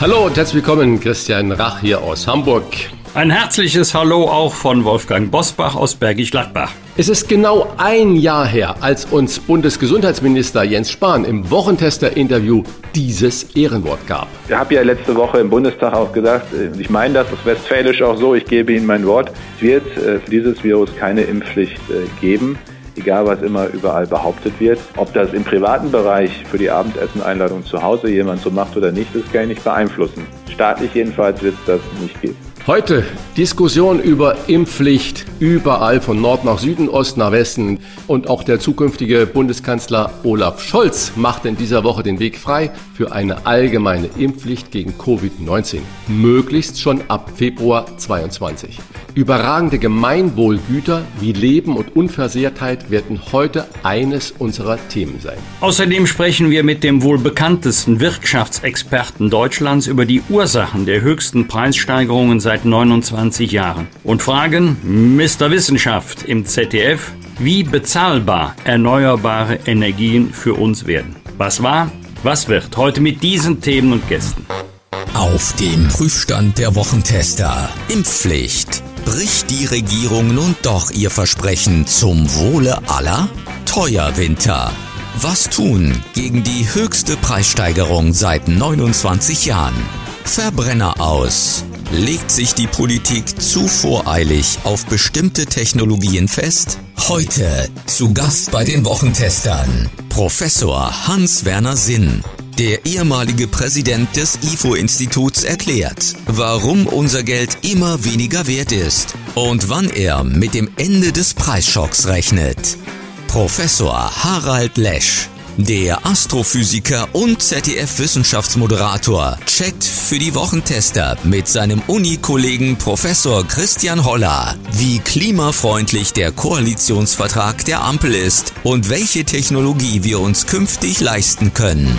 Hallo und herzlich willkommen, Christian Rach hier aus Hamburg. Ein herzliches Hallo auch von Wolfgang Bosbach aus Bergisch Gladbach. Es ist genau ein Jahr her, als uns Bundesgesundheitsminister Jens Spahn im Wochentester-Interview dieses Ehrenwort gab. Ich habe ja letzte Woche im Bundestag auch gesagt, äh, ich meine das, das westfälisch auch so, ich gebe Ihnen mein Wort, es wird äh, für dieses Virus keine Impfpflicht äh, geben egal was immer überall behauptet wird. Ob das im privaten Bereich für die Abendessen-Einladung zu Hause jemand so macht oder nicht, das kann ich nicht beeinflussen. Staatlich jedenfalls wird es das nicht geben. Heute Diskussion über Impfpflicht überall von Nord nach Süden, Ost nach Westen. Und auch der zukünftige Bundeskanzler Olaf Scholz macht in dieser Woche den Weg frei für eine allgemeine Impfpflicht gegen Covid-19. Möglichst schon ab Februar 2022. Überragende Gemeinwohlgüter wie Leben und Unversehrtheit werden heute eines unserer Themen sein. Außerdem sprechen wir mit dem wohl bekanntesten Wirtschaftsexperten Deutschlands über die Ursachen der höchsten Preissteigerungen seit seit 29 Jahren und fragen Mr. Wissenschaft im ZDF, wie bezahlbar erneuerbare Energien für uns werden. Was war, was wird heute mit diesen Themen und Gästen? Auf dem Prüfstand der Wochentester. Impfpflicht. Bricht die Regierung nun doch ihr Versprechen zum Wohle aller? Teuer Winter. Was tun gegen die höchste Preissteigerung seit 29 Jahren? Verbrenner aus. Legt sich die Politik zu voreilig auf bestimmte Technologien fest? Heute zu Gast bei den Wochentestern Professor Hans-Werner Sinn. Der ehemalige Präsident des IFO-Instituts erklärt, warum unser Geld immer weniger wert ist und wann er mit dem Ende des Preisschocks rechnet. Professor Harald Lesch der Astrophysiker und ZDF-Wissenschaftsmoderator checkt für die Wochentester mit seinem Uni-Kollegen Professor Christian Holler, wie klimafreundlich der Koalitionsvertrag der Ampel ist und welche Technologie wir uns künftig leisten können.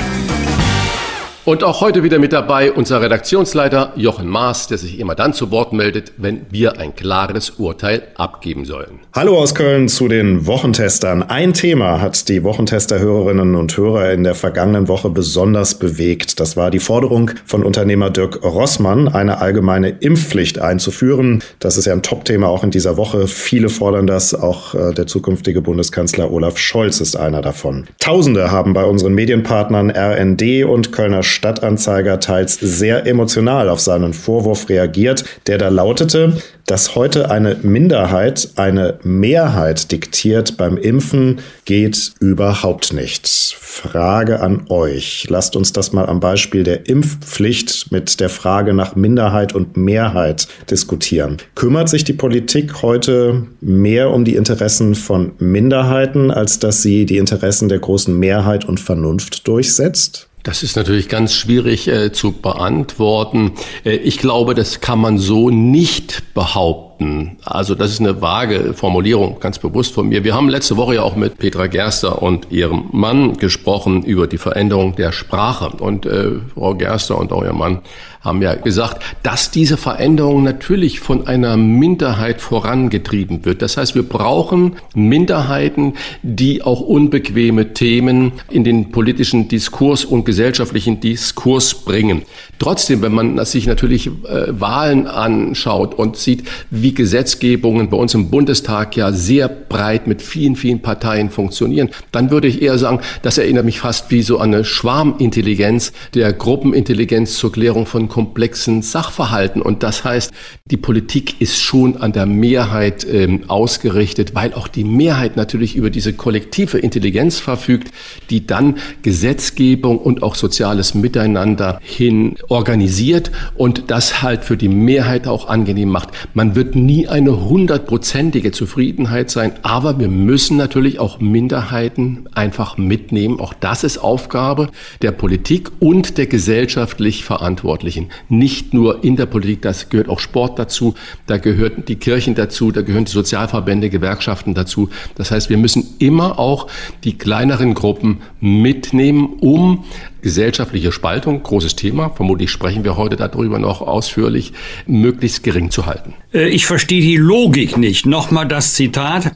Und auch heute wieder mit dabei unser Redaktionsleiter Jochen Maas, der sich immer dann zu Wort meldet, wenn wir ein klares Urteil abgeben sollen. Hallo aus Köln zu den Wochentestern. Ein Thema hat die Wochentester-Hörerinnen und Hörer in der vergangenen Woche besonders bewegt. Das war die Forderung von Unternehmer Dirk Rossmann, eine allgemeine Impfpflicht einzuführen. Das ist ja ein Top-Thema auch in dieser Woche. Viele fordern das. Auch äh, der zukünftige Bundeskanzler Olaf Scholz ist einer davon. Tausende haben bei unseren Medienpartnern RND und Kölner Stadtanzeiger teils sehr emotional auf seinen Vorwurf reagiert, der da lautete, dass heute eine Minderheit eine Mehrheit diktiert beim Impfen, geht überhaupt nicht. Frage an euch. Lasst uns das mal am Beispiel der Impfpflicht mit der Frage nach Minderheit und Mehrheit diskutieren. Kümmert sich die Politik heute mehr um die Interessen von Minderheiten, als dass sie die Interessen der großen Mehrheit und Vernunft durchsetzt? Das ist natürlich ganz schwierig äh, zu beantworten. Äh, ich glaube, das kann man so nicht behaupten. Also das ist eine vage Formulierung, ganz bewusst von mir. Wir haben letzte Woche ja auch mit Petra Gerster und ihrem Mann gesprochen über die Veränderung der Sprache. Und äh, Frau Gerster und auch ihr Mann haben ja gesagt, dass diese Veränderung natürlich von einer Minderheit vorangetrieben wird. Das heißt, wir brauchen Minderheiten, die auch unbequeme Themen in den politischen Diskurs und gesellschaftlichen Diskurs bringen. Trotzdem, wenn man sich natürlich äh, Wahlen anschaut und sieht, wie Gesetzgebungen bei uns im Bundestag ja sehr breit mit vielen, vielen Parteien funktionieren, dann würde ich eher sagen, das erinnert mich fast wie so eine Schwarmintelligenz der Gruppenintelligenz zur Klärung von komplexen Sachverhalten. Und das heißt, die Politik ist schon an der Mehrheit ähm, ausgerichtet, weil auch die Mehrheit natürlich über diese kollektive Intelligenz verfügt, die dann Gesetzgebung und auch soziales Miteinander hin organisiert und das halt für die Mehrheit auch angenehm macht. Man wird nie eine hundertprozentige Zufriedenheit sein, aber wir müssen natürlich auch Minderheiten einfach mitnehmen. Auch das ist Aufgabe der Politik und der gesellschaftlich Verantwortlichen. Kirchen. Nicht nur in der Politik, das gehört auch Sport dazu, da gehören die Kirchen dazu, da gehören die Sozialverbände, Gewerkschaften dazu. Das heißt, wir müssen immer auch die kleineren Gruppen mitnehmen, um gesellschaftliche Spaltung, großes Thema, vermutlich sprechen wir heute darüber noch ausführlich, möglichst gering zu halten. Äh, ich verstehe die Logik nicht. Nochmal das Zitat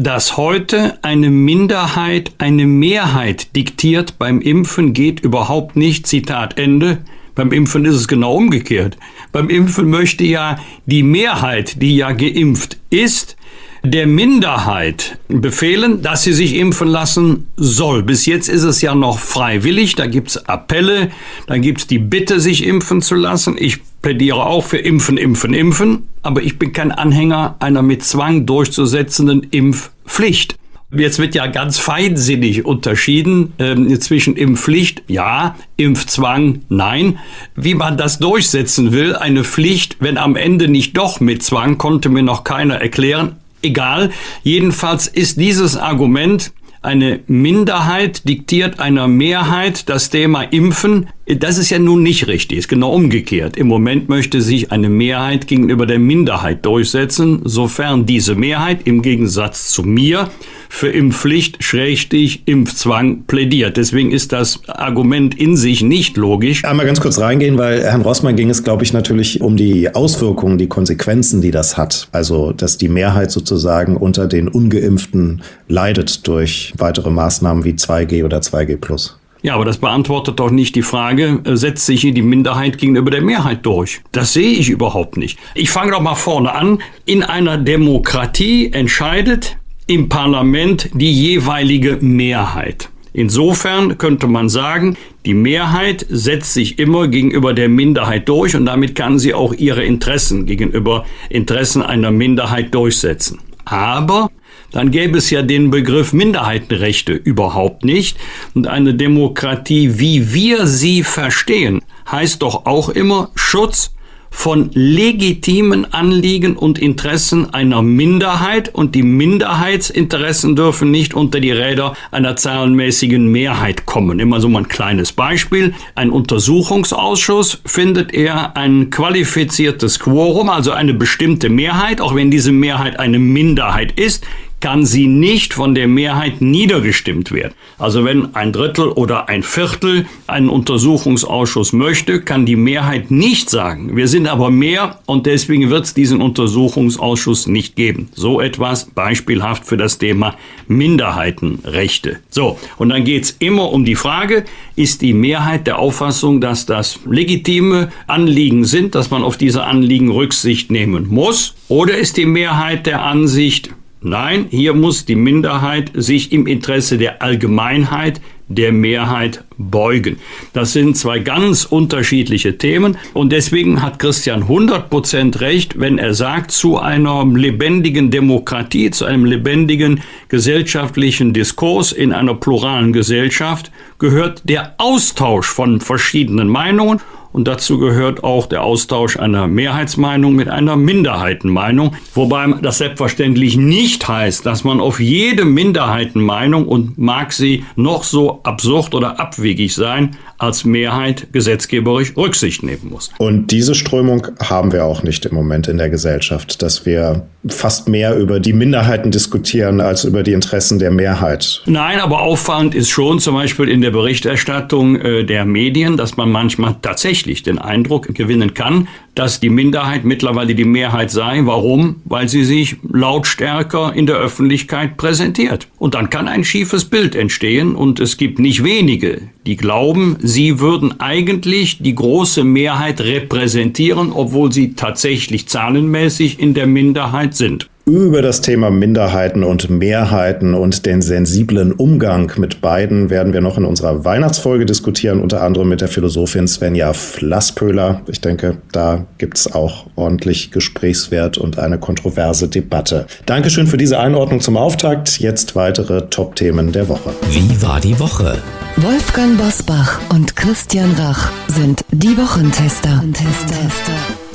dass heute eine Minderheit eine Mehrheit diktiert beim Impfen geht überhaupt nicht. Zitat Ende. Beim Impfen ist es genau umgekehrt. Beim Impfen möchte ja die Mehrheit, die ja geimpft ist, der Minderheit befehlen, dass sie sich impfen lassen soll. Bis jetzt ist es ja noch freiwillig, da gibt's Appelle, da gibt's die Bitte, sich impfen zu lassen. Ich plädiere auch für Impfen, Impfen, Impfen, aber ich bin kein Anhänger einer mit Zwang durchzusetzenden Impfpflicht. Jetzt wird ja ganz feinsinnig unterschieden äh, zwischen Impfpflicht, ja, Impfzwang, nein. Wie man das durchsetzen will, eine Pflicht, wenn am Ende nicht doch mit Zwang, konnte mir noch keiner erklären. Egal. Jedenfalls ist dieses Argument, eine Minderheit diktiert einer Mehrheit das Thema Impfen. Das ist ja nun nicht richtig, ist genau umgekehrt. Im Moment möchte sich eine Mehrheit gegenüber der Minderheit durchsetzen, sofern diese Mehrheit im Gegensatz zu mir für Impfpflicht, Schrägstich, Impfzwang plädiert. Deswegen ist das Argument in sich nicht logisch. Einmal ganz kurz reingehen, weil Herrn Rossmann ging es, glaube ich, natürlich um die Auswirkungen, die Konsequenzen, die das hat. Also, dass die Mehrheit sozusagen unter den Ungeimpften leidet durch weitere Maßnahmen wie 2G oder 2G Plus. Ja, aber das beantwortet doch nicht die Frage, äh, setzt sich hier die Minderheit gegenüber der Mehrheit durch? Das sehe ich überhaupt nicht. Ich fange doch mal vorne an. In einer Demokratie entscheidet im Parlament die jeweilige Mehrheit. Insofern könnte man sagen, die Mehrheit setzt sich immer gegenüber der Minderheit durch und damit kann sie auch ihre Interessen gegenüber Interessen einer Minderheit durchsetzen. Aber dann gäbe es ja den Begriff Minderheitenrechte überhaupt nicht. Und eine Demokratie, wie wir sie verstehen, heißt doch auch immer Schutz von legitimen Anliegen und Interessen einer Minderheit und die Minderheitsinteressen dürfen nicht unter die Räder einer zahlenmäßigen Mehrheit kommen. Immer so mal ein kleines Beispiel. Ein Untersuchungsausschuss findet er ein qualifiziertes Quorum, also eine bestimmte Mehrheit, auch wenn diese Mehrheit eine Minderheit ist, kann sie nicht von der Mehrheit niedergestimmt werden. Also wenn ein Drittel oder ein Viertel einen Untersuchungsausschuss möchte, kann die Mehrheit nicht sagen, wir sind aber mehr und deswegen wird es diesen Untersuchungsausschuss nicht geben. So etwas beispielhaft für das Thema Minderheitenrechte. So, und dann geht es immer um die Frage, ist die Mehrheit der Auffassung, dass das legitime Anliegen sind, dass man auf diese Anliegen Rücksicht nehmen muss? Oder ist die Mehrheit der Ansicht, Nein, hier muss die Minderheit sich im Interesse der Allgemeinheit der Mehrheit beugen. Das sind zwei ganz unterschiedliche Themen und deswegen hat Christian 100% recht, wenn er sagt, zu einer lebendigen Demokratie, zu einem lebendigen gesellschaftlichen Diskurs in einer pluralen Gesellschaft gehört der Austausch von verschiedenen Meinungen und dazu gehört auch der Austausch einer Mehrheitsmeinung mit einer Minderheitenmeinung, wobei das selbstverständlich nicht heißt, dass man auf jede Minderheitenmeinung und mag sie noch so absurd oder abwegig sein, als Mehrheit gesetzgeberisch Rücksicht nehmen muss. Und diese Strömung haben wir auch nicht im Moment in der Gesellschaft, dass wir fast mehr über die Minderheiten diskutieren als über die Interessen der Mehrheit. Nein, aber auffallend ist schon zum Beispiel in der Berichterstattung äh, der Medien, dass man manchmal tatsächlich den Eindruck gewinnen kann, dass die Minderheit mittlerweile die Mehrheit sei. Warum? Weil sie sich lautstärker in der Öffentlichkeit präsentiert. Und dann kann ein schiefes Bild entstehen und es gibt nicht wenige, die glauben, sie würden eigentlich die große Mehrheit repräsentieren, obwohl sie tatsächlich zahlenmäßig in der Minderheit sind. Über das Thema Minderheiten und Mehrheiten und den sensiblen Umgang mit beiden werden wir noch in unserer Weihnachtsfolge diskutieren, unter anderem mit der Philosophin Svenja Flasspöhler. Ich denke, da gibt es auch ordentlich Gesprächswert und eine kontroverse Debatte. Dankeschön für diese Einordnung zum Auftakt. Jetzt weitere Top-Themen der Woche. Wie war die Woche? Wolfgang Bosbach und Christian Rach sind die Wochentester. Wochentester.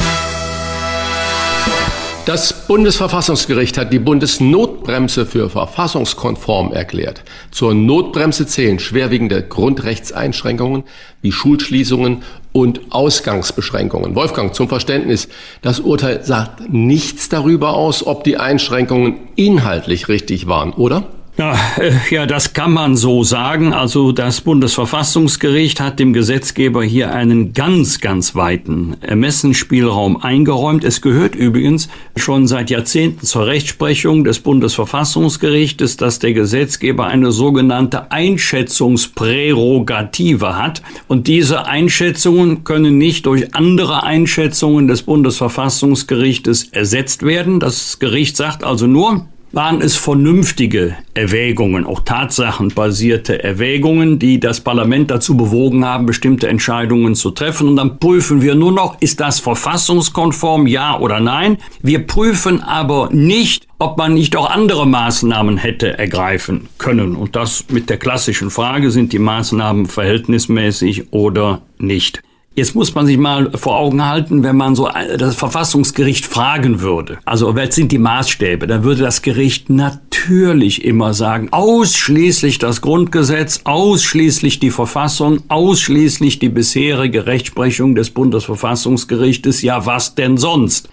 Das Bundesverfassungsgericht hat die Bundesnotbremse für verfassungskonform erklärt. Zur Notbremse zählen schwerwiegende Grundrechtseinschränkungen wie Schulschließungen und Ausgangsbeschränkungen. Wolfgang, zum Verständnis, das Urteil sagt nichts darüber aus, ob die Einschränkungen inhaltlich richtig waren, oder? Ja, äh, ja, das kann man so sagen. Also das Bundesverfassungsgericht hat dem Gesetzgeber hier einen ganz, ganz weiten Ermessensspielraum eingeräumt. Es gehört übrigens schon seit Jahrzehnten zur Rechtsprechung des Bundesverfassungsgerichtes, dass der Gesetzgeber eine sogenannte Einschätzungsprärogative hat. Und diese Einschätzungen können nicht durch andere Einschätzungen des Bundesverfassungsgerichtes ersetzt werden. Das Gericht sagt also nur, waren es vernünftige Erwägungen, auch tatsachenbasierte Erwägungen, die das Parlament dazu bewogen haben, bestimmte Entscheidungen zu treffen. Und dann prüfen wir nur noch, ist das verfassungskonform, ja oder nein. Wir prüfen aber nicht, ob man nicht auch andere Maßnahmen hätte ergreifen können. Und das mit der klassischen Frage, sind die Maßnahmen verhältnismäßig oder nicht. Jetzt muss man sich mal vor Augen halten, wenn man so das Verfassungsgericht fragen würde. Also, was sind die Maßstäbe? Dann würde das Gericht natürlich immer sagen, ausschließlich das Grundgesetz, ausschließlich die Verfassung, ausschließlich die bisherige Rechtsprechung des Bundesverfassungsgerichtes. Ja, was denn sonst?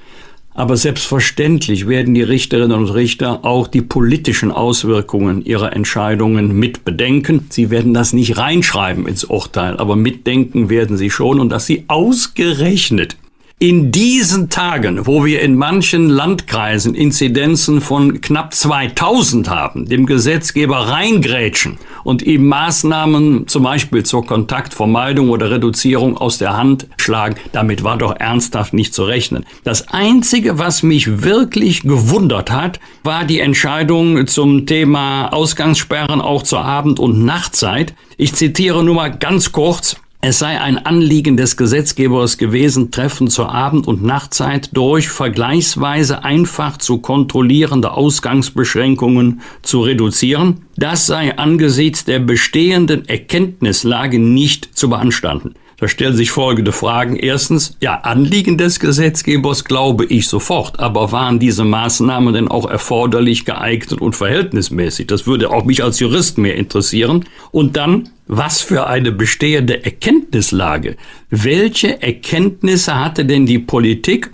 Aber selbstverständlich werden die Richterinnen und Richter auch die politischen Auswirkungen ihrer Entscheidungen mit bedenken. Sie werden das nicht reinschreiben ins Urteil, aber mitdenken werden sie schon und dass sie ausgerechnet in diesen Tagen, wo wir in manchen Landkreisen Inzidenzen von knapp 2000 haben, dem Gesetzgeber reingrätschen und ihm Maßnahmen zum Beispiel zur Kontaktvermeidung oder Reduzierung aus der Hand schlagen, damit war doch ernsthaft nicht zu rechnen. Das Einzige, was mich wirklich gewundert hat, war die Entscheidung zum Thema Ausgangssperren auch zur Abend- und Nachtzeit. Ich zitiere nur mal ganz kurz. Es sei ein Anliegen des Gesetzgebers gewesen, Treffen zur Abend- und Nachtzeit durch vergleichsweise einfach zu kontrollierende Ausgangsbeschränkungen zu reduzieren. Das sei angesichts der bestehenden Erkenntnislage nicht zu beanstanden. Da stellen sich folgende Fragen. Erstens, ja, Anliegen des Gesetzgebers glaube ich sofort, aber waren diese Maßnahmen denn auch erforderlich, geeignet und verhältnismäßig? Das würde auch mich als Jurist mehr interessieren. Und dann, was für eine bestehende Erkenntnislage. Welche Erkenntnisse hatte denn die Politik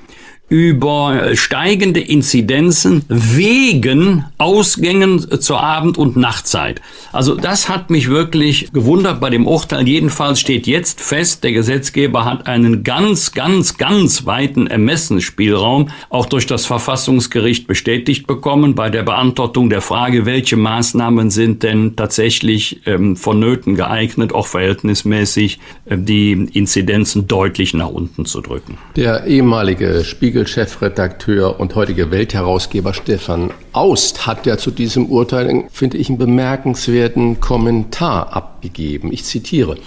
über steigende Inzidenzen wegen Ausgängen zur Abend- und Nachtzeit. Also das hat mich wirklich gewundert bei dem Urteil. Jedenfalls steht jetzt fest, der Gesetzgeber hat einen ganz, ganz, ganz weiten Ermessensspielraum auch durch das Verfassungsgericht bestätigt bekommen bei der Beantwortung der Frage, welche Maßnahmen sind denn tatsächlich ähm, vonnöten geeignet, auch verhältnismäßig äh, die Inzidenzen deutlich nach unten zu drücken. Der ehemalige Spiegel Spiegel-Chefredakteur und heutige Weltherausgeber Stefan Aust hat ja zu diesem Urteil, finde ich, einen bemerkenswerten Kommentar abgegeben. Ich zitiere.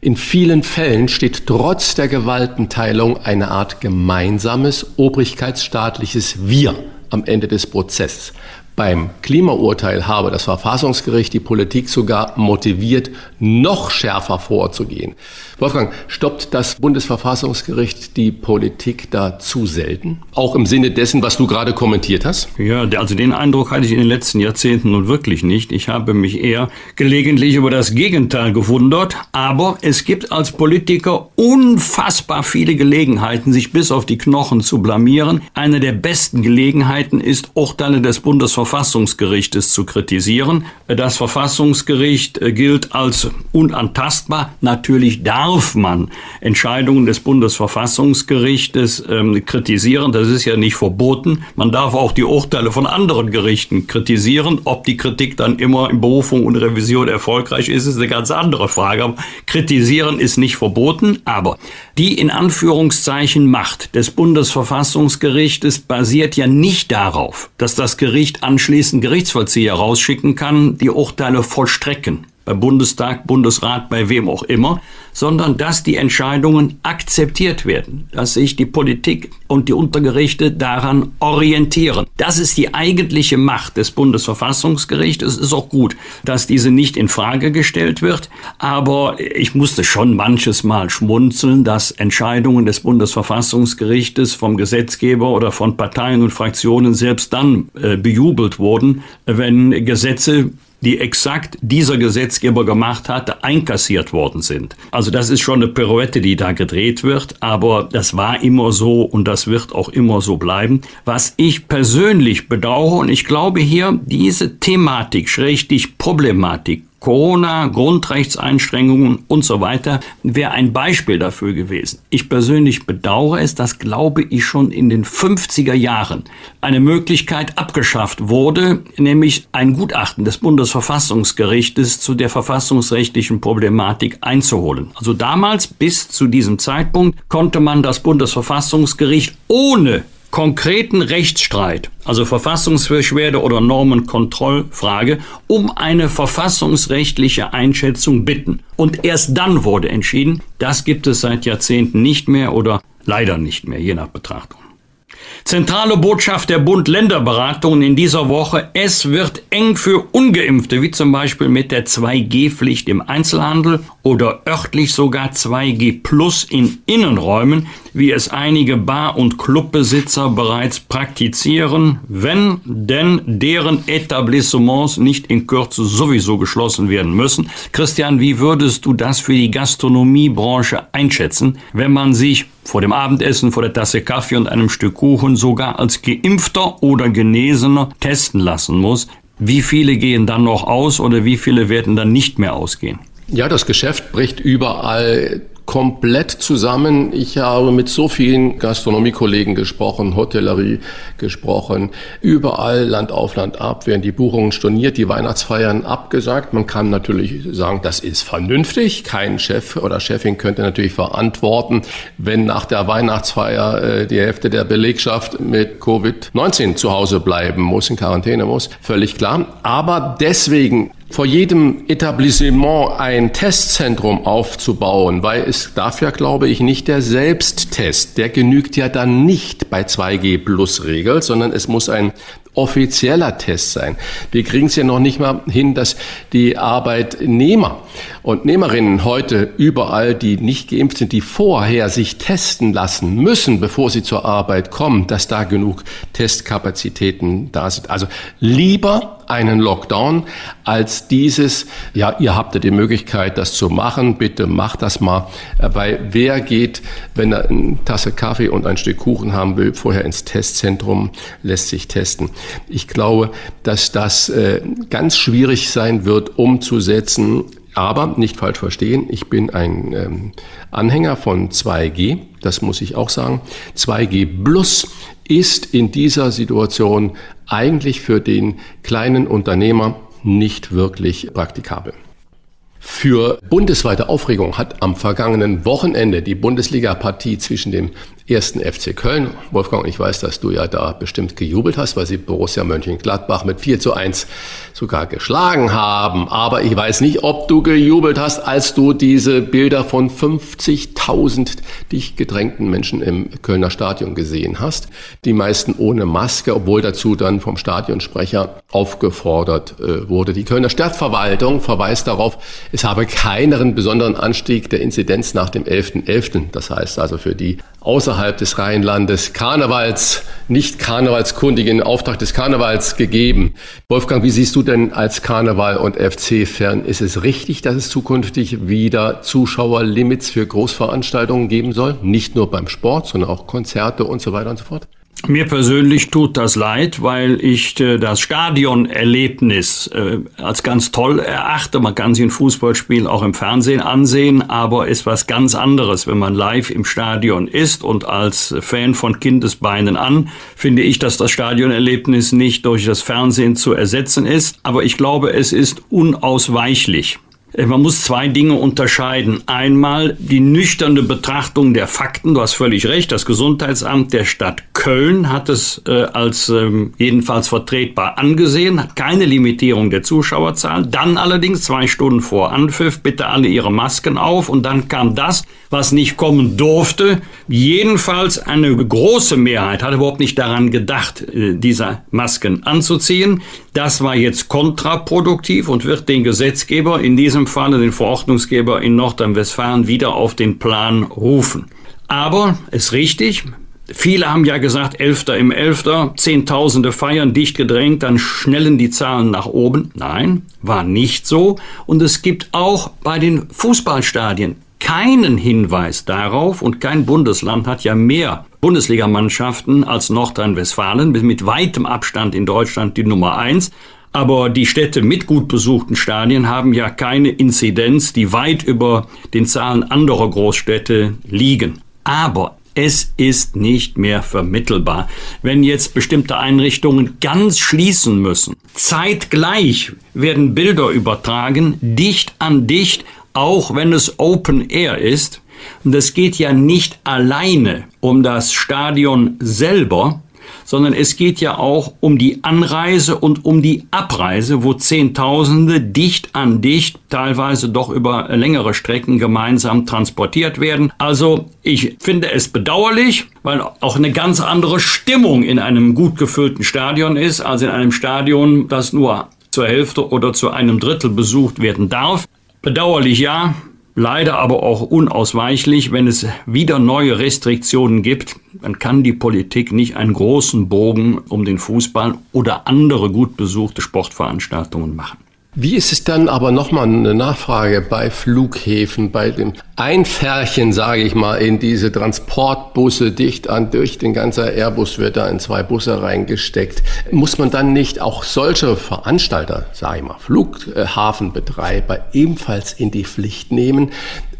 In vielen Fällen steht trotz der Gewaltenteilung eine Art gemeinsames obrigkeitsstaatliches Wir am Ende des Prozesses. Beim Klimaurteil habe das Verfassungsgericht die Politik sogar motiviert, noch schärfer vorzugehen. Wolfgang, stoppt das Bundesverfassungsgericht die Politik da zu selten? Auch im Sinne dessen, was du gerade kommentiert hast? Ja, also den Eindruck hatte ich in den letzten Jahrzehnten nun wirklich nicht. Ich habe mich eher gelegentlich über das Gegenteil gewundert. Aber es gibt als Politiker unfassbar viele Gelegenheiten, sich bis auf die Knochen zu blamieren. Eine der besten Gelegenheiten ist, Urteile des Bundesverfassungsgerichtes zu kritisieren. Das Verfassungsgericht gilt als unantastbar. Natürlich da darf man Entscheidungen des Bundesverfassungsgerichtes ähm, kritisieren. Das ist ja nicht verboten. Man darf auch die Urteile von anderen Gerichten kritisieren. Ob die Kritik dann immer in Berufung und Revision erfolgreich ist, ist eine ganz andere Frage. Kritisieren ist nicht verboten. Aber die in Anführungszeichen Macht des Bundesverfassungsgerichtes basiert ja nicht darauf, dass das Gericht anschließend Gerichtsvollzieher rausschicken kann, die Urteile vollstrecken beim Bundestag, Bundesrat, bei wem auch immer, sondern dass die Entscheidungen akzeptiert werden, dass sich die Politik und die Untergerichte daran orientieren. Das ist die eigentliche Macht des Bundesverfassungsgerichts. Es ist auch gut, dass diese nicht in Frage gestellt wird, aber ich musste schon manches Mal schmunzeln, dass Entscheidungen des Bundesverfassungsgerichtes vom Gesetzgeber oder von Parteien und Fraktionen selbst dann äh, bejubelt wurden, wenn Gesetze die exakt dieser Gesetzgeber gemacht hatte, einkassiert worden sind. Also das ist schon eine Pirouette, die da gedreht wird, aber das war immer so und das wird auch immer so bleiben. Was ich persönlich bedauere, und ich glaube hier, diese Thematik, schrägstich Problematik, Corona, Grundrechtseinstrengungen und so weiter wäre ein Beispiel dafür gewesen. Ich persönlich bedauere es, dass glaube ich schon in den 50er Jahren eine Möglichkeit abgeschafft wurde, nämlich ein Gutachten des Bundesverfassungsgerichtes zu der verfassungsrechtlichen Problematik einzuholen. Also damals bis zu diesem Zeitpunkt konnte man das Bundesverfassungsgericht ohne konkreten Rechtsstreit, also Verfassungsbeschwerde oder Normenkontrollfrage, um eine verfassungsrechtliche Einschätzung bitten. Und erst dann wurde entschieden, das gibt es seit Jahrzehnten nicht mehr oder leider nicht mehr, je nach Betrachtung. Zentrale Botschaft der Bund-Länder-Beratungen in dieser Woche. Es wird eng für Ungeimpfte, wie zum Beispiel mit der 2G-Pflicht im Einzelhandel oder örtlich sogar 2G Plus in Innenräumen, wie es einige Bar- und Clubbesitzer bereits praktizieren, wenn denn deren Etablissements nicht in Kürze sowieso geschlossen werden müssen. Christian, wie würdest du das für die Gastronomiebranche einschätzen, wenn man sich vor dem Abendessen, vor der Tasse Kaffee und einem Stück Kuchen sogar als Geimpfter oder Genesener testen lassen muss. Wie viele gehen dann noch aus oder wie viele werden dann nicht mehr ausgehen? Ja, das Geschäft bricht überall komplett zusammen. Ich habe mit so vielen Gastronomiekollegen gesprochen, Hotellerie gesprochen. Überall Land auf Land ab werden die Buchungen storniert, die Weihnachtsfeiern abgesagt. Man kann natürlich sagen, das ist vernünftig. Kein Chef oder Chefin könnte natürlich verantworten, wenn nach der Weihnachtsfeier äh, die Hälfte der Belegschaft mit Covid-19 zu Hause bleiben muss, in Quarantäne muss. Völlig klar. Aber deswegen vor jedem Etablissement ein Testzentrum aufzubauen, weil es darf ja, glaube ich, nicht der Selbsttest, der genügt ja dann nicht bei 2G Plus Regel, sondern es muss ein offizieller Test sein. Wir kriegen es ja noch nicht mal hin, dass die Arbeitnehmer und Nehmerinnen heute überall, die nicht geimpft sind, die vorher sich testen lassen müssen, bevor sie zur Arbeit kommen, dass da genug Testkapazitäten da sind. Also lieber einen Lockdown als dieses, ja, ihr habt ja die Möglichkeit, das zu machen, bitte macht das mal, weil wer geht, wenn er eine Tasse Kaffee und ein Stück Kuchen haben will, vorher ins Testzentrum, lässt sich testen. Ich glaube, dass das äh, ganz schwierig sein wird, umzusetzen. Aber nicht falsch verstehen, ich bin ein ähm, Anhänger von 2G, das muss ich auch sagen. 2G Plus ist in dieser Situation eigentlich für den kleinen Unternehmer nicht wirklich praktikabel. Für bundesweite Aufregung hat am vergangenen Wochenende die Bundesliga-Partie zwischen dem ersten FC Köln. Wolfgang, ich weiß, dass du ja da bestimmt gejubelt hast, weil sie Borussia Mönchengladbach mit 4 zu 1 sogar geschlagen haben. Aber ich weiß nicht, ob du gejubelt hast, als du diese Bilder von 50.000 dicht gedrängten Menschen im Kölner Stadion gesehen hast. Die meisten ohne Maske, obwohl dazu dann vom Stadionsprecher aufgefordert äh, wurde. Die Kölner Stadtverwaltung verweist darauf, es habe keinen besonderen Anstieg der Inzidenz nach dem 11.11. .11. Das heißt also für die außerhalb des Rheinlandes Karnevals, nicht Karnevalskundigen Auftrag des Karnevals gegeben. Wolfgang, wie siehst du denn als Karneval- und FC-Fan? Ist es richtig, dass es zukünftig wieder Zuschauerlimits für Großveranstaltungen geben soll? Nicht nur beim Sport, sondern auch Konzerte und so weiter und so fort? Mir persönlich tut das leid, weil ich äh, das Stadionerlebnis äh, als ganz toll erachte. Man kann sich ein Fußballspiel auch im Fernsehen ansehen, aber ist was ganz anderes, wenn man live im Stadion ist. Und als Fan von Kindesbeinen an finde ich, dass das Stadionerlebnis nicht durch das Fernsehen zu ersetzen ist. Aber ich glaube, es ist unausweichlich. Äh, man muss zwei Dinge unterscheiden. Einmal die nüchterne Betrachtung der Fakten. Du hast völlig recht. Das Gesundheitsamt der Stadt Köln hat es äh, als ähm, jedenfalls vertretbar angesehen, hat keine Limitierung der Zuschauerzahl. Dann allerdings zwei Stunden vor Anpfiff bitte alle ihre Masken auf und dann kam das, was nicht kommen durfte. Jedenfalls eine große Mehrheit hat überhaupt nicht daran gedacht, äh, diese Masken anzuziehen. Das war jetzt kontraproduktiv und wird den Gesetzgeber, in diesem Falle den Verordnungsgeber in Nordrhein-Westfalen, wieder auf den Plan rufen. Aber ist richtig, Viele haben ja gesagt, Elfter im Elfter, Zehntausende feiern, dicht gedrängt, dann schnellen die Zahlen nach oben. Nein, war nicht so. Und es gibt auch bei den Fußballstadien keinen Hinweis darauf und kein Bundesland hat ja mehr Bundesligamannschaften als Nordrhein-Westfalen, mit weitem Abstand in Deutschland die Nummer eins. Aber die Städte mit gut besuchten Stadien haben ja keine Inzidenz, die weit über den Zahlen anderer Großstädte liegen. Aber es ist nicht mehr vermittelbar. Wenn jetzt bestimmte Einrichtungen ganz schließen müssen, zeitgleich werden Bilder übertragen, dicht an dicht, auch wenn es Open Air ist. Und es geht ja nicht alleine um das Stadion selber, sondern es geht ja auch um die Anreise und um die Abreise, wo Zehntausende dicht an dicht, teilweise doch über längere Strecken gemeinsam transportiert werden. Also ich finde es bedauerlich, weil auch eine ganz andere Stimmung in einem gut gefüllten Stadion ist, als in einem Stadion, das nur zur Hälfte oder zu einem Drittel besucht werden darf. Bedauerlich ja, leider aber auch unausweichlich, wenn es wieder neue Restriktionen gibt, dann kann die Politik nicht einen großen Bogen um den Fußball oder andere gut besuchte Sportveranstaltungen machen. Wie ist es dann aber nochmal eine Nachfrage bei Flughäfen, bei dem Einfärchen, sage ich mal, in diese Transportbusse dicht an durch, den ganzen Airbus wird da in zwei Busse reingesteckt. Muss man dann nicht auch solche Veranstalter, sage ich mal, Flughafenbetreiber ebenfalls in die Pflicht nehmen,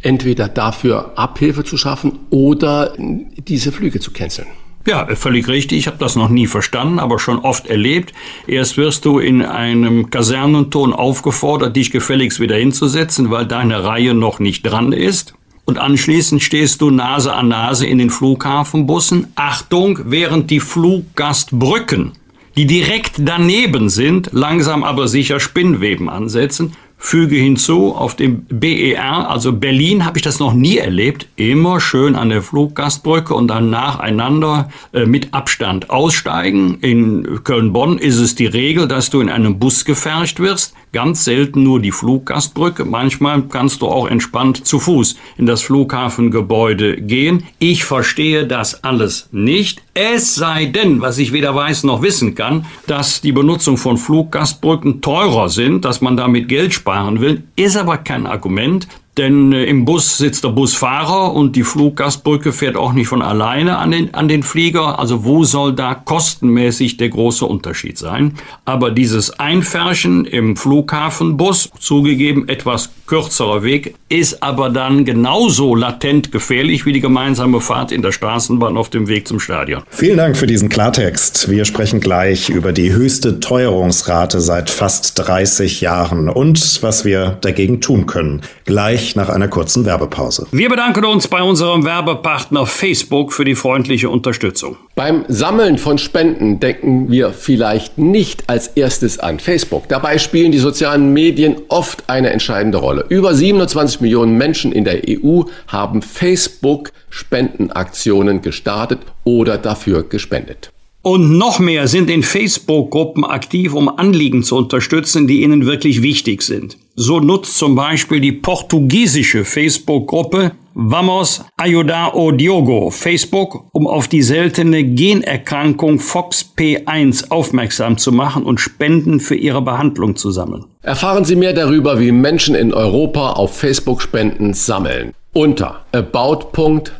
entweder dafür Abhilfe zu schaffen oder diese Flüge zu canceln? Ja, völlig richtig. Ich habe das noch nie verstanden, aber schon oft erlebt. Erst wirst du in einem Kasernenton aufgefordert, dich gefälligst wieder hinzusetzen, weil deine Reihe noch nicht dran ist. Und anschließend stehst du Nase an Nase in den Flughafenbussen. Achtung, während die Fluggastbrücken, die direkt daneben sind, langsam aber sicher Spinnweben ansetzen Füge hinzu, auf dem BER, also Berlin, habe ich das noch nie erlebt. Immer schön an der Fluggastbrücke und dann nacheinander äh, mit Abstand aussteigen. In Köln-Bonn ist es die Regel, dass du in einem Bus gefercht wirst. Ganz selten nur die Fluggastbrücke. Manchmal kannst du auch entspannt zu Fuß in das Flughafengebäude gehen. Ich verstehe das alles nicht. Es sei denn, was ich weder weiß noch wissen kann, dass die Benutzung von Fluggastbrücken teurer sind, dass man damit Geld sparen will, ist aber kein Argument, denn äh, im Bus sitzt der Busfahrer und die Fluggastbrücke fährt auch nicht von alleine an den, an den Flieger. Also wo soll da kostenmäßig der große Unterschied sein? Aber dieses Einfärchen im Flughafenbus, zugegeben etwas kürzerer Weg, ist aber dann genauso latent gefährlich wie die gemeinsame Fahrt in der Straßenbahn auf dem Weg zum Stadion. Vielen Dank für diesen Klartext. Wir sprechen gleich über die höchste Teuerungsrate seit fast 30 Jahren und was wir dagegen tun können. Gleich gleich nach einer kurzen Werbepause. Wir bedanken uns bei unserem Werbepartner Facebook für die freundliche Unterstützung. Beim Sammeln von Spenden denken wir vielleicht nicht als erstes an Facebook. Dabei spielen die sozialen Medien oft eine entscheidende Rolle. Über 27 Millionen Menschen in der EU haben Facebook Spendenaktionen gestartet oder dafür gespendet. Und noch mehr sind in Facebook-Gruppen aktiv, um Anliegen zu unterstützen, die ihnen wirklich wichtig sind. So nutzt zum Beispiel die portugiesische Facebook-Gruppe Vamos Ayudar o Diogo Facebook, um auf die seltene Generkrankung FOXP1 aufmerksam zu machen und Spenden für ihre Behandlung zu sammeln. Erfahren Sie mehr darüber, wie Menschen in Europa auf Facebook Spenden sammeln. Unter about.fb.com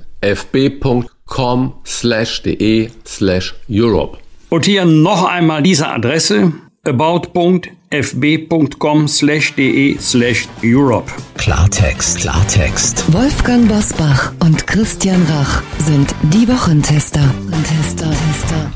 com slash de slash Europe. Und hier noch einmal diese Adresse about.fb.com slash de slash Europe. Klartext, Klartext. Wolfgang Bosbach und Christian Rach sind die Wochentester. Tester, Tester.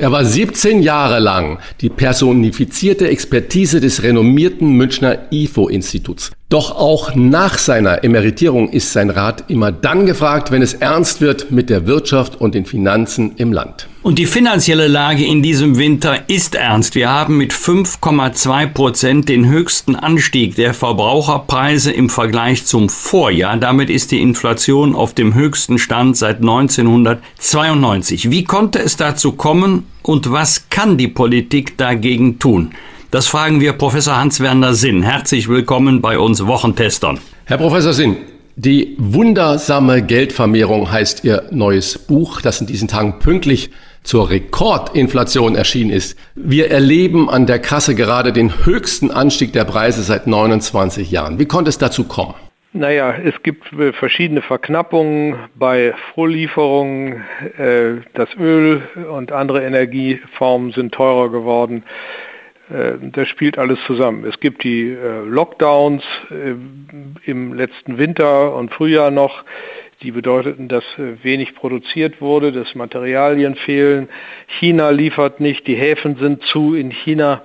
Er war 17 Jahre lang die personifizierte Expertise des renommierten Münchner IFO-Instituts. Doch auch nach seiner Emeritierung ist sein Rat immer dann gefragt, wenn es ernst wird mit der Wirtschaft und den Finanzen im Land. Und die finanzielle Lage in diesem Winter ist ernst. Wir haben mit 5,2 Prozent den höchsten Anstieg der Verbraucherpreise im Vergleich zum Vorjahr. Damit ist die Inflation auf dem höchsten Stand seit 1992. Wie konnte es dazu kommen und was kann die Politik dagegen tun? Das fragen wir Professor Hans-Werner Sinn. Herzlich willkommen bei uns Wochentestern. Herr Professor Sinn, die wundersame Geldvermehrung heißt Ihr neues Buch, das in diesen Tagen pünktlich zur Rekordinflation erschienen ist. Wir erleben an der Kasse gerade den höchsten Anstieg der Preise seit 29 Jahren. Wie konnte es dazu kommen? Naja, es gibt äh, verschiedene Verknappungen bei Vorlieferungen. Äh, das Öl und andere Energieformen sind teurer geworden. Äh, das spielt alles zusammen. Es gibt die Lockdowns im letzten Winter und Frühjahr noch, die bedeuteten, dass wenig produziert wurde, dass Materialien fehlen. China liefert nicht, die Häfen sind zu in China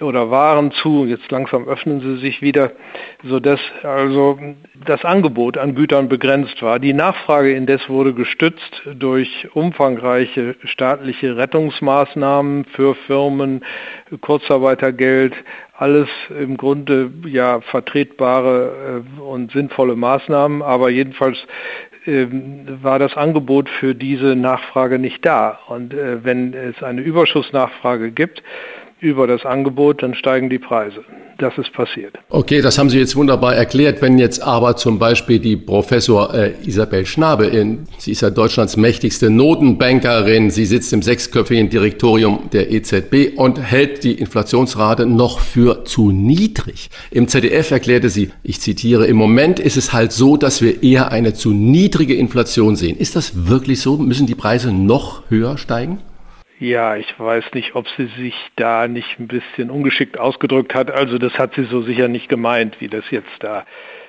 oder waren zu, jetzt langsam öffnen sie sich wieder, sodass also das Angebot an Gütern begrenzt war. Die Nachfrage indes wurde gestützt durch umfangreiche staatliche Rettungsmaßnahmen für Firmen, Kurzarbeitergeld, alles im Grunde ja vertretbare äh, und sinnvolle Maßnahmen, aber jedenfalls ähm, war das Angebot für diese Nachfrage nicht da. Und äh, wenn es eine Überschussnachfrage gibt, über das Angebot, dann steigen die Preise. Das ist passiert. Okay, das haben Sie jetzt wunderbar erklärt. Wenn jetzt aber zum Beispiel die Professor äh, Isabel Schnabe, in, sie ist ja Deutschlands mächtigste Notenbankerin, sie sitzt im sechsköpfigen Direktorium der EZB und hält die Inflationsrate noch für zu niedrig. Im ZDF erklärte sie, ich zitiere, im Moment ist es halt so, dass wir eher eine zu niedrige Inflation sehen. Ist das wirklich so? Müssen die Preise noch höher steigen? Ja, ich weiß nicht, ob sie sich da nicht ein bisschen ungeschickt ausgedrückt hat. Also das hat sie so sicher nicht gemeint, wie das jetzt da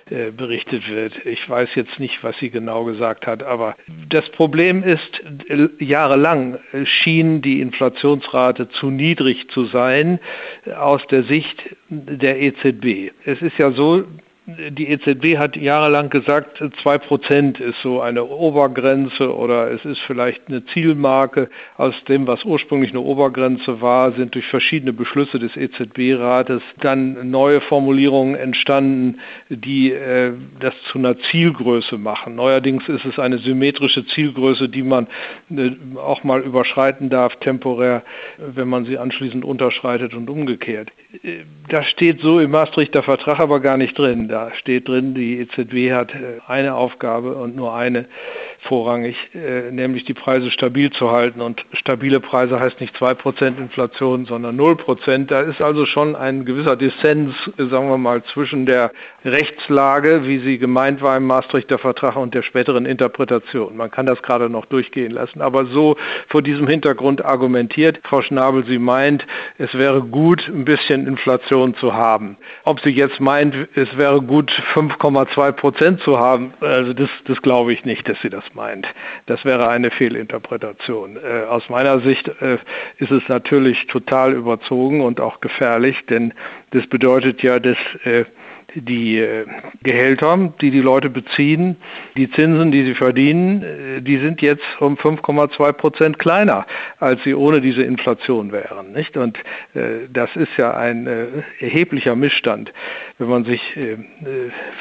äh, berichtet wird. Ich weiß jetzt nicht, was sie genau gesagt hat, aber das Problem ist, äh, jahrelang schien die Inflationsrate zu niedrig zu sein äh, aus der Sicht der EZB. Es ist ja so, die EZB hat jahrelang gesagt, 2% ist so eine Obergrenze oder es ist vielleicht eine Zielmarke. Aus dem, was ursprünglich eine Obergrenze war, sind durch verschiedene Beschlüsse des EZB-Rates dann neue Formulierungen entstanden, die äh, das zu einer Zielgröße machen. Neuerdings ist es eine symmetrische Zielgröße, die man äh, auch mal überschreiten darf, temporär, wenn man sie anschließend unterschreitet und umgekehrt. Äh, das steht so im Maastrichter Vertrag aber gar nicht drin. Da steht drin, die EZB hat äh, eine Aufgabe und nur eine vorrangig, äh, nämlich die Preise stabil zu halten. Und stabile Preise heißt nicht 2% Inflation, sondern 0%. Da ist also schon ein gewisser Dissens, sagen wir mal, zwischen der Rechtslage, wie sie gemeint war im Maastrichter Vertrag und der späteren Interpretation. Man kann das gerade noch durchgehen lassen. Aber so vor diesem Hintergrund argumentiert Frau Schnabel, sie meint, es wäre gut, ein bisschen Inflation zu haben. Ob sie jetzt meint, es wäre gut, 5,2 Prozent zu haben, also das, das glaube ich nicht, dass sie das meint. Das wäre eine Fehlinterpretation. Äh, aus meiner Sicht äh, ist es natürlich total überzogen und auch gefährlich, denn das bedeutet ja, dass äh, die äh, Gehälter, die die Leute beziehen, die Zinsen, die sie verdienen, äh, die sind jetzt um 5,2 Prozent kleiner, als sie ohne diese Inflation wären. Nicht? Und äh, das ist ja ein erheblicher Missstand, wenn man sich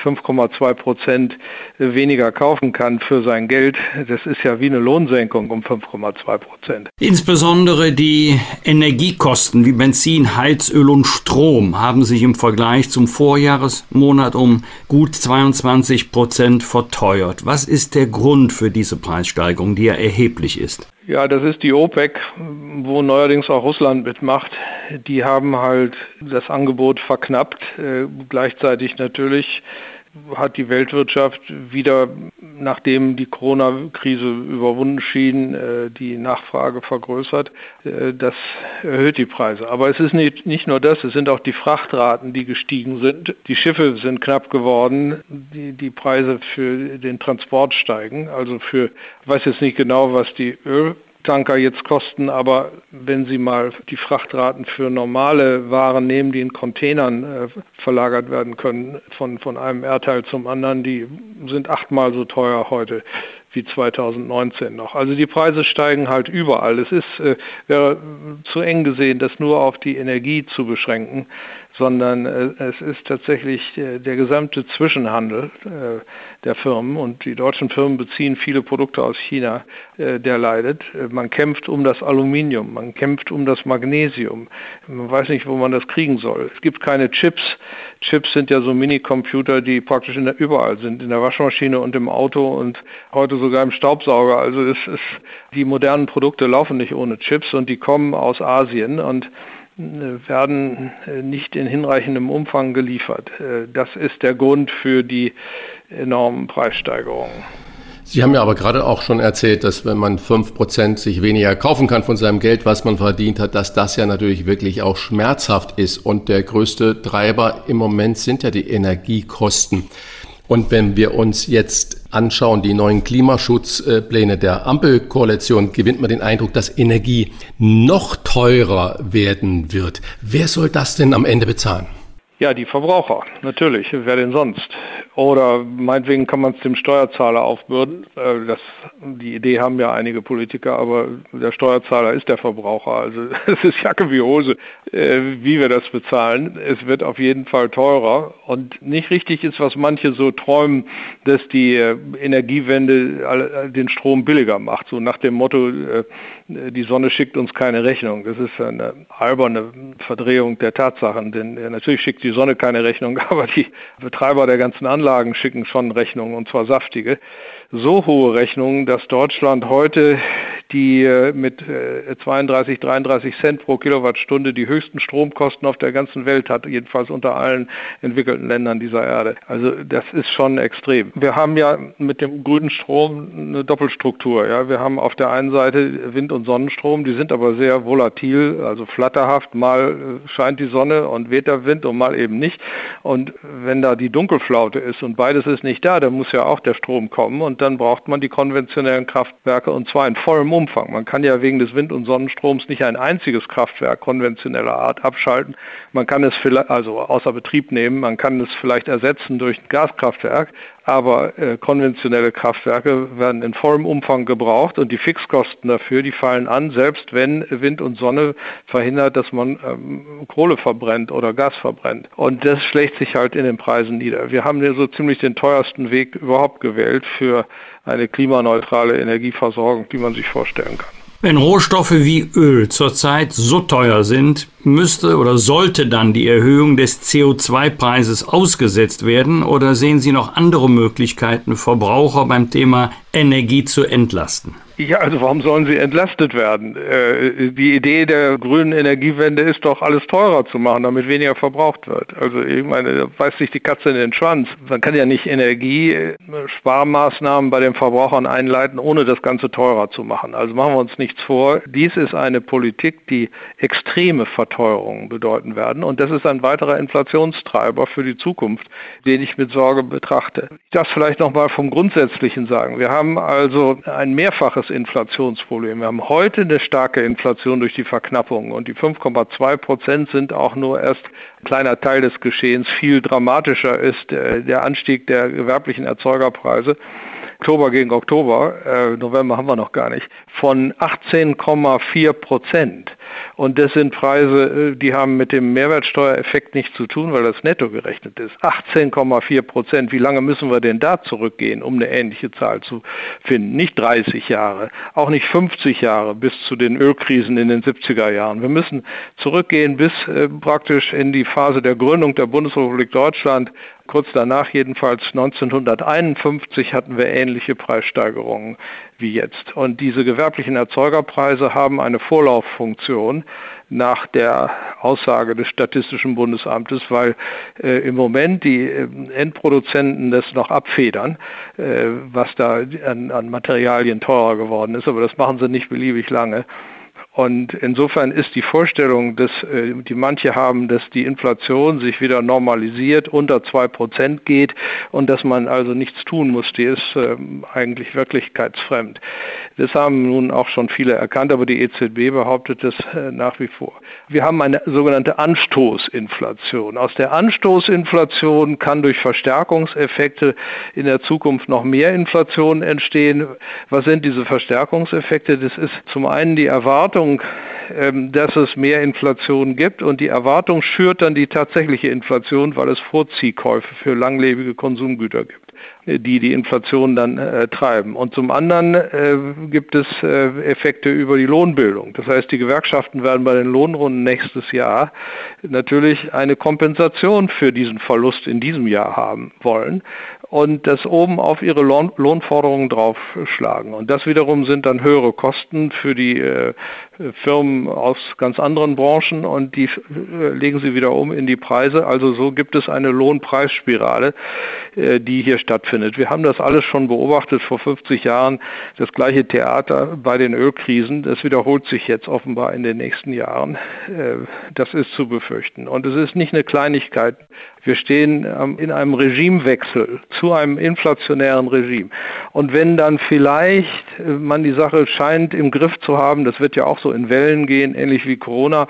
5,2 äh, Prozent weniger kaufen kann für sein Geld. Das ist ja wie eine Lohnsenkung um 5,2 Prozent. Insbesondere die Energiekosten wie Benzin, Heizöl und Strom haben sich im Vergleich zum Vorjahres Monat um gut 22 Prozent verteuert. Was ist der Grund für diese Preissteigerung, die ja erheblich ist? Ja, das ist die OPEC, wo neuerdings auch Russland mitmacht. Die haben halt das Angebot verknappt, äh, gleichzeitig natürlich hat die Weltwirtschaft wieder, nachdem die Corona-Krise überwunden schien, äh, die Nachfrage vergrößert. Äh, das erhöht die Preise. Aber es ist nicht, nicht nur das, es sind auch die Frachtraten, die gestiegen sind. Die Schiffe sind knapp geworden, die, die Preise für den Transport steigen. Also für, ich weiß jetzt nicht genau, was die Öl Tanker jetzt kosten, aber wenn Sie mal die Frachtraten für normale Waren nehmen, die in Containern äh, verlagert werden können, von, von einem Erdteil zum anderen, die sind achtmal so teuer heute wie 2019 noch. Also die Preise steigen halt überall. Es ist äh, wäre zu eng gesehen, das nur auf die Energie zu beschränken sondern äh, es ist tatsächlich äh, der gesamte Zwischenhandel äh, der Firmen und die deutschen Firmen beziehen viele Produkte aus China, der leidet. Man kämpft um das Aluminium, man kämpft um das Magnesium. Man weiß nicht, wo man das kriegen soll. Es gibt keine Chips. Chips sind ja so Minicomputer, die praktisch der, überall sind, in der Waschmaschine und im Auto und heute sogar im Staubsauger. Also es ist, die modernen Produkte laufen nicht ohne Chips und die kommen aus Asien und werden äh, nicht in hinreichendem Umfang geliefert. Äh, das ist der Grund für die enormen Preissteigerungen. Sie haben ja aber gerade auch schon erzählt, dass wenn man fünf Prozent sich weniger kaufen kann von seinem Geld, was man verdient hat, dass das ja natürlich wirklich auch schmerzhaft ist. Und der größte Treiber im Moment sind ja die Energiekosten. Und wenn wir uns jetzt anschauen, die neuen Klimaschutzpläne der Ampelkoalition, gewinnt man den Eindruck, dass Energie noch teurer werden wird. Wer soll das denn am Ende bezahlen? Ja, die Verbraucher, natürlich. Wer denn sonst? Oder meinetwegen kann man es dem Steuerzahler aufbürden. Äh, das, die Idee haben ja einige Politiker, aber der Steuerzahler ist der Verbraucher. Also es ist Jacke wie Hose, äh, wie wir das bezahlen. Es wird auf jeden Fall teurer. Und nicht richtig ist, was manche so träumen, dass die äh, Energiewende den Strom billiger macht. So nach dem Motto, die Sonne schickt uns keine Rechnung. Das ist eine alberne Verdrehung der Tatsachen. Denn natürlich schickt die Sonne keine Rechnung, aber die Betreiber der ganzen Anlagen schicken schon Rechnungen und zwar saftige. So hohe Rechnungen, dass Deutschland heute die äh, mit 32, äh, 33 Cent pro Kilowattstunde die höchsten Stromkosten auf der ganzen Welt hat, jedenfalls unter allen entwickelten Ländern dieser Erde. Also das ist schon extrem. Wir haben ja mit dem grünen Strom eine Doppelstruktur. Ja, wir haben auf der einen Seite Wind- und Sonnenstrom, die sind aber sehr volatil, also flatterhaft. Mal äh, scheint die Sonne und weht der Wind und mal eben nicht. Und wenn da die Dunkelflaute ist und beides ist nicht da, dann muss ja auch der Strom kommen und dann braucht man die konventionellen Kraftwerke und zwar in vollem Umfang. Man kann ja wegen des Wind- und Sonnenstroms nicht ein einziges Kraftwerk konventioneller Art abschalten. Man kann es vielleicht, also außer Betrieb nehmen, man kann es vielleicht ersetzen durch ein Gaskraftwerk, aber äh, konventionelle Kraftwerke werden in vollem Umfang gebraucht und die Fixkosten dafür, die fallen an, selbst wenn Wind und Sonne verhindert, dass man ähm, Kohle verbrennt oder Gas verbrennt. Und das schlägt sich halt in den Preisen nieder. Wir haben hier so ziemlich den teuersten Weg überhaupt gewählt für eine klimaneutrale Energieversorgung, die man sich vorstellen kann. Wenn Rohstoffe wie Öl zurzeit so teuer sind, müsste oder sollte dann die Erhöhung des CO2-Preises ausgesetzt werden oder sehen Sie noch andere Möglichkeiten, Verbraucher beim Thema Energie zu entlasten? Ja, also warum sollen sie entlastet werden? Äh, die Idee der grünen Energiewende ist doch, alles teurer zu machen, damit weniger verbraucht wird. Also ich meine, da beißt sich die Katze in den Schwanz. Man kann ja nicht Energiesparmaßnahmen bei den Verbrauchern einleiten, ohne das Ganze teurer zu machen. Also machen wir uns nichts vor. Dies ist eine Politik, die extreme Verteuerungen bedeuten werden. Und das ist ein weiterer Inflationstreiber für die Zukunft, den ich mit Sorge betrachte. Ich darf vielleicht noch mal vom Grundsätzlichen sagen. Wir haben also ein mehrfaches das Inflationsproblem. Wir haben heute eine starke Inflation durch die Verknappung und die 5,2 Prozent sind auch nur erst ein kleiner Teil des Geschehens. Viel dramatischer ist äh, der Anstieg der gewerblichen Erzeugerpreise. Oktober gegen Oktober, äh, November haben wir noch gar nicht, von 18,4 Prozent. Und das sind Preise, äh, die haben mit dem Mehrwertsteuereffekt nichts zu tun, weil das netto gerechnet ist. 18,4 Prozent. Wie lange müssen wir denn da zurückgehen, um eine ähnliche Zahl zu finden? Nicht 30 Jahre, auch nicht 50 Jahre bis zu den Ölkrisen in den 70er Jahren. Wir müssen zurückgehen bis äh, praktisch in die Phase der Gründung der Bundesrepublik Deutschland Kurz danach, jedenfalls 1951, hatten wir ähnliche Preissteigerungen wie jetzt. Und diese gewerblichen Erzeugerpreise haben eine Vorlauffunktion nach der Aussage des Statistischen Bundesamtes, weil äh, im Moment die äh, Endproduzenten das noch abfedern, äh, was da an, an Materialien teurer geworden ist. Aber das machen sie nicht beliebig lange. Und insofern ist die Vorstellung, dass, äh, die manche haben, dass die Inflation sich wieder normalisiert, unter zwei Prozent geht und dass man also nichts tun muss, die ist ähm, eigentlich wirklichkeitsfremd. Das haben nun auch schon viele erkannt, aber die EZB behauptet das äh, nach wie vor. Wir haben eine sogenannte Anstoßinflation. Aus der Anstoßinflation kann durch Verstärkungseffekte in der Zukunft noch mehr Inflation entstehen. Was sind diese Verstärkungseffekte? Das ist zum einen die Erwartung, Erwartung, ähm, dass es mehr Inflation gibt. Und die Erwartung schürt dann die tatsächliche Inflation, weil es Vorziehkäufe für langlebige Konsumgüter gibt die die Inflation dann äh, treiben. Und zum anderen äh, gibt es äh, Effekte über die Lohnbildung. Das heißt, die Gewerkschaften werden bei den Lohnrunden nächstes Jahr natürlich eine Kompensation für diesen Verlust in diesem Jahr haben wollen und das oben auf ihre Lohn Lohnforderungen draufschlagen. Und das wiederum sind dann höhere Kosten für die äh, Firmen aus ganz anderen Branchen und die äh, legen sie wieder um in die Preise. Also so gibt es eine Lohnpreisspirale, äh, die hier stattfindet. Wir haben das alles schon beobachtet vor 50 Jahren, das gleiche Theater bei den Ölkrisen. Das wiederholt sich jetzt offenbar in den nächsten Jahren. Äh, das ist zu befürchten. Und es ist nicht eine Kleinigkeit. Wir stehen ähm, in einem Regimewechsel zu einem inflationären Regime. Und wenn dann vielleicht äh, man die Sache scheint im Griff zu haben, das wird ja auch so in Wellen gehen, ähnlich wie Corona,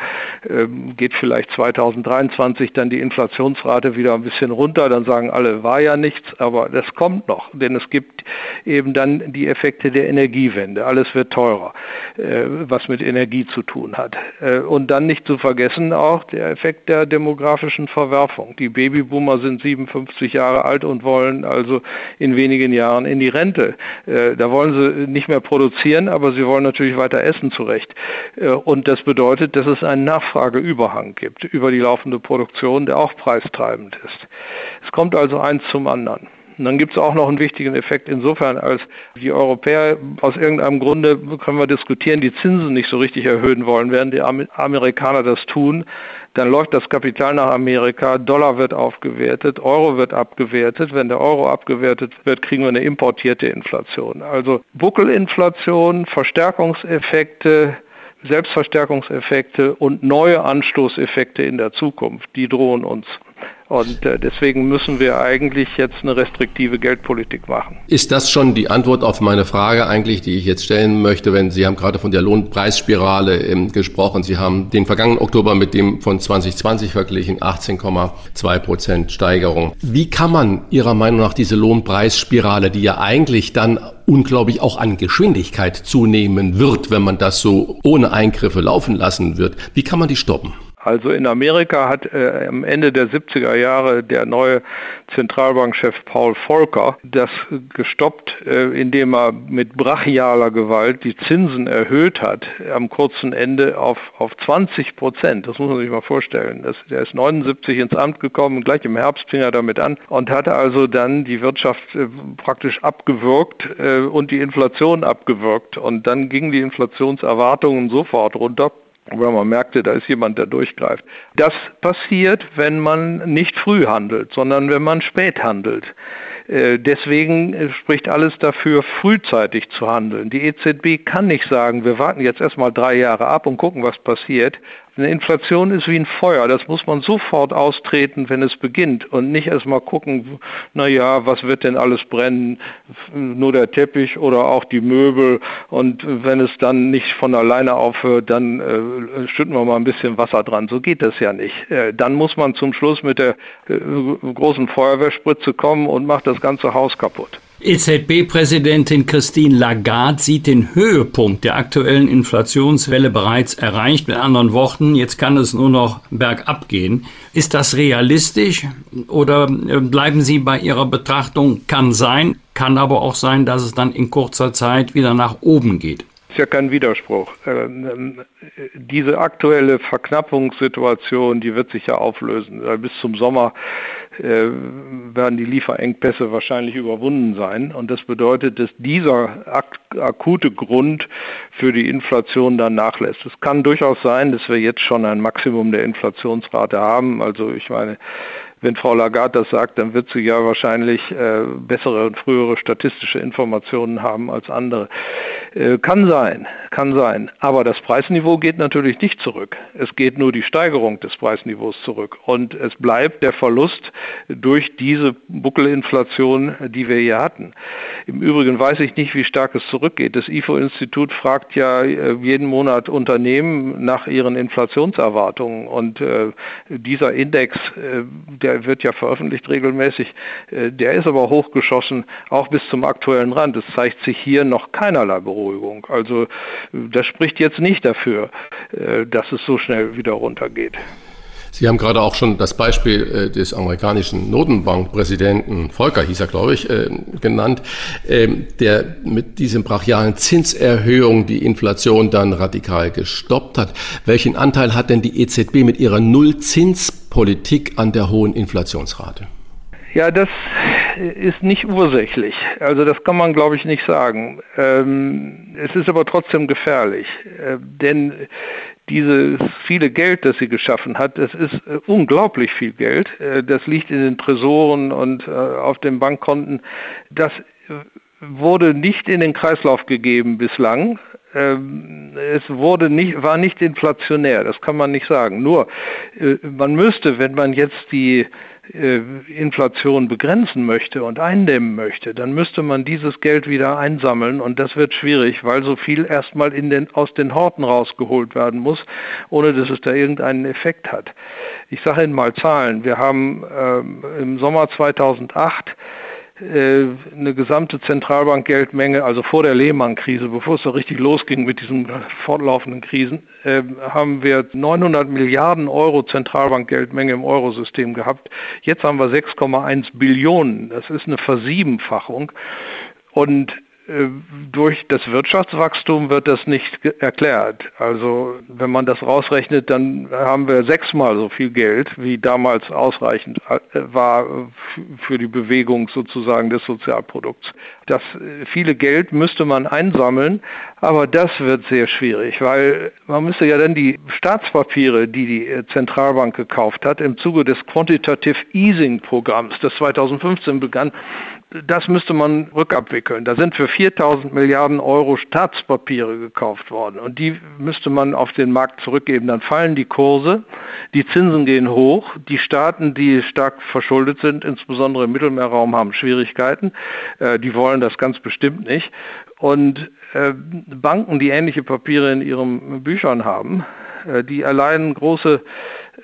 ähm, geht vielleicht 2023 dann die Inflationsrate wieder ein bisschen runter, dann sagen alle, war ja nichts, aber das kommt noch, denn es gibt eben dann die Effekte der Energiewende. Alles wird teurer, äh, was mit Energie zu tun hat. Äh, und dann nicht zu vergessen auch der Effekt der demografischen Verwerfung. Die Babyboomer sind 57 Jahre alt und wollen also in wenigen Jahren in die Rente. Äh, da wollen sie nicht mehr produzieren, aber sie wollen natürlich weiter essen zurecht. Äh, und das bedeutet, dass es einen Nachfrageüberhang gibt über die laufende Produktion, der auch preistreibend ist. Es kommt also eins zum anderen. Und dann gibt es auch noch einen wichtigen Effekt insofern, als die Europäer aus irgendeinem Grunde, können wir diskutieren, die Zinsen nicht so richtig erhöhen wollen, während die Amerikaner das tun. Dann läuft das Kapital nach Amerika, Dollar wird aufgewertet, Euro wird abgewertet. Wenn der Euro abgewertet wird, kriegen wir eine importierte Inflation. Also Buckelinflation, Verstärkungseffekte, Selbstverstärkungseffekte und neue Anstoßeffekte in der Zukunft, die drohen uns. Und äh, deswegen müssen wir eigentlich jetzt eine restriktive Geldpolitik machen. Ist das schon die Antwort auf meine Frage eigentlich, die ich jetzt stellen möchte, wenn Sie haben gerade von der Lohnpreisspirale ähm, gesprochen. Sie haben den vergangenen Oktober mit dem von 2020 verglichen, 18,2 Prozent Steigerung. Wie kann man Ihrer Meinung nach diese Lohnpreisspirale, die ja eigentlich dann unglaublich auch an Geschwindigkeit zunehmen wird, wenn man das so ohne Eingriffe laufen lassen wird, wie kann man die stoppen? Also in Amerika hat äh, am Ende der 70er Jahre der neue Zentralbankchef Paul Volcker das gestoppt, äh, indem er mit brachialer Gewalt die Zinsen erhöht hat, am kurzen Ende auf, auf 20 Prozent. Das muss man sich mal vorstellen. Das, der ist 79 ins Amt gekommen, gleich im Herbst fing er damit an und hatte also dann die Wirtschaft äh, praktisch abgewürgt äh, und die Inflation abgewürgt. Und dann gingen die Inflationserwartungen sofort runter weil man merkte, da ist jemand, der durchgreift. Das passiert, wenn man nicht früh handelt, sondern wenn man spät handelt. Äh, deswegen spricht alles dafür, frühzeitig zu handeln. Die EZB kann nicht sagen, wir warten jetzt erstmal drei Jahre ab und gucken, was passiert. Eine Inflation ist wie ein Feuer, das muss man sofort austreten, wenn es beginnt und nicht erstmal gucken, naja, was wird denn alles brennen, nur der Teppich oder auch die Möbel und wenn es dann nicht von alleine aufhört, dann äh, schütten wir mal ein bisschen Wasser dran. So geht das ja nicht. Äh, dann muss man zum Schluss mit der äh, großen Feuerwehrspritze kommen und macht das ganze Haus kaputt. EZB-Präsidentin Christine Lagarde sieht den Höhepunkt der aktuellen Inflationswelle bereits erreicht. Mit anderen Worten, jetzt kann es nur noch bergab gehen. Ist das realistisch oder äh, bleiben Sie bei Ihrer Betrachtung? Kann sein, kann aber auch sein, dass es dann in kurzer Zeit wieder nach oben geht ist ja kein Widerspruch. Ähm, diese aktuelle Verknappungssituation, die wird sich ja auflösen. Bis zum Sommer äh, werden die Lieferengpässe wahrscheinlich überwunden sein. Und das bedeutet, dass dieser ak akute Grund für die Inflation dann nachlässt. Es kann durchaus sein, dass wir jetzt schon ein Maximum der Inflationsrate haben. Also ich meine, wenn Frau Lagarde das sagt, dann wird sie ja wahrscheinlich äh, bessere und frühere statistische Informationen haben als andere. Äh, kann sein, kann sein. Aber das Preisniveau geht natürlich nicht zurück. Es geht nur die Steigerung des Preisniveaus zurück. Und es bleibt der Verlust durch diese Buckelinflation, die wir hier hatten. Im Übrigen weiß ich nicht, wie stark es zurückgeht. Das IFO-Institut fragt ja äh, jeden Monat Unternehmen nach ihren Inflationserwartungen. Und äh, dieser Index, äh, der wird ja veröffentlicht regelmäßig, äh, der ist aber hochgeschossen, auch bis zum aktuellen Rand. Es zeigt sich hier noch keinerlei Beruhigung. Also das spricht jetzt nicht dafür, äh, dass es so schnell wieder runtergeht. Sie haben gerade auch schon das Beispiel äh, des amerikanischen Notenbankpräsidenten Volcker, hieß er, glaube ich, äh, genannt, ähm, der mit diesen brachialen Zinserhöhungen die Inflation dann radikal gestoppt hat. Welchen Anteil hat denn die EZB mit ihrer Nullzinspolitik an der hohen Inflationsrate? Ja, das ist nicht ursächlich. Also das kann man, glaube ich, nicht sagen. Ähm, es ist aber trotzdem gefährlich, äh, denn dieses viele Geld, das sie geschaffen hat, das ist äh, unglaublich viel Geld. Äh, das liegt in den Tresoren und äh, auf den Bankkonten. Das wurde nicht in den Kreislauf gegeben bislang. Ähm, es wurde nicht, war nicht inflationär, das kann man nicht sagen. Nur, man müsste, wenn man jetzt die Inflation begrenzen möchte und eindämmen möchte, dann müsste man dieses Geld wieder einsammeln und das wird schwierig, weil so viel erstmal in den, aus den Horten rausgeholt werden muss, ohne dass es da irgendeinen Effekt hat. Ich sage Ihnen mal Zahlen. Wir haben ähm, im Sommer 2008 äh, eine gesamte Zentralbankgeldmenge, also vor der Lehman-Krise, bevor es so richtig losging mit diesen fortlaufenden Krisen, äh, haben wir 900 Milliarden Euro Zentralbankgeldmenge im Eurosystem gehabt. Jetzt haben wir 6,1 Billionen. Das ist eine Versiebenfachung. Und äh, durch das Wirtschaftswachstum wird das nicht erklärt. Also wenn man das rausrechnet, dann haben wir sechsmal so viel Geld, wie damals ausreichend äh, war für die Bewegung sozusagen des Sozialprodukts. Das äh, viele Geld müsste man einsammeln, aber das wird sehr schwierig, weil man müsste ja dann die Staatspapiere, die die Zentralbank gekauft hat, im Zuge des Quantitative Easing Programms, das 2015 begann, das müsste man rückabwickeln. Da sind für 4000 Milliarden Euro Staatspapiere gekauft worden und die müsste man auf den Markt zurückgeben. Dann fallen die Kurse, die Zinsen gehen hoch, die Staaten, die stark verschuldet sind, insbesondere im Mittelmeerraum, haben Schwierigkeiten. Äh, die wollen das ganz bestimmt nicht. Und äh, Banken, die ähnliche Papiere in ihren Büchern haben, äh, die erleiden große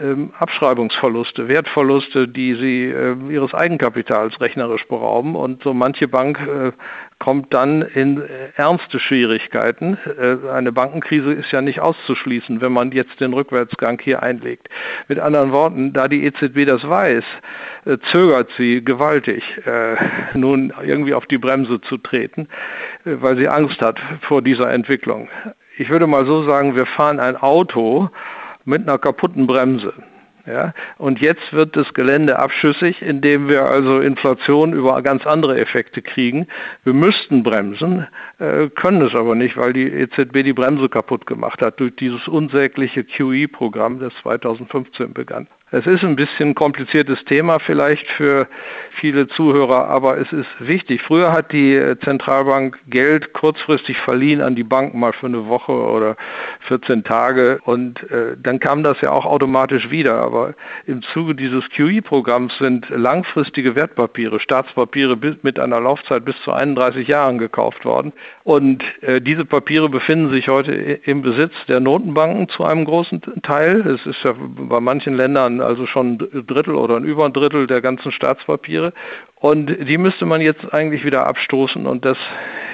ähm, Abschreibungsverluste, Wertverluste, die sie äh, ihres Eigenkapitals rechnerisch berauben. Und so manche Bank äh, kommt dann in äh, ernste Schwierigkeiten. Äh, eine Bankenkrise ist ja nicht auszuschließen, wenn man jetzt den Rückwärtsgang hier einlegt. Mit anderen Worten, da die EZB das weiß, äh, zögert sie gewaltig, nun irgendwie auf die Bremse zu treten, weil sie Angst hat vor dieser Entwicklung. Ich würde mal so sagen, wir fahren ein Auto, mit einer kaputten Bremse. Ja, und jetzt wird das Gelände abschüssig, indem wir also Inflation über ganz andere Effekte kriegen. Wir müssten bremsen, äh, können es aber nicht, weil die EZB die Bremse kaputt gemacht hat durch dieses unsägliche QE-Programm, das 2015 begann. Es ist ein bisschen ein kompliziertes Thema vielleicht für viele Zuhörer, aber es ist wichtig. Früher hat die Zentralbank Geld kurzfristig verliehen an die Banken mal für eine Woche oder 14 Tage und äh, dann kam das ja auch automatisch wieder. Aber im Zuge dieses QE-Programms sind langfristige Wertpapiere, Staatspapiere mit einer Laufzeit bis zu 31 Jahren gekauft worden. Und äh, diese Papiere befinden sich heute im Besitz der Notenbanken zu einem großen Teil. Es ist ja bei manchen Ländern also schon ein Drittel oder ein über ein Drittel der ganzen Staatspapiere. Und die müsste man jetzt eigentlich wieder abstoßen und das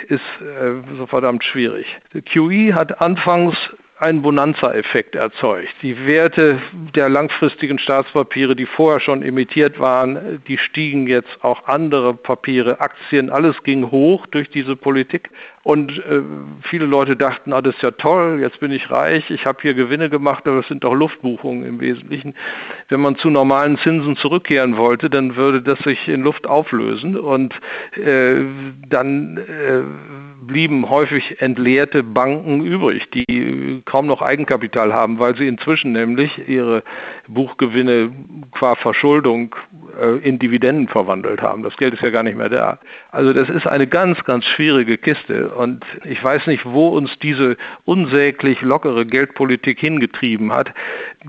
ist äh, so verdammt schwierig. QE hat anfangs einen Bonanza-Effekt erzeugt. Die Werte der langfristigen Staatspapiere, die vorher schon emittiert waren, die stiegen jetzt auch andere Papiere, Aktien, alles ging hoch durch diese Politik. Und äh, viele Leute dachten, ah, das ist ja toll, jetzt bin ich reich, ich habe hier Gewinne gemacht, aber das sind doch Luftbuchungen im Wesentlichen. Wenn man zu normalen Zinsen zurückkehren wollte, dann würde das sich in Luft auflösen und äh, dann äh, blieben häufig entleerte Banken übrig, die kaum noch Eigenkapital haben, weil sie inzwischen nämlich ihre Buchgewinne qua Verschuldung äh, in Dividenden verwandelt haben. Das Geld ist ja gar nicht mehr da. Also das ist eine ganz, ganz schwierige Kiste und ich weiß nicht, wo uns diese unsäglich lockere Geldpolitik hingetrieben hat.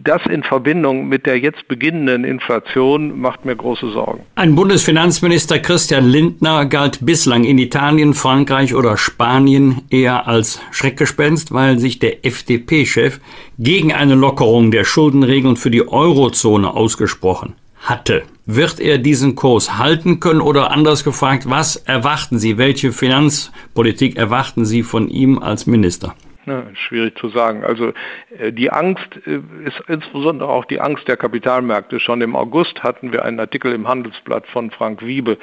Das in Verbindung mit der jetzt beginnenden Inflation macht mir große Sorgen. Ein Bundesfinanzminister Christian Lindner galt bislang in Italien, Frankreich oder Spanien eher als Schreckgespenst, weil sich der FDP-Chef gegen eine Lockerung der Schuldenregeln für die Eurozone ausgesprochen hatte. Wird er diesen Kurs halten können oder anders gefragt, was erwarten Sie, welche Finanzpolitik erwarten Sie von ihm als Minister? Ne, schwierig zu sagen. Also äh, die Angst äh, ist insbesondere auch die Angst der Kapitalmärkte. Schon im August hatten wir einen Artikel im Handelsblatt von Frank Wiebe,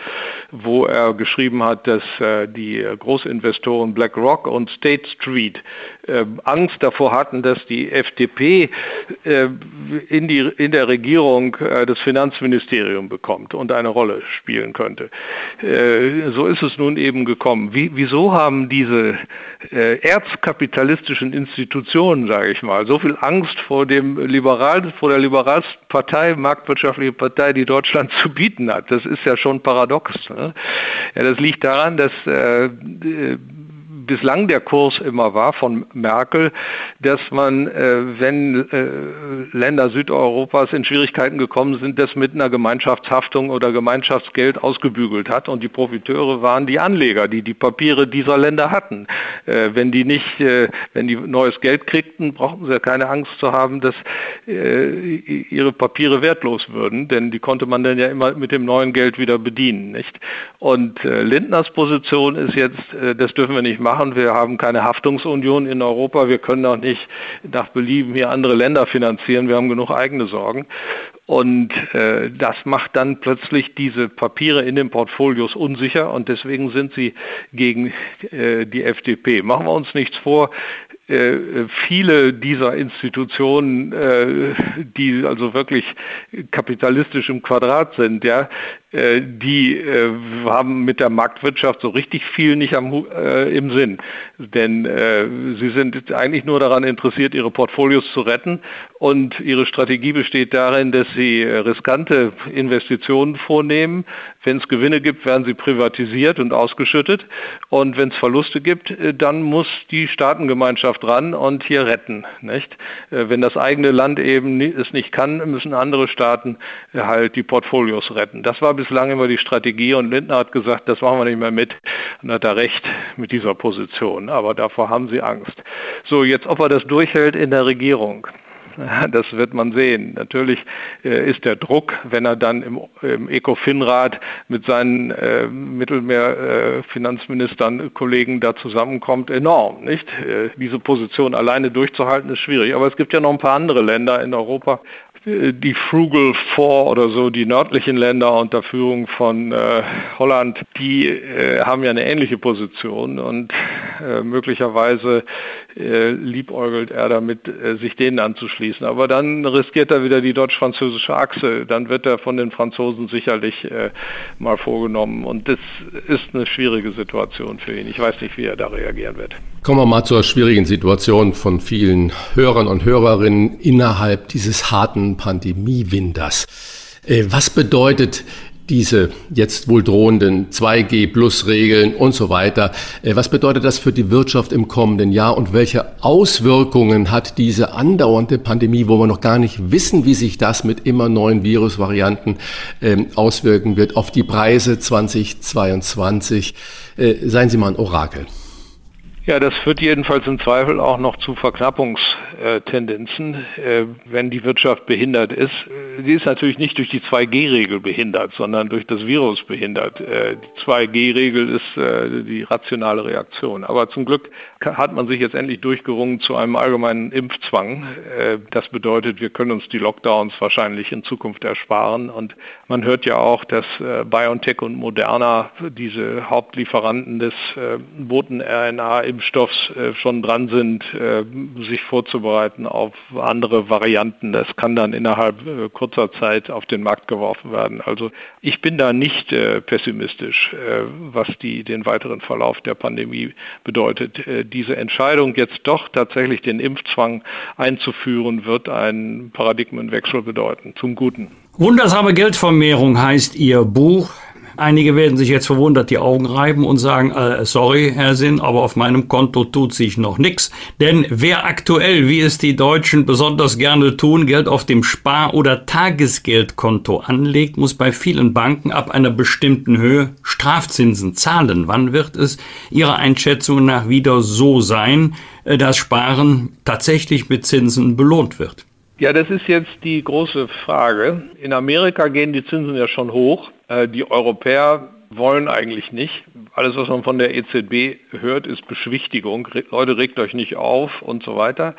wo er geschrieben hat, dass äh, die Großinvestoren BlackRock und State Street Angst davor hatten, dass die FDP in, die, in der Regierung das Finanzministerium bekommt und eine Rolle spielen könnte. So ist es nun eben gekommen. Wie, wieso haben diese Erzkapitalisten kapitalistischen Institutionen, sage ich mal, so viel Angst vor dem Liberal, vor der Liberalspartei, marktwirtschaftliche Partei, die Deutschland zu bieten hat. Das ist ja schon paradox. Ne? Ja, das liegt daran, dass äh, bislang der Kurs immer war von Merkel, dass man, äh, wenn äh, Länder Südeuropas in Schwierigkeiten gekommen sind, das mit einer Gemeinschaftshaftung oder Gemeinschaftsgeld ausgebügelt hat. Und die Profiteure waren die Anleger, die die Papiere dieser Länder hatten. Äh, wenn die nicht, äh, wenn die neues Geld kriegten, brauchten sie ja keine Angst zu haben, dass äh, ihre Papiere wertlos würden, denn die konnte man dann ja immer mit dem neuen Geld wieder bedienen, nicht? Und äh, Lindners Position ist jetzt, das dürfen wir nicht machen machen. Wir haben keine Haftungsunion in Europa. Wir können auch nicht nach Belieben hier andere Länder finanzieren. Wir haben genug eigene Sorgen. Und äh, das macht dann plötzlich diese Papiere in den Portfolios unsicher und deswegen sind sie gegen äh, die FDP. Machen wir uns nichts vor, äh, viele dieser Institutionen, äh, die also wirklich kapitalistisch im Quadrat sind, ja, die äh, haben mit der Marktwirtschaft so richtig viel nicht am, äh, im Sinn. Denn äh, sie sind eigentlich nur daran interessiert, ihre Portfolios zu retten und ihre Strategie besteht darin, dass sie riskante Investitionen vornehmen. Wenn es Gewinne gibt, werden sie privatisiert und ausgeschüttet und wenn es Verluste gibt, dann muss die Staatengemeinschaft ran und hier retten. Nicht? Wenn das eigene Land eben es nicht kann, müssen andere Staaten halt die Portfolios retten. Das war bislang immer die Strategie und Lindner hat gesagt, das machen wir nicht mehr mit. Und hat er recht mit dieser Position. Aber davor haben sie Angst. So, jetzt ob er das durchhält in der Regierung. Das wird man sehen. Natürlich äh, ist der Druck, wenn er dann im, im ECOFIN-Rat mit seinen äh, Mittelmeer-Finanzministern, äh, Kollegen da zusammenkommt, enorm. Nicht? Äh, diese Position alleine durchzuhalten ist schwierig. Aber es gibt ja noch ein paar andere Länder in Europa, die Frugal Four oder so, die nördlichen Länder unter Führung von äh, Holland, die äh, haben ja eine ähnliche Position und äh, möglicherweise äh, liebäugelt er damit, äh, sich denen anzuschließen. Aber dann riskiert er wieder die deutsch-französische Achse. Dann wird er von den Franzosen sicherlich äh, mal vorgenommen. Und das ist eine schwierige Situation für ihn. Ich weiß nicht, wie er da reagieren wird. Kommen wir mal zur schwierigen Situation von vielen Hörern und Hörerinnen innerhalb dieses harten Pandemiewinters. Was bedeutet diese jetzt wohl drohenden 2G-Plus-Regeln und so weiter. Äh, was bedeutet das für die Wirtschaft im kommenden Jahr und welche Auswirkungen hat diese andauernde Pandemie, wo wir noch gar nicht wissen, wie sich das mit immer neuen Virusvarianten ähm, auswirken wird, auf die Preise 2022? Äh, seien Sie mal ein Orakel. Ja, das führt jedenfalls im Zweifel auch noch zu Verknappungstendenzen. Äh, wenn die Wirtschaft behindert ist, die ist natürlich nicht durch die 2G-Regel behindert, sondern durch das Virus behindert. Äh, die 2G-Regel ist äh, die rationale Reaktion. Aber zum Glück hat man sich jetzt endlich durchgerungen zu einem allgemeinen Impfzwang. Äh, das bedeutet, wir können uns die Lockdowns wahrscheinlich in Zukunft ersparen. Und man hört ja auch, dass BioNTech und Moderna, diese Hauptlieferanten des Boten-RNA-Impfstoffs, schon dran sind, sich vorzubereiten auf andere Varianten. Das kann dann innerhalb kurzer Zeit auf den Markt geworfen werden. Also ich bin da nicht äh, pessimistisch, äh, was die, den weiteren Verlauf der Pandemie bedeutet. Diese Entscheidung, jetzt doch tatsächlich den Impfzwang einzuführen, wird einen Paradigmenwechsel bedeuten, zum Guten. Wundersame Geldvermehrung heißt Ihr Buch. Einige werden sich jetzt verwundert die Augen reiben und sagen, äh, sorry, Herr Sinn, aber auf meinem Konto tut sich noch nichts. Denn wer aktuell, wie es die Deutschen besonders gerne tun, Geld auf dem Spar- oder Tagesgeldkonto anlegt, muss bei vielen Banken ab einer bestimmten Höhe Strafzinsen zahlen. Wann wird es Ihrer Einschätzung nach wieder so sein, äh, dass Sparen tatsächlich mit Zinsen belohnt wird? Ja, das ist jetzt die große Frage. In Amerika gehen die Zinsen ja schon hoch. Äh, die Europäer wollen eigentlich nicht. Alles, was man von der EZB hört, ist Beschwichtigung. Leute, regt euch nicht auf und so weiter.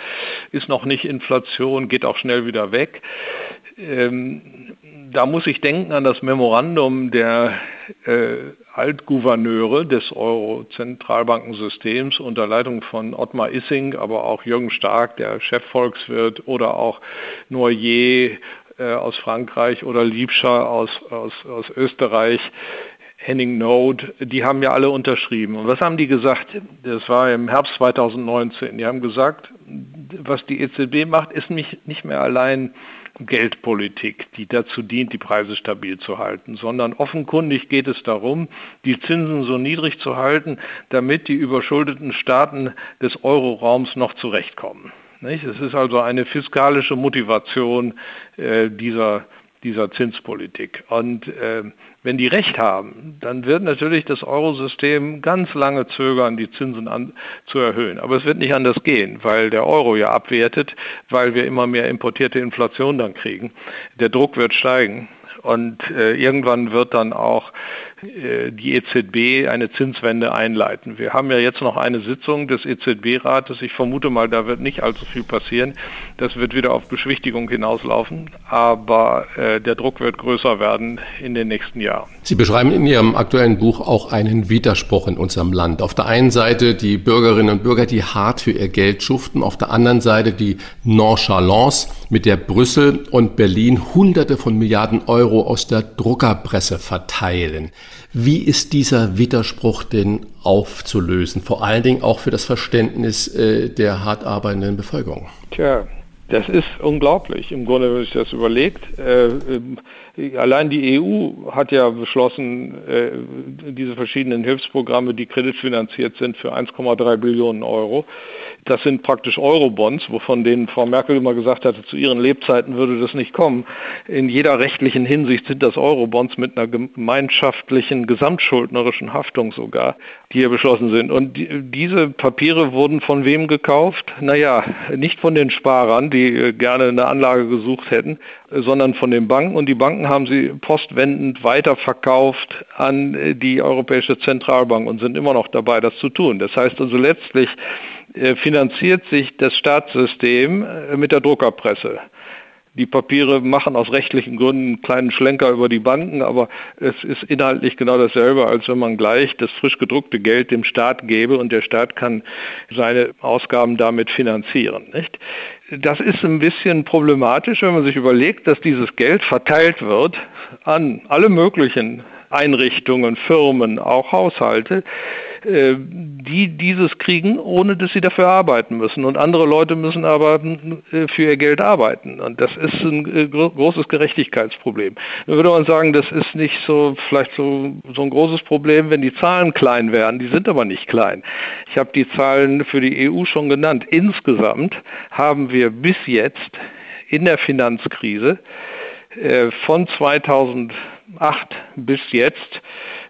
Ist noch nicht Inflation, geht auch schnell wieder weg. Ähm, da muss ich denken an das Memorandum der äh, Altgouverneure des Euro-Zentralbankensystems unter Leitung von Ottmar Issing, aber auch Jürgen Stark, der Chefvolkswirt, oder auch Noyer äh, aus Frankreich oder Liebscher aus, aus, aus Österreich, Henning Node, die haben ja alle unterschrieben. Und was haben die gesagt? Das war im Herbst 2019. Die haben gesagt, was die EZB macht, ist nicht, nicht mehr allein Geldpolitik, die dazu dient, die Preise stabil zu halten, sondern offenkundig geht es darum, die Zinsen so niedrig zu halten, damit die überschuldeten Staaten des Euroraums noch zurechtkommen. Es ist also eine fiskalische Motivation äh, dieser, dieser Zinspolitik. Und äh, wenn die recht haben, dann wird natürlich das Eurosystem ganz lange zögern, die Zinsen an, zu erhöhen. Aber es wird nicht anders gehen, weil der Euro ja abwertet, weil wir immer mehr importierte Inflation dann kriegen. Der Druck wird steigen. Und äh, irgendwann wird dann auch die EZB eine Zinswende einleiten. Wir haben ja jetzt noch eine Sitzung des EZB-Rates. Ich vermute mal, da wird nicht allzu viel passieren. Das wird wieder auf Beschwichtigung hinauslaufen, aber äh, der Druck wird größer werden in den nächsten Jahren. Sie beschreiben in Ihrem aktuellen Buch auch einen Widerspruch in unserem Land. Auf der einen Seite die Bürgerinnen und Bürger, die hart für ihr Geld schuften, auf der anderen Seite die Nonchalance, mit der Brüssel und Berlin Hunderte von Milliarden Euro aus der Druckerpresse verteilen. Wie ist dieser Widerspruch denn aufzulösen? Vor allen Dingen auch für das Verständnis äh, der hart arbeitenden Bevölkerung. Tja, das ist unglaublich. Im Grunde, wenn ich das überlegt, äh, äh, allein die EU hat ja beschlossen, äh, diese verschiedenen Hilfsprogramme, die kreditfinanziert sind, für 1,3 Billionen Euro. Das sind praktisch Eurobonds, wovon denen Frau Merkel immer gesagt hatte, zu ihren Lebzeiten würde das nicht kommen. In jeder rechtlichen Hinsicht sind das Eurobonds mit einer gemeinschaftlichen, gesamtschuldnerischen Haftung sogar, die hier beschlossen sind. Und die, diese Papiere wurden von wem gekauft? Naja, nicht von den Sparern, die äh, gerne eine Anlage gesucht hätten, sondern von den Banken. Und die Banken haben sie postwendend weiterverkauft an äh, die Europäische Zentralbank und sind immer noch dabei, das zu tun. Das heißt also letztlich äh, finanziert sich das Staatssystem mit der Druckerpresse. Die Papiere machen aus rechtlichen Gründen einen kleinen Schlenker über die Banken, aber es ist inhaltlich genau dasselbe, als wenn man gleich das frisch gedruckte Geld dem Staat gäbe und der Staat kann seine Ausgaben damit finanzieren. Nicht? Das ist ein bisschen problematisch, wenn man sich überlegt, dass dieses Geld verteilt wird an alle möglichen Einrichtungen, Firmen, auch Haushalte, äh, die dieses kriegen, ohne dass sie dafür arbeiten müssen. Und andere Leute müssen aber äh, für ihr Geld arbeiten. Und das ist ein äh, großes Gerechtigkeitsproblem. Da würde man sagen, das ist nicht so vielleicht so, so ein großes Problem, wenn die Zahlen klein wären. Die sind aber nicht klein. Ich habe die Zahlen für die EU schon genannt. Insgesamt haben wir bis jetzt in der Finanzkrise äh, von 2008 bis jetzt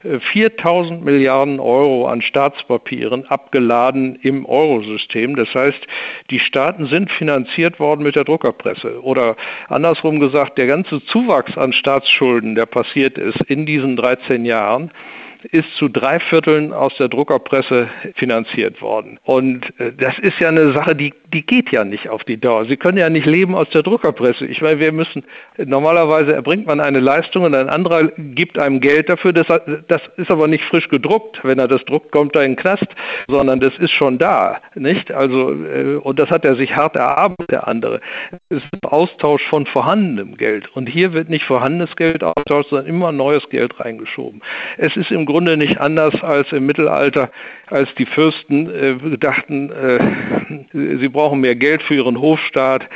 4000 äh, Milliarden Euro an Staatspapieren abgeladen im Eurosystem. Das heißt, die Staaten sind finanziert worden mit der Druckerpresse. Oder andersrum gesagt, der ganze Zuwachs an Staatsschulden, der passiert ist in diesen 13 Jahren, ist zu drei Vierteln aus der Druckerpresse finanziert worden. Und äh, das ist ja eine Sache, die, die geht ja nicht auf die Dauer. Sie können ja nicht leben aus der Druckerpresse. Ich meine, wir müssen, normalerweise erbringt man eine Leistung und ein anderer gibt einem Geld dafür. Das, das ist aber nicht frisch gedruckt. Wenn er das druckt, kommt er in den Knast, sondern das ist schon da, nicht? Also, äh, und das hat er sich hart erarbeitet, der andere. Es ist ein Austausch von vorhandenem Geld. Und hier wird nicht vorhandenes Geld ausgetauscht, sondern immer neues Geld reingeschoben. Es ist im Grunde nicht anders als im Mittelalter, als die Fürsten äh, dachten, äh, sie brauchen mehr Geld für ihren Hofstaat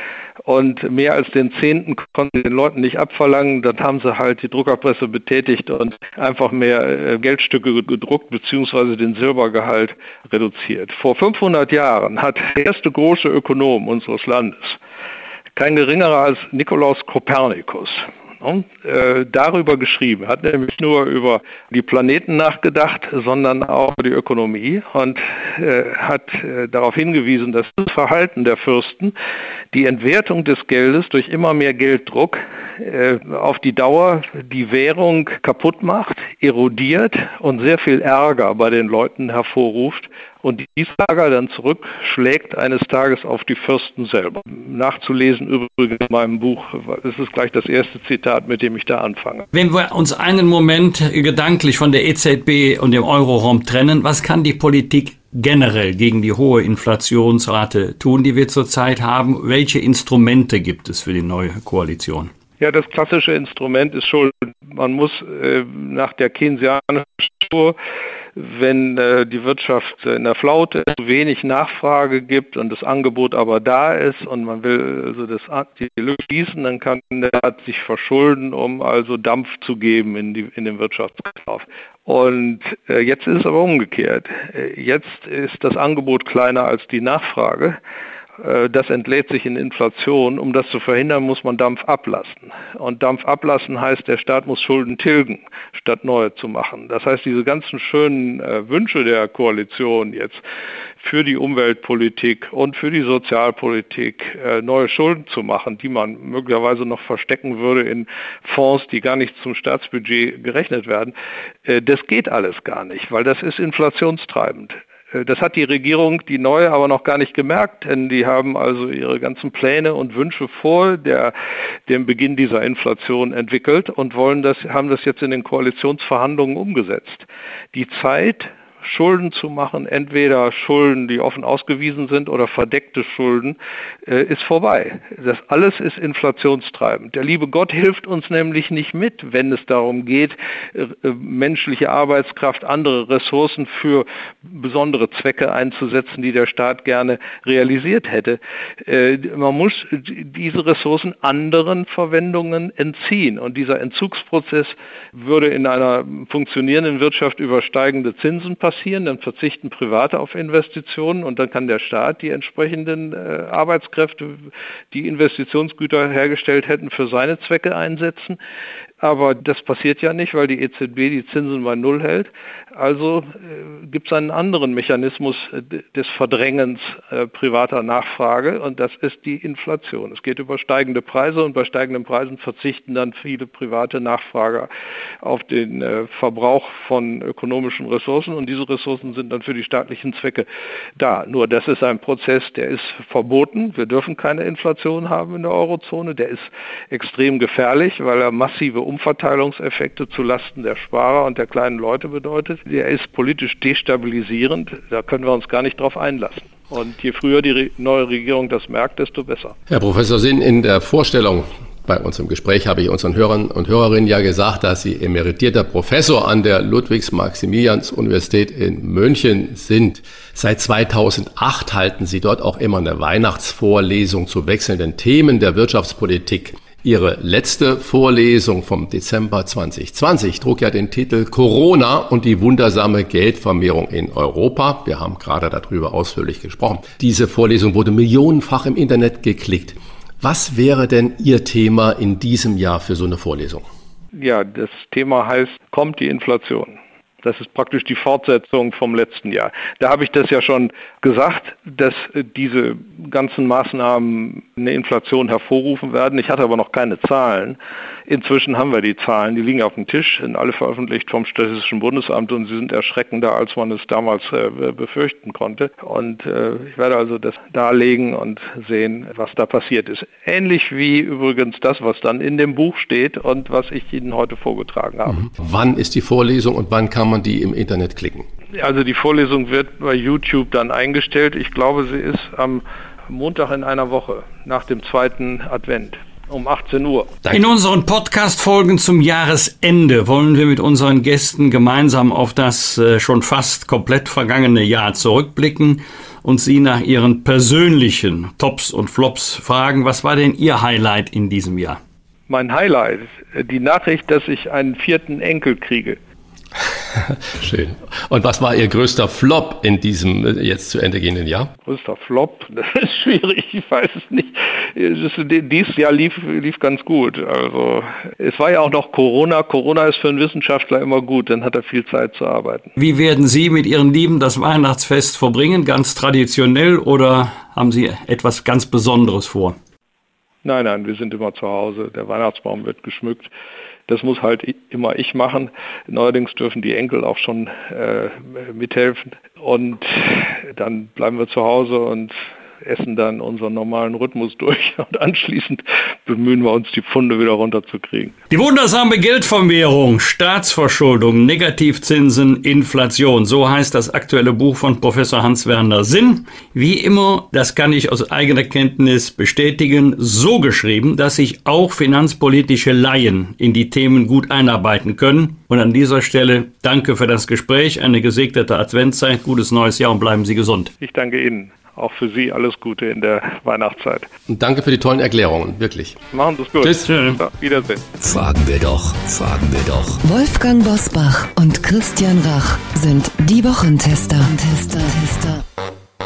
und mehr als den Zehnten konnten sie den Leuten nicht abverlangen. Dann haben sie halt die Druckerpresse betätigt und einfach mehr äh, Geldstücke gedruckt bzw. den Silbergehalt reduziert. Vor 500 Jahren hat der erste große Ökonom unseres Landes, kein geringerer als Nikolaus Kopernikus, äh, darüber geschrieben, hat nämlich nur über die Planeten nachgedacht, sondern auch über die Ökonomie und äh, hat äh, darauf hingewiesen, dass das Verhalten der Fürsten die Entwertung des Geldes durch immer mehr Gelddruck äh, auf die Dauer die Währung kaputt macht, erodiert und sehr viel Ärger bei den Leuten hervorruft und dieses Ärger dann zurückschlägt eines Tages auf die Fürsten selber. Nachzulesen übrigens in meinem Buch, das ist gleich das erste Zitat, mit dem ich da anfange. Wenn wir uns einen Moment gedanklich von der EZB und dem Euroraum trennen, was kann die Politik generell gegen die hohe Inflationsrate tun, die wir zurzeit haben? Welche Instrumente gibt es für die neue Koalition? Ja, das klassische Instrument ist Schulden. Man muss äh, nach der Keynesianischen Struktur wenn äh, die Wirtschaft in der Flaute ist, wenig Nachfrage gibt und das Angebot aber da ist und man will also das, die Lücke schließen, dann kann der sich verschulden, um also Dampf zu geben in, die, in den Wirtschaftskauf. Und äh, jetzt ist es aber umgekehrt. Äh, jetzt ist das Angebot kleiner als die Nachfrage. Äh, das entlädt sich in Inflation. Um das zu verhindern, muss man Dampf ablassen. Und Dampf ablassen heißt, der Staat muss Schulden tilgen, statt neue zu machen. Das heißt, diese ganzen schönen äh, Wünsche der Koalition jetzt für die Umweltpolitik und für die Sozialpolitik äh, neue Schulden zu machen, die man möglicherweise noch verstecken würde in Fonds, die gar nicht zum Staatsbudget gerechnet werden, das geht alles gar nicht, weil das ist inflationstreibend. Äh, das hat die Regierung, die neue, aber noch gar nicht gemerkt, denn die haben also ihre ganzen Pläne und Wünsche vor der, dem Beginn dieser Inflation entwickelt und wollen das, haben das jetzt in den Koalitionsverhandlungen umgesetzt. Die Zeit Schulden zu machen, entweder Schulden, die offen ausgewiesen sind oder verdeckte Schulden, äh, ist vorbei. Das alles ist inflationstreibend. Der liebe Gott hilft uns nämlich nicht mit, wenn es darum geht, äh, menschliche Arbeitskraft, andere Ressourcen für besondere Zwecke einzusetzen, die der Staat gerne realisiert hätte. Äh, man muss diese Ressourcen anderen Verwendungen entziehen. Und dieser Entzugsprozess würde in einer funktionierenden Wirtschaft über steigende Zinsen passieren passieren, dann verzichten Private auf Investitionen und dann kann der Staat die entsprechenden äh, Arbeitskräfte, die Investitionsgüter hergestellt hätten, für seine Zwecke einsetzen. Aber das passiert ja nicht, weil die EZB die Zinsen bei Null hält. Also äh, gibt es einen anderen Mechanismus äh, des Verdrängens äh, privater Nachfrage und das ist die Inflation. Es geht über steigende Preise und bei steigenden Preisen verzichten dann viele private Nachfrager auf den äh, Verbrauch von ökonomischen Ressourcen und diese Ressourcen sind dann für die staatlichen Zwecke da. Nur das ist ein Prozess, der ist verboten. Wir dürfen keine Inflation haben in der Eurozone. Der ist extrem gefährlich, weil er massive Umverteilungseffekte zu Lasten der Sparer und der kleinen Leute bedeutet. Der ist politisch destabilisierend. Da können wir uns gar nicht drauf einlassen. Und je früher die neue Regierung das merkt, desto besser. Herr Professor Sinn, in der Vorstellung bei uns im Gespräch habe ich unseren Hörern und Hörerinnen ja gesagt, dass Sie emeritierter Professor an der Ludwigs-Maximilians-Universität in München sind. Seit 2008 halten Sie dort auch immer eine Weihnachtsvorlesung zu wechselnden Themen der Wirtschaftspolitik. Ihre letzte Vorlesung vom Dezember 2020 trug ja den Titel Corona und die wundersame Geldvermehrung in Europa. Wir haben gerade darüber ausführlich gesprochen. Diese Vorlesung wurde millionenfach im Internet geklickt. Was wäre denn Ihr Thema in diesem Jahr für so eine Vorlesung? Ja, das Thema heißt, kommt die Inflation? Das ist praktisch die Fortsetzung vom letzten Jahr. Da habe ich das ja schon gesagt, dass diese ganzen Maßnahmen eine Inflation hervorrufen werden. Ich hatte aber noch keine Zahlen. Inzwischen haben wir die Zahlen, die liegen auf dem Tisch, sind alle veröffentlicht vom Statistischen Bundesamt und sie sind erschreckender, als man es damals äh, befürchten konnte. Und äh, ich werde also das darlegen und sehen, was da passiert ist. Ähnlich wie übrigens das, was dann in dem Buch steht und was ich Ihnen heute vorgetragen habe. Mhm. Wann ist die Vorlesung und wann kann man die im Internet klicken? Also die Vorlesung wird bei YouTube dann eingestellt. Ich glaube, sie ist am Montag in einer Woche nach dem zweiten Advent um 18 Uhr. In unseren Podcast-Folgen zum Jahresende wollen wir mit unseren Gästen gemeinsam auf das äh, schon fast komplett vergangene Jahr zurückblicken und sie nach ihren persönlichen Tops und Flops fragen. Was war denn Ihr Highlight in diesem Jahr? Mein Highlight, die Nachricht, dass ich einen vierten Enkel kriege. Schön. Und was war Ihr größter Flop in diesem äh, jetzt zu Ende gehenden Jahr? Größter Flop? Das ist schwierig, ich weiß es nicht. dieses Jahr lief, lief ganz gut. Also es war ja auch noch Corona. Corona ist für einen Wissenschaftler immer gut, dann hat er viel Zeit zu arbeiten. Wie werden Sie mit Ihren Lieben das Weihnachtsfest verbringen? Ganz traditionell oder haben Sie etwas ganz Besonderes vor? Nein, nein, wir sind immer zu Hause. Der Weihnachtsbaum wird geschmückt. Das muss halt immer ich machen. Neuerdings dürfen die Enkel auch schon äh, mithelfen. Und dann bleiben wir zu Hause und essen dann unseren normalen Rhythmus durch und anschließend bemühen wir uns, die Pfunde wieder runterzukriegen. Die wundersame Geldvermehrung, Staatsverschuldung, Negativzinsen, Inflation, so heißt das aktuelle Buch von Professor Hans-Werner Sinn. Wie immer, das kann ich aus eigener Kenntnis bestätigen, so geschrieben, dass sich auch finanzpolitische Laien in die Themen gut einarbeiten können. Und an dieser Stelle danke für das Gespräch, eine gesegnete Adventszeit, gutes neues Jahr und bleiben Sie gesund. Ich danke Ihnen auch für Sie alles Gute in der Weihnachtszeit. Und danke für die tollen Erklärungen, wirklich. Machen Sie es gut. Tschüss. Ja, wiedersehen. Fragen wir doch, fragen wir doch. Wolfgang Bosbach und Christian Rach sind die Wochentester. Tester, Tester.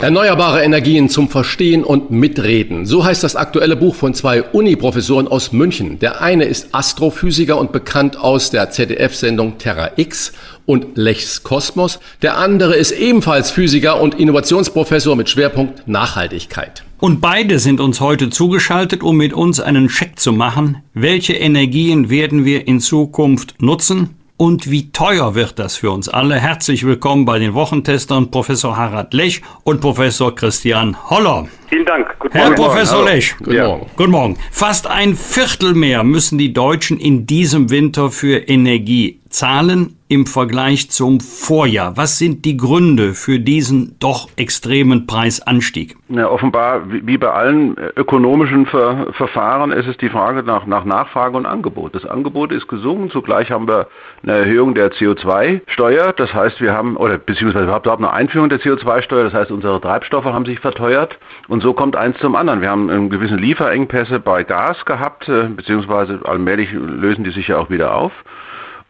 Erneuerbare Energien zum Verstehen und Mitreden. So heißt das aktuelle Buch von zwei Uni-Professoren aus München. Der eine ist Astrophysiker und bekannt aus der ZDF-Sendung Terra X und Lechs Kosmos. Der andere ist ebenfalls Physiker und Innovationsprofessor mit Schwerpunkt Nachhaltigkeit. Und beide sind uns heute zugeschaltet, um mit uns einen Check zu machen. Welche Energien werden wir in Zukunft nutzen? Und wie teuer wird das für uns alle? Herzlich willkommen bei den Wochentestern Professor Harald Lech und Professor Christian Holler. Vielen Dank. Guten Herr Morgen. Professor Hallo. Lech. Guten ja. Morgen. Guten Morgen. Fast ein Viertel mehr müssen die Deutschen in diesem Winter für Energie zahlen im Vergleich zum Vorjahr. Was sind die Gründe für diesen doch extremen Preisanstieg? Ja, offenbar, wie bei allen äh, ökonomischen Ver Verfahren, ist es die Frage nach, nach Nachfrage und Angebot. Das Angebot ist gesunken, zugleich haben wir eine Erhöhung der CO2-Steuer. Das heißt, wir haben, oder beziehungsweise überhaupt eine Einführung der CO2-Steuer. Das heißt, unsere Treibstoffe haben sich verteuert. Und so kommt eins zum anderen. Wir haben einen gewissen Lieferengpässe bei Gas gehabt, äh, beziehungsweise allmählich lösen die sich ja auch wieder auf.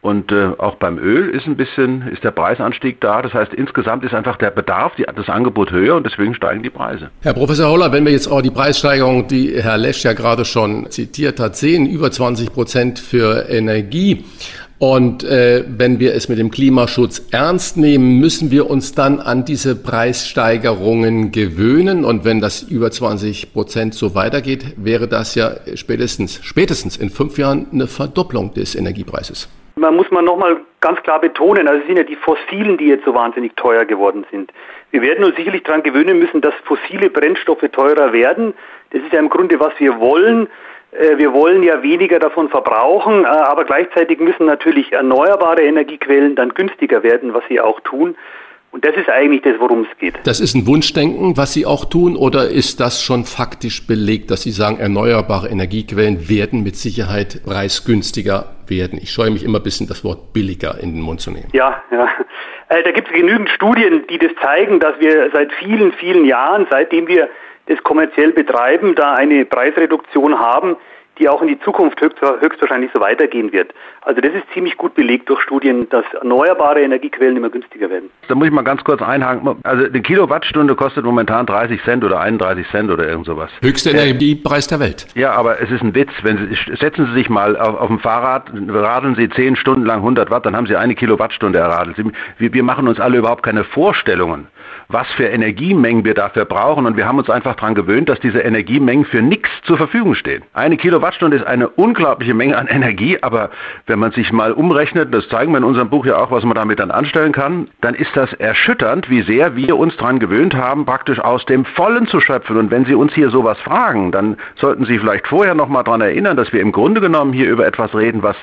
Und äh, auch beim Öl ist ein bisschen, ist der Preisanstieg da. Das heißt, insgesamt ist einfach der Bedarf, die, das Angebot höher und deswegen steigen die Preise. Herr Professor Holler, wenn wir jetzt auch die Preissteigerung, die Herr Lesch ja gerade schon zitiert hat, sehen, über 20 Prozent für Energie. Und äh, wenn wir es mit dem Klimaschutz ernst nehmen, müssen wir uns dann an diese Preissteigerungen gewöhnen. Und wenn das über 20 Prozent so weitergeht, wäre das ja spätestens, spätestens in fünf Jahren eine Verdopplung des Energiepreises. Man muss man nochmal ganz klar betonen, also es sind ja die Fossilen, die jetzt so wahnsinnig teuer geworden sind. Wir werden uns sicherlich daran gewöhnen müssen, dass fossile Brennstoffe teurer werden. Das ist ja im Grunde, was wir wollen. Äh, wir wollen ja weniger davon verbrauchen, äh, aber gleichzeitig müssen natürlich erneuerbare Energiequellen dann günstiger werden, was sie auch tun. Und das ist eigentlich das, worum es geht. Das ist ein Wunschdenken, was Sie auch tun, oder ist das schon faktisch belegt, dass Sie sagen, erneuerbare Energiequellen werden mit Sicherheit preisgünstiger werden? Ich scheue mich immer ein bisschen, das Wort billiger in den Mund zu nehmen. Ja, ja. Äh, da gibt es genügend Studien, die das zeigen, dass wir seit vielen, vielen Jahren, seitdem wir das kommerziell betreiben, da eine Preisreduktion haben, die auch in die Zukunft höchstwahrscheinlich so weitergehen wird. Also das ist ziemlich gut belegt durch Studien, dass erneuerbare Energiequellen immer günstiger werden. Da muss ich mal ganz kurz einhaken. Also eine Kilowattstunde kostet momentan 30 Cent oder 31 Cent oder irgend sowas. Höchster Energiepreis der Welt. Ja, aber es ist ein Witz. Wenn Sie, setzen Sie sich mal auf, auf dem Fahrrad, radeln Sie 10 Stunden lang 100 Watt, dann haben Sie eine Kilowattstunde erradelt. Wir, wir machen uns alle überhaupt keine Vorstellungen was für Energiemengen wir dafür brauchen. Und wir haben uns einfach daran gewöhnt, dass diese Energiemengen für nichts zur Verfügung stehen. Eine Kilowattstunde ist eine unglaubliche Menge an Energie, aber wenn man sich mal umrechnet, das zeigen wir in unserem Buch ja auch, was man damit dann anstellen kann, dann ist das erschütternd, wie sehr wir uns daran gewöhnt haben, praktisch aus dem Vollen zu schöpfen. Und wenn Sie uns hier sowas fragen, dann sollten Sie vielleicht vorher noch mal daran erinnern, dass wir im Grunde genommen hier über etwas reden, was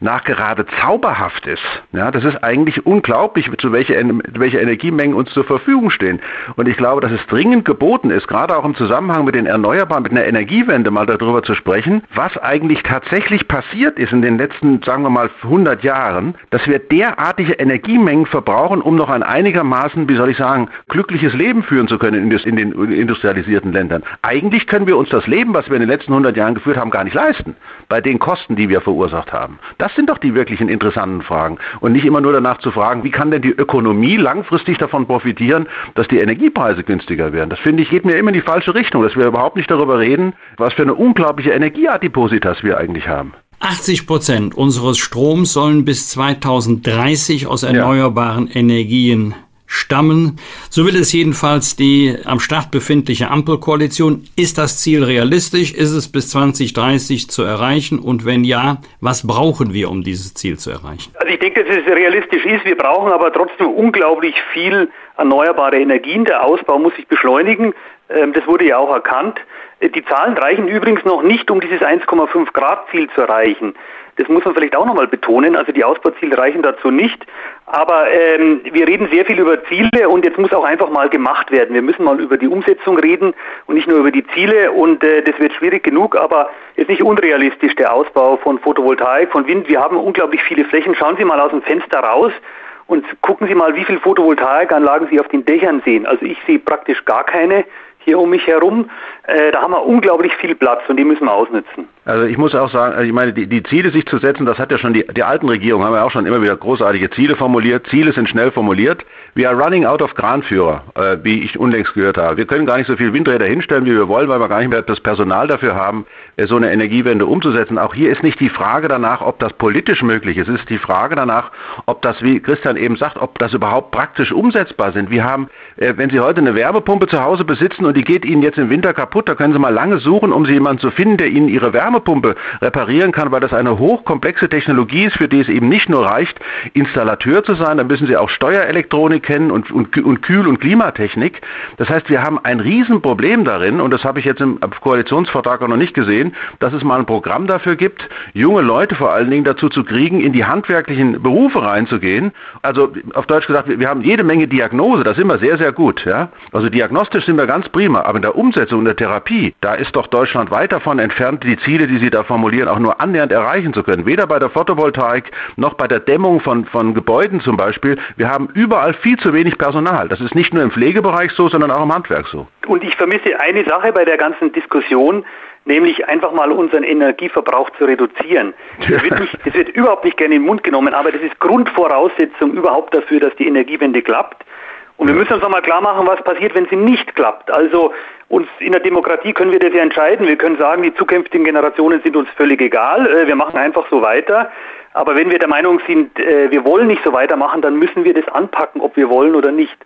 nachgerade zauberhaft ist. Ja, das ist eigentlich unglaublich, zu welche, welche Energiemengen uns zur Verfügung stehen. Und ich glaube, dass es dringend geboten ist, gerade auch im Zusammenhang mit den Erneuerbaren, mit einer Energiewende mal darüber zu sprechen, was eigentlich tatsächlich passiert ist in den letzten, sagen wir mal, 100 Jahren, dass wir derartige Energiemengen verbrauchen, um noch ein einigermaßen, wie soll ich sagen, glückliches Leben führen zu können in den industrialisierten Ländern. Eigentlich können wir uns das Leben, was wir in den letzten 100 Jahren geführt haben, gar nicht leisten, bei den Kosten, die wir verursacht haben. Das das sind doch die wirklichen interessanten Fragen. Und nicht immer nur danach zu fragen, wie kann denn die Ökonomie langfristig davon profitieren, dass die Energiepreise günstiger werden. Das finde ich geht mir immer in die falsche Richtung, dass wir überhaupt nicht darüber reden, was für eine unglaubliche Energieadipositas wir eigentlich haben. 80 Prozent unseres Stroms sollen bis 2030 aus erneuerbaren ja. Energien stammen. So will es jedenfalls die am Start befindliche Ampelkoalition. Ist das Ziel realistisch? Ist es bis 2030 zu erreichen? Und wenn ja, was brauchen wir, um dieses Ziel zu erreichen? Also ich denke, dass es realistisch ist. Wir brauchen aber trotzdem unglaublich viel erneuerbare Energien. Der Ausbau muss sich beschleunigen. Ähm, das wurde ja auch erkannt. Die Zahlen reichen übrigens noch nicht, um dieses 1,5 Grad Ziel zu erreichen. Das muss man vielleicht auch nochmal betonen. Also die Ausbauziele reichen dazu nicht. Aber ähm, wir reden sehr viel über Ziele und jetzt muss auch einfach mal gemacht werden. Wir müssen mal über die Umsetzung reden und nicht nur über die Ziele. Und äh, das wird schwierig genug, aber ist nicht unrealistisch der Ausbau von Photovoltaik, von Wind. Wir haben unglaublich viele Flächen. Schauen Sie mal aus dem Fenster raus und gucken Sie mal, wie viele Photovoltaikanlagen Sie auf den Dächern sehen. Also ich sehe praktisch gar keine hier um mich herum. Äh, da haben wir unglaublich viel Platz und die müssen wir ausnutzen. Also ich muss auch sagen, ich meine, die, die Ziele sich zu setzen, das hat ja schon die, die alten Regierungen, haben ja auch schon immer wieder großartige Ziele formuliert. Ziele sind schnell formuliert. We are running out of Kranführer, äh, wie ich unlängst gehört habe. Wir können gar nicht so viel Windräder hinstellen, wie wir wollen, weil wir gar nicht mehr das Personal dafür haben, äh, so eine Energiewende umzusetzen. Auch hier ist nicht die Frage danach, ob das politisch möglich ist. Es ist die Frage danach, ob das, wie Christian eben sagt, ob das überhaupt praktisch umsetzbar sind. Wir haben, äh, wenn Sie heute eine Wärmepumpe zu Hause besitzen und die geht Ihnen jetzt im Winter kaputt, da können Sie mal lange suchen, um Sie jemanden zu finden, der Ihnen Ihre Wärmepumpe reparieren kann, weil das eine hochkomplexe Technologie ist, für die es eben nicht nur reicht, Installateur zu sein, dann müssen Sie auch Steuerelektronik kennen und, und, und Kühl- und Klimatechnik. Das heißt, wir haben ein Riesenproblem darin, und das habe ich jetzt im Koalitionsvertrag auch noch nicht gesehen, dass es mal ein Programm dafür gibt, junge Leute vor allen Dingen dazu zu kriegen, in die handwerklichen Berufe reinzugehen. Also auf Deutsch gesagt, wir haben jede Menge Diagnose, das ist immer sehr, sehr gut. Ja? Also diagnostisch sind wir ganz prima, aber in der Umsetzung, in der Therapie, da ist doch Deutschland weit davon entfernt, die Ziele, die Sie da formulieren, auch nur annähernd erreichen zu können. Weder bei der Photovoltaik noch bei der Dämmung von, von Gebäuden zum Beispiel. Wir haben überall viel zu wenig Personal. Das ist nicht nur im Pflegebereich so, sondern auch im Handwerk so. Und ich vermisse eine Sache bei der ganzen Diskussion, nämlich einfach mal unseren Energieverbrauch zu reduzieren. Das wird, nicht, das wird überhaupt nicht gerne in den Mund genommen, aber das ist Grundvoraussetzung überhaupt dafür, dass die Energiewende klappt. Und wir müssen uns nochmal klar machen, was passiert, wenn sie nicht klappt. Also uns in der Demokratie können wir das ja entscheiden. Wir können sagen, die zukünftigen Generationen sind uns völlig egal. Äh, wir machen einfach so weiter. Aber wenn wir der Meinung sind, äh, wir wollen nicht so weitermachen, dann müssen wir das anpacken, ob wir wollen oder nicht.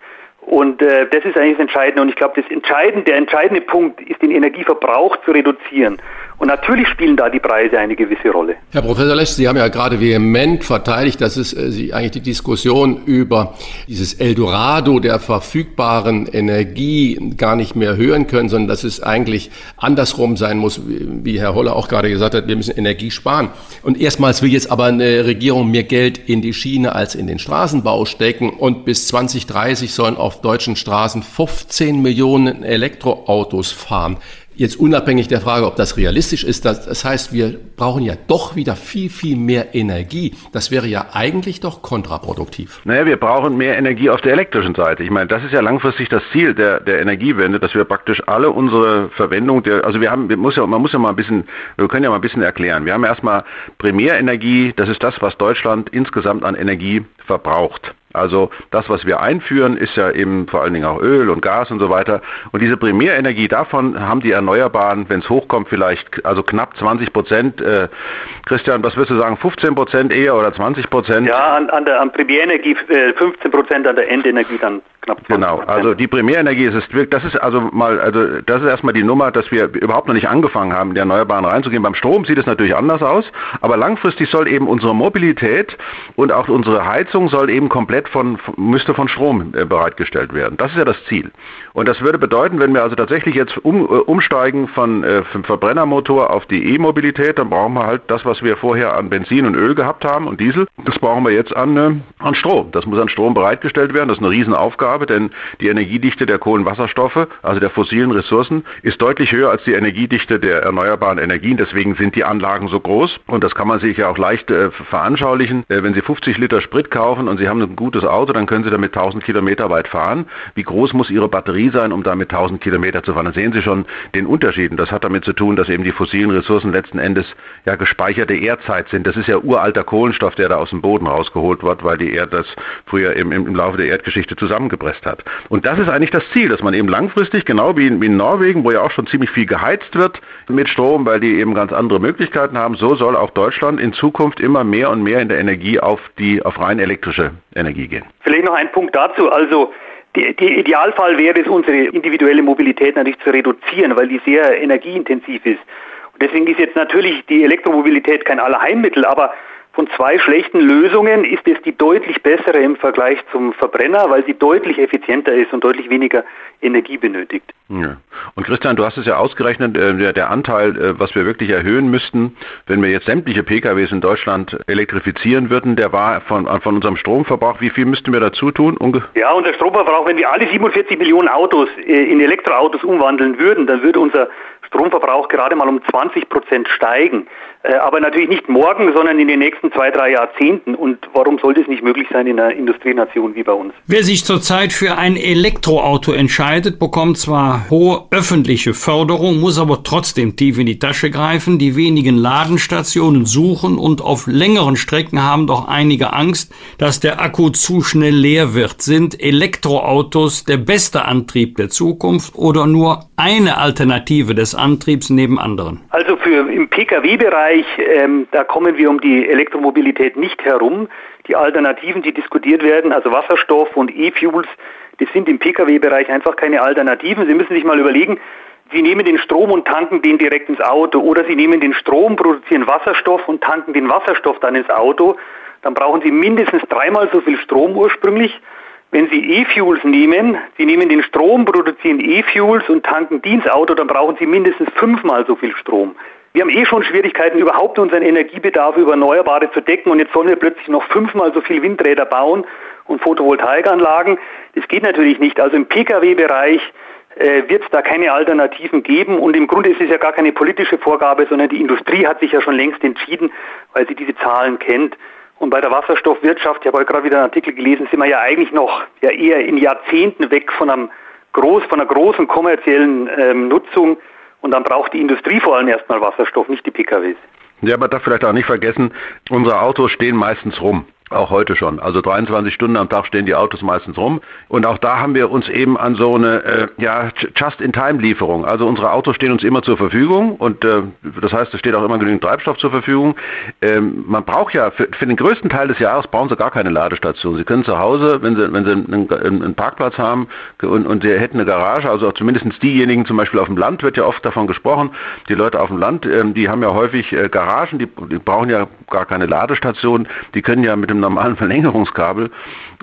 Und äh, das ist eigentlich das Entscheidende. Und ich glaube, das Entscheidende, der entscheidende Punkt ist, den Energieverbrauch zu reduzieren. Und natürlich spielen da die Preise eine gewisse Rolle. Herr Professor Lesch, Sie haben ja gerade vehement verteidigt, dass es äh, Sie eigentlich die Diskussion über dieses Eldorado der verfügbaren Energie gar nicht mehr hören können, sondern dass es eigentlich andersrum sein muss, wie Herr Holler auch gerade gesagt hat, wir müssen Energie sparen. Und erstmals will jetzt aber eine Regierung mehr Geld in die Schiene als in den Straßenbau stecken und bis 2030 sollen auf deutschen Straßen 15 Millionen Elektroautos fahren. Jetzt unabhängig der Frage, ob das realistisch ist, das, das heißt, wir brauchen ja doch wieder viel, viel mehr Energie. Das wäre ja eigentlich doch kontraproduktiv. Naja, wir brauchen mehr Energie auf der elektrischen Seite. Ich meine, das ist ja langfristig das Ziel der, der Energiewende, dass wir praktisch alle unsere Verwendung der, also wir haben, wir muss ja, man muss ja mal ein bisschen, wir können ja mal ein bisschen erklären. Wir haben erstmal Primärenergie, das ist das, was Deutschland insgesamt an Energie verbraucht. Also das, was wir einführen, ist ja eben vor allen Dingen auch Öl und Gas und so weiter. Und diese Primärenergie, davon haben die Erneuerbaren, wenn es hochkommt, vielleicht also knapp 20 Prozent. Äh, Christian, was würdest du sagen, 15 Prozent eher oder 20 Prozent? Ja, an, an der an Primärenergie äh, 15 Prozent, an der Endenergie dann knapp 20% Genau, also die Primärenergie ist es das ist also mal, also das ist erstmal die Nummer, dass wir überhaupt noch nicht angefangen haben, in die Erneuerbaren reinzugehen. Beim Strom sieht es natürlich anders aus, aber langfristig soll eben unsere Mobilität und auch unsere Heizung soll eben komplett komplett von, müsste von Strom äh, bereitgestellt werden. Das ist ja das Ziel. Und das würde bedeuten, wenn wir also tatsächlich jetzt um, äh, umsteigen von äh, vom Verbrennermotor auf die E-Mobilität, dann brauchen wir halt das, was wir vorher an Benzin und Öl gehabt haben und Diesel, das brauchen wir jetzt an, an Strom. Das muss an Strom bereitgestellt werden. Das ist eine Riesenaufgabe, denn die Energiedichte der Kohlenwasserstoffe, also der fossilen Ressourcen, ist deutlich höher als die Energiedichte der erneuerbaren Energien. Deswegen sind die Anlagen so groß. Und das kann man sich ja auch leicht äh, veranschaulichen. Äh, wenn Sie 50 Liter Sprit kaufen und Sie haben einen guten gutes Auto, dann können Sie damit 1000 Kilometer weit fahren. Wie groß muss Ihre Batterie sein, um damit 1000 Kilometer zu fahren? Dann sehen Sie schon den Unterschied. Und das hat damit zu tun, dass eben die fossilen Ressourcen letzten Endes ja gespeicherte Erdzeit sind. Das ist ja uralter Kohlenstoff, der da aus dem Boden rausgeholt wird, weil die Erde das früher im, im Laufe der Erdgeschichte zusammengepresst hat. Und das ist eigentlich das Ziel, dass man eben langfristig, genau wie in, wie in Norwegen, wo ja auch schon ziemlich viel geheizt wird mit Strom, weil die eben ganz andere Möglichkeiten haben, so soll auch Deutschland in Zukunft immer mehr und mehr in der Energie auf die auf rein elektrische Energie Gehen. Vielleicht noch ein Punkt dazu. Also die, die Idealfall wäre es, unsere individuelle Mobilität natürlich zu reduzieren, weil die sehr energieintensiv ist. Und deswegen ist jetzt natürlich die Elektromobilität kein Allerheilmittel, aber von zwei schlechten Lösungen ist es die deutlich bessere im Vergleich zum Verbrenner, weil sie deutlich effizienter ist und deutlich weniger Energie benötigt. Ja. Und Christian, du hast es ja ausgerechnet, äh, der, Anteil, äh, was wir wirklich erhöhen müssten, wenn wir jetzt sämtliche PKWs in Deutschland elektrifizieren würden, der war von, von unserem Stromverbrauch. Wie viel müssten wir dazu tun? Unge ja, unser Stromverbrauch, wenn wir alle 47 Millionen Autos äh, in Elektroautos umwandeln würden, dann würde unser Stromverbrauch gerade mal um 20 Prozent steigen. Äh, aber natürlich nicht morgen, sondern in den nächsten zwei, drei Jahrzehnten. Und warum sollte es nicht möglich sein in einer Industrienation wie bei uns? Wer sich zurzeit für ein Elektroauto entscheidet, bekommt zwar hohe öffentliche Förderung, muss aber trotzdem tief in die Tasche greifen. Die wenigen Ladenstationen suchen und auf längeren Strecken haben doch einige Angst, dass der Akku zu schnell leer wird. Sind Elektroautos der beste Antrieb der Zukunft oder nur eine Alternative des Antriebs neben anderen? Also für im Pkw-Bereich, ähm, da kommen wir um die Elektromobilität nicht herum. Die Alternativen, die diskutiert werden, also Wasserstoff und E-Fuels, die sind im Pkw-Bereich einfach keine Alternativen. Sie müssen sich mal überlegen, Sie nehmen den Strom und tanken den direkt ins Auto oder Sie nehmen den Strom, produzieren Wasserstoff und tanken den Wasserstoff dann ins Auto. Dann brauchen Sie mindestens dreimal so viel Strom ursprünglich wenn Sie E-Fuels nehmen, Sie nehmen den Strom, produzieren E-Fuels und tanken die ins Auto, dann brauchen Sie mindestens fünfmal so viel Strom. Wir haben eh schon Schwierigkeiten, überhaupt unseren Energiebedarf über Erneuerbare zu decken und jetzt sollen wir plötzlich noch fünfmal so viel Windräder bauen und Photovoltaikanlagen. Das geht natürlich nicht. Also im Pkw-Bereich äh, wird es da keine Alternativen geben und im Grunde ist es ja gar keine politische Vorgabe, sondern die Industrie hat sich ja schon längst entschieden, weil sie diese Zahlen kennt. Und bei der Wasserstoffwirtschaft, ich habe gerade wieder einen Artikel gelesen, sind wir ja eigentlich noch ja eher in Jahrzehnten weg von, einem groß, von einer großen kommerziellen ähm, Nutzung. Und dann braucht die Industrie vor allem erstmal Wasserstoff, nicht die PKWs. Ja, man darf vielleicht auch nicht vergessen, unsere Autos stehen meistens rum. Auch heute schon. Also 23 Stunden am Tag stehen die Autos meistens rum. Und auch da haben wir uns eben an so eine äh, ja, Just-in-Time-Lieferung. Also unsere Autos stehen uns immer zur Verfügung und äh, das heißt, es steht auch immer genügend Treibstoff zur Verfügung. Ähm, man braucht ja für, für, den größten Teil des Jahres brauchen Sie gar keine Ladestation. Sie können zu Hause, wenn Sie, wenn Sie einen, einen Parkplatz haben und, und Sie hätten eine Garage, also zumindest diejenigen zum Beispiel auf dem Land wird ja oft davon gesprochen, die Leute auf dem Land, ähm, die haben ja häufig äh, Garagen, die, die brauchen ja gar keine Ladestation, die können ja mit dem normalen Verlängerungskabel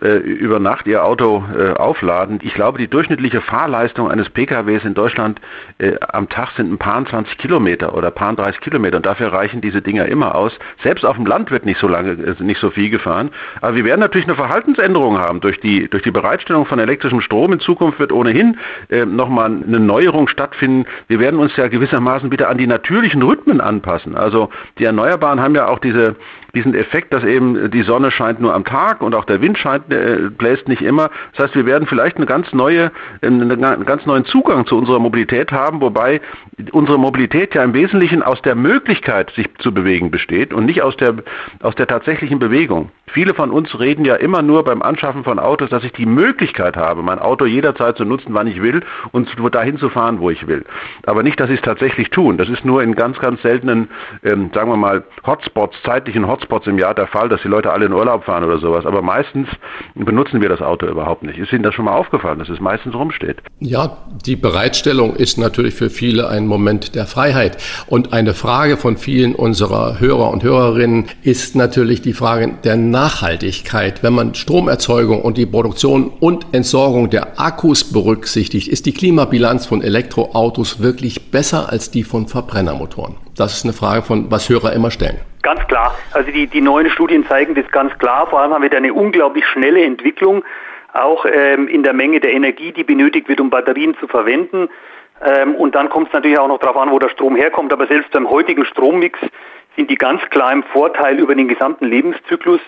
äh, über Nacht ihr Auto äh, aufladen. Ich glaube, die durchschnittliche Fahrleistung eines PKWs in Deutschland äh, am Tag sind ein paar 20 Kilometer oder paar 30 Kilometer und dafür reichen diese Dinger immer aus. Selbst auf dem Land wird nicht so lange, äh, nicht so viel gefahren. Aber wir werden natürlich eine Verhaltensänderung haben durch die, durch die Bereitstellung von elektrischem Strom. In Zukunft wird ohnehin äh, nochmal eine Neuerung stattfinden. Wir werden uns ja gewissermaßen wieder an die natürlichen Rhythmen anpassen. Also die Erneuerbaren haben ja auch diese, diesen Effekt, dass eben die Sonne scheint nur am Tag und auch der Wind scheint, äh, bläst nicht immer. Das heißt, wir werden vielleicht eine ganz neue, einen ganz neuen Zugang zu unserer Mobilität haben, wobei unsere Mobilität ja im Wesentlichen aus der Möglichkeit, sich zu bewegen, besteht und nicht aus der, aus der tatsächlichen Bewegung. Viele von uns reden ja immer nur beim Anschaffen von Autos, dass ich die Möglichkeit habe, mein Auto jederzeit zu nutzen, wann ich will und dahin zu fahren, wo ich will. Aber nicht, dass sie es tatsächlich tun. Das ist nur in ganz, ganz seltenen, ähm, sagen wir mal, Hotspots, zeitlichen Hotspots im Jahr der Fall, dass die Leute alle in Urlaub fahren oder sowas. Aber meistens benutzen wir das Auto überhaupt nicht. Ist Ihnen das schon mal aufgefallen, dass es meistens rumsteht? Ja, die Bereitstellung ist natürlich für viele ein Moment der Freiheit. Und eine Frage von vielen unserer Hörer und Hörerinnen ist natürlich die Frage der Nachhaltigkeit. Wenn man Stromerzeugung und die Produktion und Entsorgung der Akkus berücksichtigt, ist die Klimabilanz von Elektroautos wirklich besser als die von Verbrennermotoren? Das ist eine Frage von, was Hörer immer stellen. Ganz klar. Also die, die neuen Studien zeigen das ganz klar. Vor allem haben wir da eine unglaublich schnelle Entwicklung, auch ähm, in der Menge der Energie, die benötigt wird, um Batterien zu verwenden. Ähm, und dann kommt es natürlich auch noch darauf an, wo der Strom herkommt. Aber selbst beim heutigen Strommix sind die ganz klar im Vorteil über den gesamten Lebenszyklus.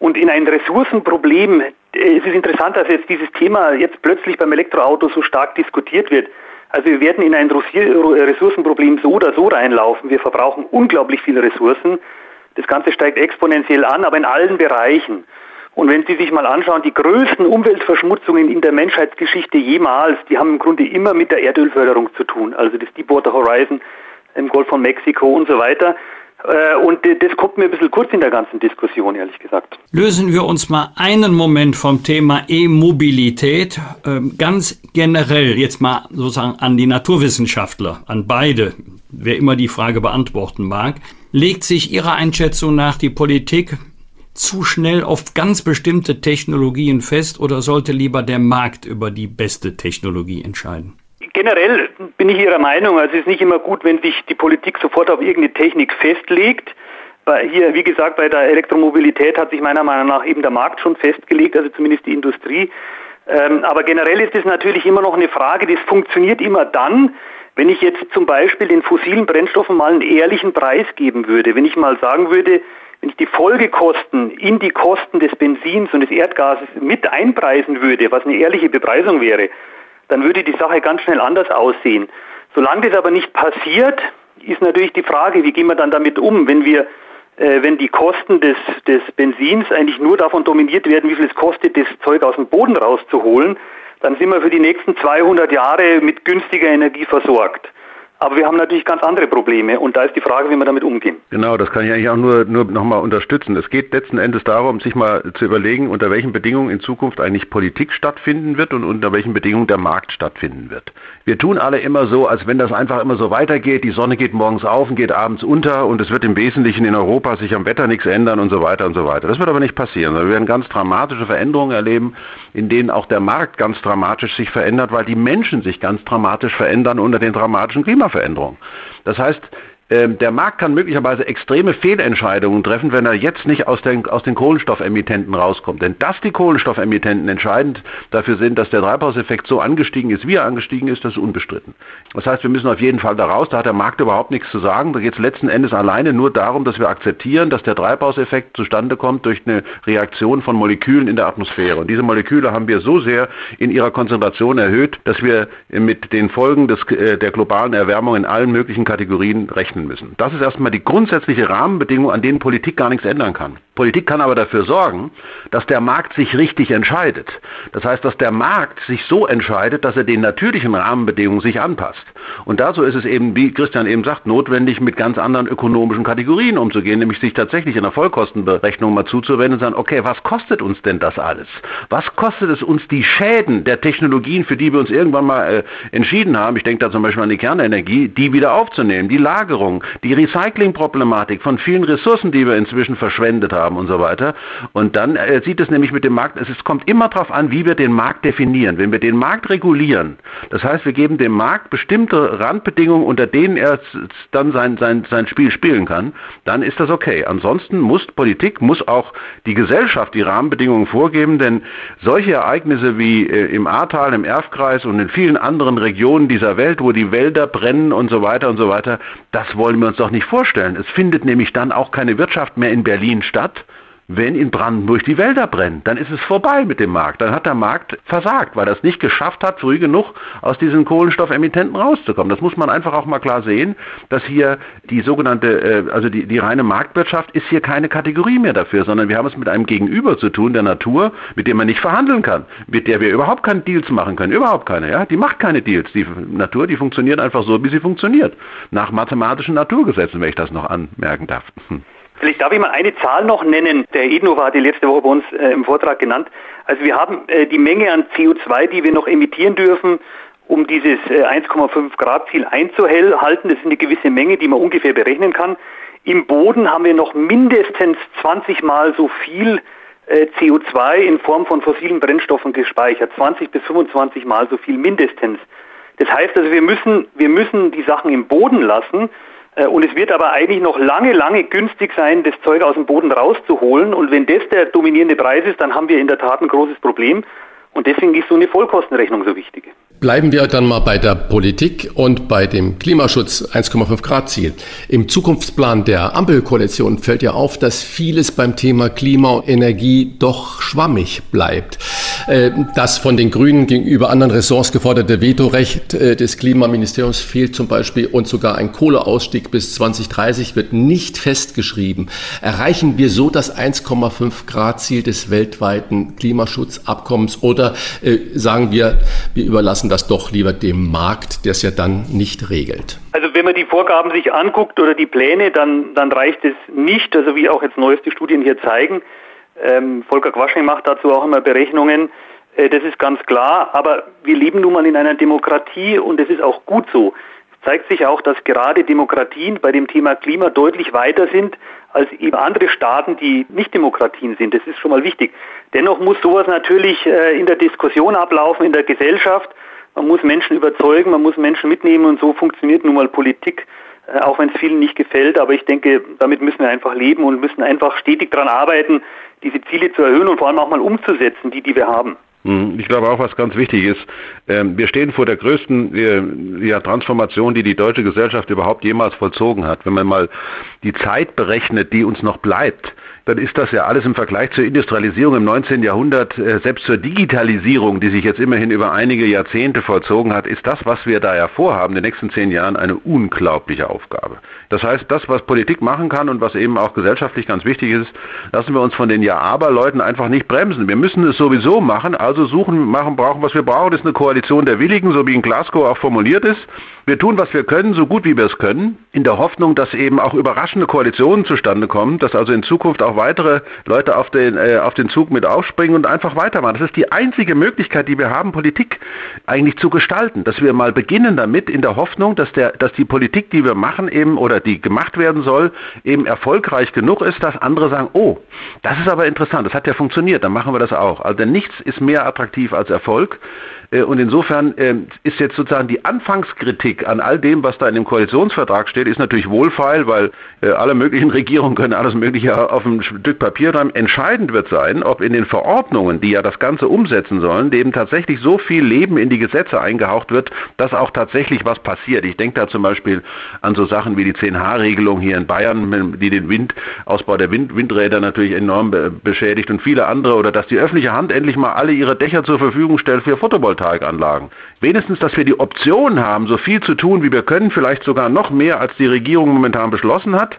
Und in ein Ressourcenproblem, äh, es ist interessant, dass jetzt dieses Thema jetzt plötzlich beim Elektroauto so stark diskutiert wird. Also wir werden in ein Ressourcenproblem so oder so reinlaufen. Wir verbrauchen unglaublich viele Ressourcen. Das Ganze steigt exponentiell an, aber in allen Bereichen. Und wenn Sie sich mal anschauen, die größten Umweltverschmutzungen in der Menschheitsgeschichte jemals, die haben im Grunde immer mit der Erdölförderung zu tun. Also das Deepwater Horizon im Golf von Mexiko und so weiter. Äh, und das kommt mir ein bisschen kurz in der ganzen Diskussion, ehrlich gesagt. Lösen wir uns mal einen Moment vom Thema E-Mobilität. Ähm, ganz generell jetzt mal sozusagen an die Naturwissenschaftler, an beide, wer immer die Frage beantworten mag. Legt sich Ihrer Einschätzung nach die Politik zu schnell auf ganz bestimmte Technologien fest oder sollte lieber der Markt über die beste Technologie entscheiden? Generell bin ich Ihrer Meinung, also es ist nicht immer gut, wenn sich die Politik sofort auf irgendeine Technik festlegt. Hier, wie gesagt, bei der Elektromobilität hat sich meiner Meinung nach eben der Markt schon festgelegt, also zumindest die Industrie. Ähm, aber generell ist es natürlich immer noch eine Frage, das funktioniert immer dann, wenn ich jetzt zum Beispiel den fossilen Brennstoffen mal einen ehrlichen Preis geben würde. Wenn ich mal sagen würde, wenn ich die Folgekosten in die Kosten des Benzins und des Erdgases mit einpreisen würde, was eine ehrliche Bepreisung wäre, dann würde die Sache ganz schnell anders aussehen. Solange das aber nicht passiert, ist natürlich die Frage, wie gehen wir dann damit um, wenn wir äh, wenn die Kosten des, des Benzins eigentlich nur davon dominiert werden, wie viel es kostet, das Zeug aus dem Boden rauszuholen, dann sind wir für die nächsten 200 Jahre mit günstiger Energie versorgt. Aber wir haben natürlich ganz andere Probleme und da ist die Frage, wie wir damit umgehen. Genau, das kann ich eigentlich auch nur, nur nochmal unterstützen. Es geht letzten Endes darum, sich mal zu überlegen, unter welchen Bedingungen in Zukunft eigentlich Politik stattfinden wird und unter welchen Bedingungen der Markt stattfinden wird. Wir tun alle immer so, als wenn das einfach immer so weitergeht. Die Sonne geht morgens auf und geht abends unter und es wird im Wesentlichen in Europa sich am Wetter nichts ändern und so weiter und so weiter. Das wird aber nicht passieren. Wir werden ganz dramatische Veränderungen erleben, in denen auch der Markt ganz dramatisch sich verändert, weil die Menschen sich ganz dramatisch verändern unter den dramatischen Klima Klimaveränderung. Das heißt, ähm, der Markt kann möglicherweise extreme Fehlentscheidungen treffen, wenn er jetzt nicht aus den, aus den Kohlenstoffemittenten rauskommt. Denn dass die Kohlenstoffemittenten entscheidend dafür sind, dass der Treibhauseffekt so angestiegen ist, wie er angestiegen ist, das ist unbestritten. Das heißt, wir müssen auf jeden Fall da raus, da hat der Markt überhaupt nichts zu sagen. Da geht es letzten Endes alleine nur darum, dass wir akzeptieren, dass der Treibhauseffekt zustande kommt durch eine Reaktion von Molekülen in der Atmosphäre. Und diese Moleküle haben wir so sehr in ihrer Konzentration erhöht, dass wir mit den Folgen des, äh, der globalen Erwärmung in allen möglichen Kategorien rechnen rechnen müssen. Das ist erstmal die grundsätzliche Rahmenbedingung, an denen Politik gar nichts ändern kann. Politik kann aber dafür sorgen, dass der Markt sich richtig entscheidet. Das heißt, dass der Markt sich so entscheidet, dass er den natürlichen Rahmenbedingungen sich anpasst. Und dazu ist es eben, wie Christian eben sagt, notwendig, mit ganz anderen ökonomischen Kategorien umzugehen, nämlich sich tatsächlich in der Vollkostenberechnung mal zuzuwenden und sagen, okay, was kostet uns denn das alles? Was kostet es uns die Schäden der Technologien, für die wir uns irgendwann mal äh, entschieden haben, ich denke da zum Beispiel an die Kernenergie, die wieder aufzunehmen, die Lagerung Verlagerung, die Recyclingproblematik von vielen Ressourcen, die wir inzwischen verschwendet haben und so weiter. Und dann äh, sieht es nämlich mit dem Markt, es, es kommt immer darauf an, wie wir den Markt definieren. Wenn wir den Markt regulieren, das heißt, wir geben dem Markt bestimmte Randbedingungen, unter denen er dann sein, sein, sein Spiel spielen kann, dann ist das okay. Ansonsten muss Politik, muss auch die Gesellschaft die Rahmenbedingungen vorgeben, denn solche Ereignisse wie äh, im Ahrtal, im Erfkreis und in vielen anderen Regionen dieser Welt, wo die Wälder brennen und so weiter und so weiter, das wollen wir uns doch nicht vorstellen. Es findet nämlich dann auch keine Wirtschaft mehr in Berlin statt, wenn in Brandenburg die Wälder brennen, dann ist es vorbei mit dem Markt. Dann hat der Markt versagt, weil er es nicht geschafft hat, früh genug aus diesen Kohlenstoffemittenten rauszukommen. Das muss man einfach auch mal klar sehen, dass hier die sogenannte, äh, also die, die reine Marktwirtschaft ist hier keine Kategorie mehr dafür, sondern wir haben es mit einem Gegenüber zu tun, der Natur, mit dem man nicht verhandeln kann, mit der wir überhaupt keine Deals machen können, überhaupt keine. Ja, die macht keine Deals. Die Natur, die funktioniert einfach so, wie sie funktioniert, nach mathematischen Naturgesetzen, wenn ich das noch anmerken darf. Vielleicht darf ich mal eine Zahl noch nennen. Der Ednova hat die letzte Woche bei uns äh, im Vortrag genannt. Also wir haben äh, die Menge an CO2, die wir noch emittieren dürfen, um dieses äh, 1,5 Grad Ziel einzuhalten. Das ist eine gewisse Menge, die man ungefähr berechnen kann. Im Boden haben wir noch mindestens 20 Mal so viel äh, CO2 in Form von fossilen Brennstoffen gespeichert. 20 bis 25 Mal so viel mindestens. Das heißt also, wir müssen, wir müssen die Sachen im Boden lassen und es wird aber eigentlich noch lange, lange günstig sein, das Zeug aus dem Boden rauszuholen. Und wenn das der dominierende Preis ist, dann haben wir in der Tat ein großes Problem. Und deswegen ist so eine Vollkostenrechnung so wichtig. Bleiben wir dann mal bei der Politik und bei dem Klimaschutz 1,5 Grad Ziel. Im Zukunftsplan der Ampelkoalition fällt ja auf, dass vieles beim Thema Klima und Energie doch schwammig bleibt. Äh, das von den Grünen gegenüber anderen Ressorts geforderte Vetorecht äh, des Klimaministeriums fehlt zum Beispiel und sogar ein Kohleausstieg bis 2030 wird nicht festgeschrieben. Erreichen wir so das 1,5 Grad Ziel des weltweiten Klimaschutzabkommens oder äh, sagen wir, wir überlassen überlassen das doch lieber dem Markt, der es ja dann nicht regelt. Also wenn man die Vorgaben sich anguckt oder die Pläne, dann, dann reicht es nicht, also wie auch jetzt neueste Studien hier zeigen. Ähm, Volker Quaschning macht dazu auch immer Berechnungen. Äh, das ist ganz klar, aber wir leben nun mal in einer Demokratie und es ist auch gut so. Es zeigt sich auch, dass gerade Demokratien bei dem Thema Klima deutlich weiter sind als eben andere Staaten, die nicht Demokratien sind. Das ist schon mal wichtig. Dennoch muss sowas natürlich äh, in der Diskussion ablaufen, in der Gesellschaft. Man muss Menschen überzeugen, man muss Menschen mitnehmen und so funktioniert nun mal Politik, äh, auch wenn es vielen nicht gefällt. Aber ich denke, damit müssen wir einfach leben und müssen einfach stetig daran arbeiten, diese Ziele zu erhöhen und vor allem auch mal umzusetzen, die, die wir haben. Hm, ich glaube auch, was ganz wichtig ist, ähm, wir stehen vor der größten ja, Transformation, die die deutsche Gesellschaft überhaupt jemals vollzogen hat. Wenn man mal die Zeit berechnet, die uns noch bleibt, dann ist das ja alles im Vergleich zur Industrialisierung im 19. Jahrhundert, äh, selbst zur Digitalisierung, die sich jetzt immerhin über einige Jahrzehnte vollzogen hat, ist das, was wir da ja vorhaben, in den nächsten zehn Jahren, eine unglaubliche Aufgabe. Das heißt, das, was Politik machen kann und was eben auch gesellschaftlich ganz wichtig ist, lassen wir uns von den Ja-Aber-Leuten einfach nicht bremsen. Wir müssen es sowieso machen, also suchen, machen, brauchen, was wir brauchen, ist eine Koalition der Willigen, so wie in Glasgow auch formuliert ist. Wir tun, was wir können, so gut wie wir es können, in der Hoffnung, dass eben auch überraschende Koalitionen zustande kommen, dass also in Zukunft auch weitere Leute auf den, äh, auf den Zug mit aufspringen und einfach weitermachen. Das ist die einzige Möglichkeit, die wir haben, Politik eigentlich zu gestalten. Dass wir mal beginnen damit in der Hoffnung, dass, der, dass die Politik, die wir machen eben oder die gemacht werden soll, eben erfolgreich genug ist, dass andere sagen, oh, das ist aber interessant, das hat ja funktioniert, dann machen wir das auch. Also nichts ist mehr attraktiv als Erfolg. Äh, und insofern ähm, ist jetzt sozusagen die Anfangskritik an all dem, was da in dem Koalitionsvertrag steht, ist natürlich wohlfeil, weil äh, alle möglichen Regierungen können alles Mögliche auf einem Stück Papier schreiben. Entscheidend wird sein, ob in den Verordnungen, die ja das Ganze umsetzen sollen, dem tatsächlich so viel Leben in die Gesetze eingehaucht wird, dass auch tatsächlich was passiert. Ich denke da zum Beispiel an so Sachen wie die 10H-Regelung hier in Bayern, die den Windausbau der Wind, Windräder natürlich enorm beschädigt und viele andere, oder dass die öffentliche Hand endlich mal alle ihre Dächer zur Verfügung stellt für Photovoltaik. Photovoltaikanlagen. Wenigstens, dass wir die Option haben, so viel zu tun, wie wir können, vielleicht sogar noch mehr, als die Regierung momentan beschlossen hat.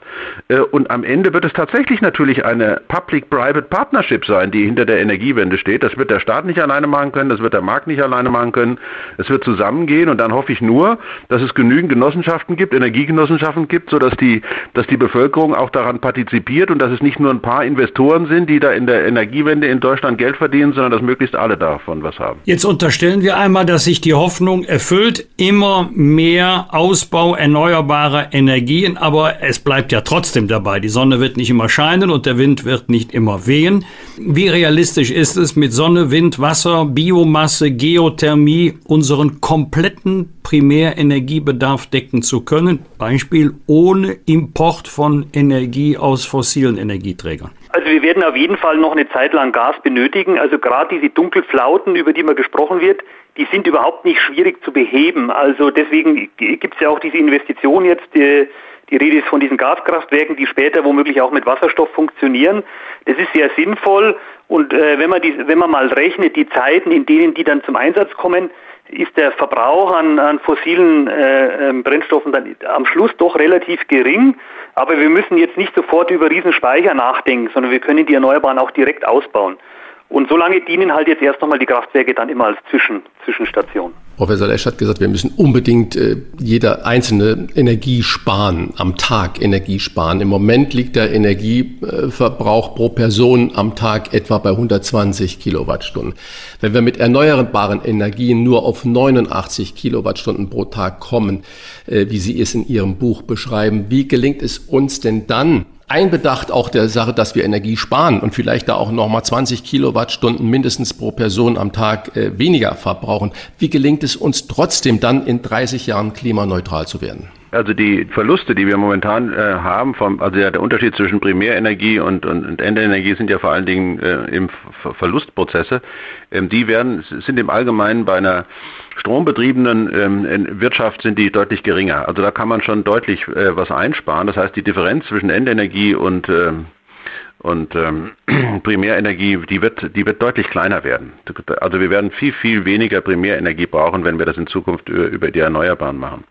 Äh, und am Ende wird es tatsächlich natürlich eine Public-Private Partnership sein, die hinter der Energiewende steht. Das wird der Staat nicht alleine machen können, das wird der Markt nicht alleine machen können. Es wird zusammengehen und dann hoffe ich nur, dass es genügend Genossenschaften gibt, Energiegenossenschaften gibt, sodass die, dass die Bevölkerung auch daran partizipiert und dass es nicht nur ein paar Investoren sind, die da in der Energiewende in Deutschland Geld verdienen, sondern dass möglichst alle davon was haben. Jetzt unterstellen wir einmal, dass sich die Hoffnung erfüllt, immer mehr Ausbau erneuerbarer Energien, aber es bleibt ja trotzdem dabei. Die Sonne wird nicht immer scheinen und der Wind wird nicht immer wehen. Wie realistisch ist es, mit Sonne, Wind, Wasser, Biomasse, Geothermie unseren kompletten Primärenergiebedarf decken zu können? Beispiel ohne Import von Energie aus fossilen Energieträgern. Also wir werden auf jeden Fall noch eine Zeit lang Gas benötigen. Also gerade diese Dunkelflauten, über die mal gesprochen wird, die sind überhaupt nicht schwierig zu beheben. Also deswegen gibt es ja auch diese Investition jetzt, die, die Rede ist von diesen Gaskraftwerken, die später womöglich auch mit Wasserstoff funktionieren. Das ist sehr sinnvoll und äh, wenn, man die, wenn man mal rechnet, die Zeiten, in denen die dann zum Einsatz kommen, ist der Verbrauch an, an fossilen äh, ähm, Brennstoffen dann am Schluss doch relativ gering. Aber wir müssen jetzt nicht sofort über Riesenspeicher nachdenken, sondern wir können die Erneuerbaren auch direkt ausbauen. Und solange dienen halt jetzt erst nochmal die Kraftwerke dann immer als Zwischen, Zwischenstation. Professor Lesch hat gesagt, wir müssen unbedingt äh, jeder einzelne Energie sparen, am Tag Energie sparen. Im Moment liegt der Energieverbrauch pro Person am Tag etwa bei 120 Kilowattstunden. Wenn wir mit erneuerbaren Energien nur auf 89 Kilowattstunden pro Tag kommen, äh, wie Sie es in Ihrem Buch beschreiben, wie gelingt es uns denn dann, einbedacht auch der Sache, dass wir Energie sparen und vielleicht da auch nochmal 20 Kilowattstunden mindestens pro Person am Tag äh, weniger verbrauchen. Wie gelingt es uns trotzdem dann in 30 Jahren klimaneutral zu werden? Also die Verluste, die wir momentan äh, haben, vom, also ja, der Unterschied zwischen Primärenergie und, und, und Endenergie sind ja vor allen Dingen äh, im Ver Verlustprozesse. Ähm, die werden sind im Allgemeinen bei einer strombetriebenen ähm, Wirtschaft sind die deutlich geringer. Also da kann man schon deutlich äh, was einsparen. Das heißt, die Differenz zwischen Endenergie und ähm, und ähm, Primärenergie, die wird, die wird deutlich kleiner werden. Also wir werden viel, viel weniger Primärenergie brauchen, wenn wir das in Zukunft über die Erneuerbaren machen.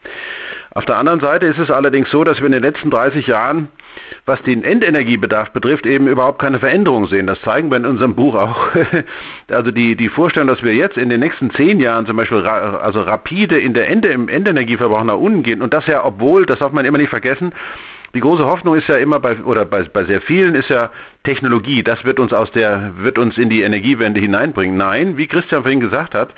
Auf der anderen Seite ist es allerdings so, dass wir in den letzten 30 Jahren, was den Endenergiebedarf betrifft, eben überhaupt keine Veränderung sehen. Das zeigen wir in unserem Buch auch. Also die, die Vorstellung, dass wir jetzt in den nächsten zehn Jahren zum Beispiel ra also rapide in der Ende, im Endenergieverbrauch nach unten gehen und das ja, obwohl, das darf man immer nicht vergessen, die große Hoffnung ist ja immer bei oder bei, bei sehr vielen ist ja Technologie. Das wird uns aus der wird uns in die Energiewende hineinbringen. Nein, wie Christian vorhin gesagt hat,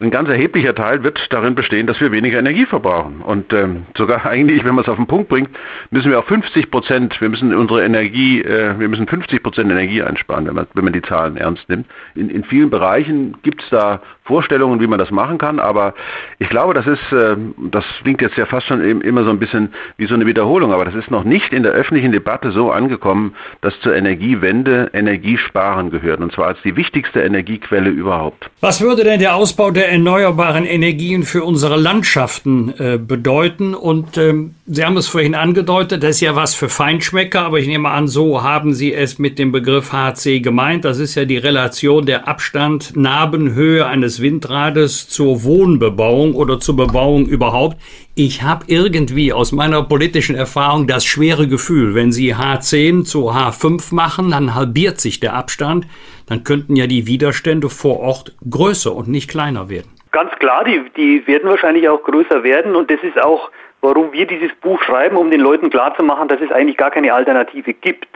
ein ganz erheblicher Teil wird darin bestehen, dass wir weniger Energie verbrauchen. Und ähm, sogar eigentlich, wenn man es auf den Punkt bringt, müssen wir auch 50 Prozent, wir müssen unsere Energie, äh, wir müssen 50 Prozent Energie einsparen, wenn man, wenn man die Zahlen ernst nimmt. In, in vielen Bereichen gibt es da Vorstellungen, wie man das machen kann, aber ich glaube, das ist, äh, das klingt jetzt ja fast schon immer so ein bisschen wie so eine Wiederholung, aber das ist noch nicht in der öffentlichen Debatte so angekommen, dass zur Energiewende Energiesparen gehört, und zwar als die wichtigste Energiequelle überhaupt. Was würde denn der Ausbau der erneuerbaren Energien für unsere Landschaften äh, bedeuten. Und ähm, Sie haben es vorhin angedeutet, das ist ja was für Feinschmecker, aber ich nehme an, so haben Sie es mit dem Begriff HC gemeint. Das ist ja die Relation der Abstand, Nabenhöhe eines Windrades zur Wohnbebauung oder zur Bebauung überhaupt. Ich habe irgendwie aus meiner politischen Erfahrung das schwere Gefühl, wenn Sie H10 zu H5 machen, dann halbiert sich der Abstand dann könnten ja die Widerstände vor Ort größer und nicht kleiner werden. Ganz klar, die, die werden wahrscheinlich auch größer werden und das ist auch, warum wir dieses Buch schreiben, um den Leuten klarzumachen, dass es eigentlich gar keine Alternative gibt.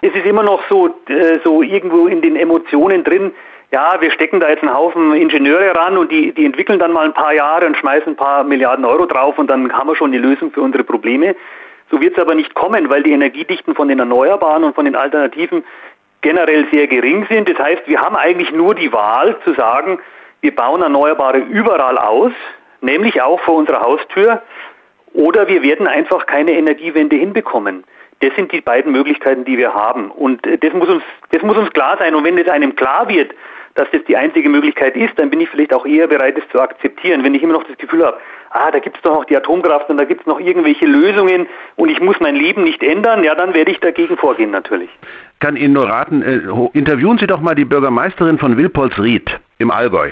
Es ist immer noch so, äh, so irgendwo in den Emotionen drin, ja, wir stecken da jetzt einen Haufen Ingenieure ran und die, die entwickeln dann mal ein paar Jahre und schmeißen ein paar Milliarden Euro drauf und dann haben wir schon die Lösung für unsere Probleme. So wird es aber nicht kommen, weil die Energiedichten von den Erneuerbaren und von den Alternativen generell sehr gering sind. Das heißt, wir haben eigentlich nur die Wahl zu sagen, wir bauen Erneuerbare überall aus, nämlich auch vor unserer Haustür, oder wir werden einfach keine Energiewende hinbekommen. Das sind die beiden Möglichkeiten, die wir haben. Und äh, das muss uns, das muss uns klar sein. Und wenn es einem klar wird, dass das die einzige Möglichkeit ist, dann bin ich vielleicht auch eher bereit, es zu akzeptieren. Wenn ich immer noch das Gefühl habe, ah, da gibt es doch noch die Atomkraft und da gibt es noch irgendwelche Lösungen und ich muss mein Leben nicht ändern, ja, dann werde ich dagegen vorgehen natürlich. Kann Ihnen nur raten, äh, interviewen Sie doch mal die Bürgermeisterin von Wilpolsried im Allgäu.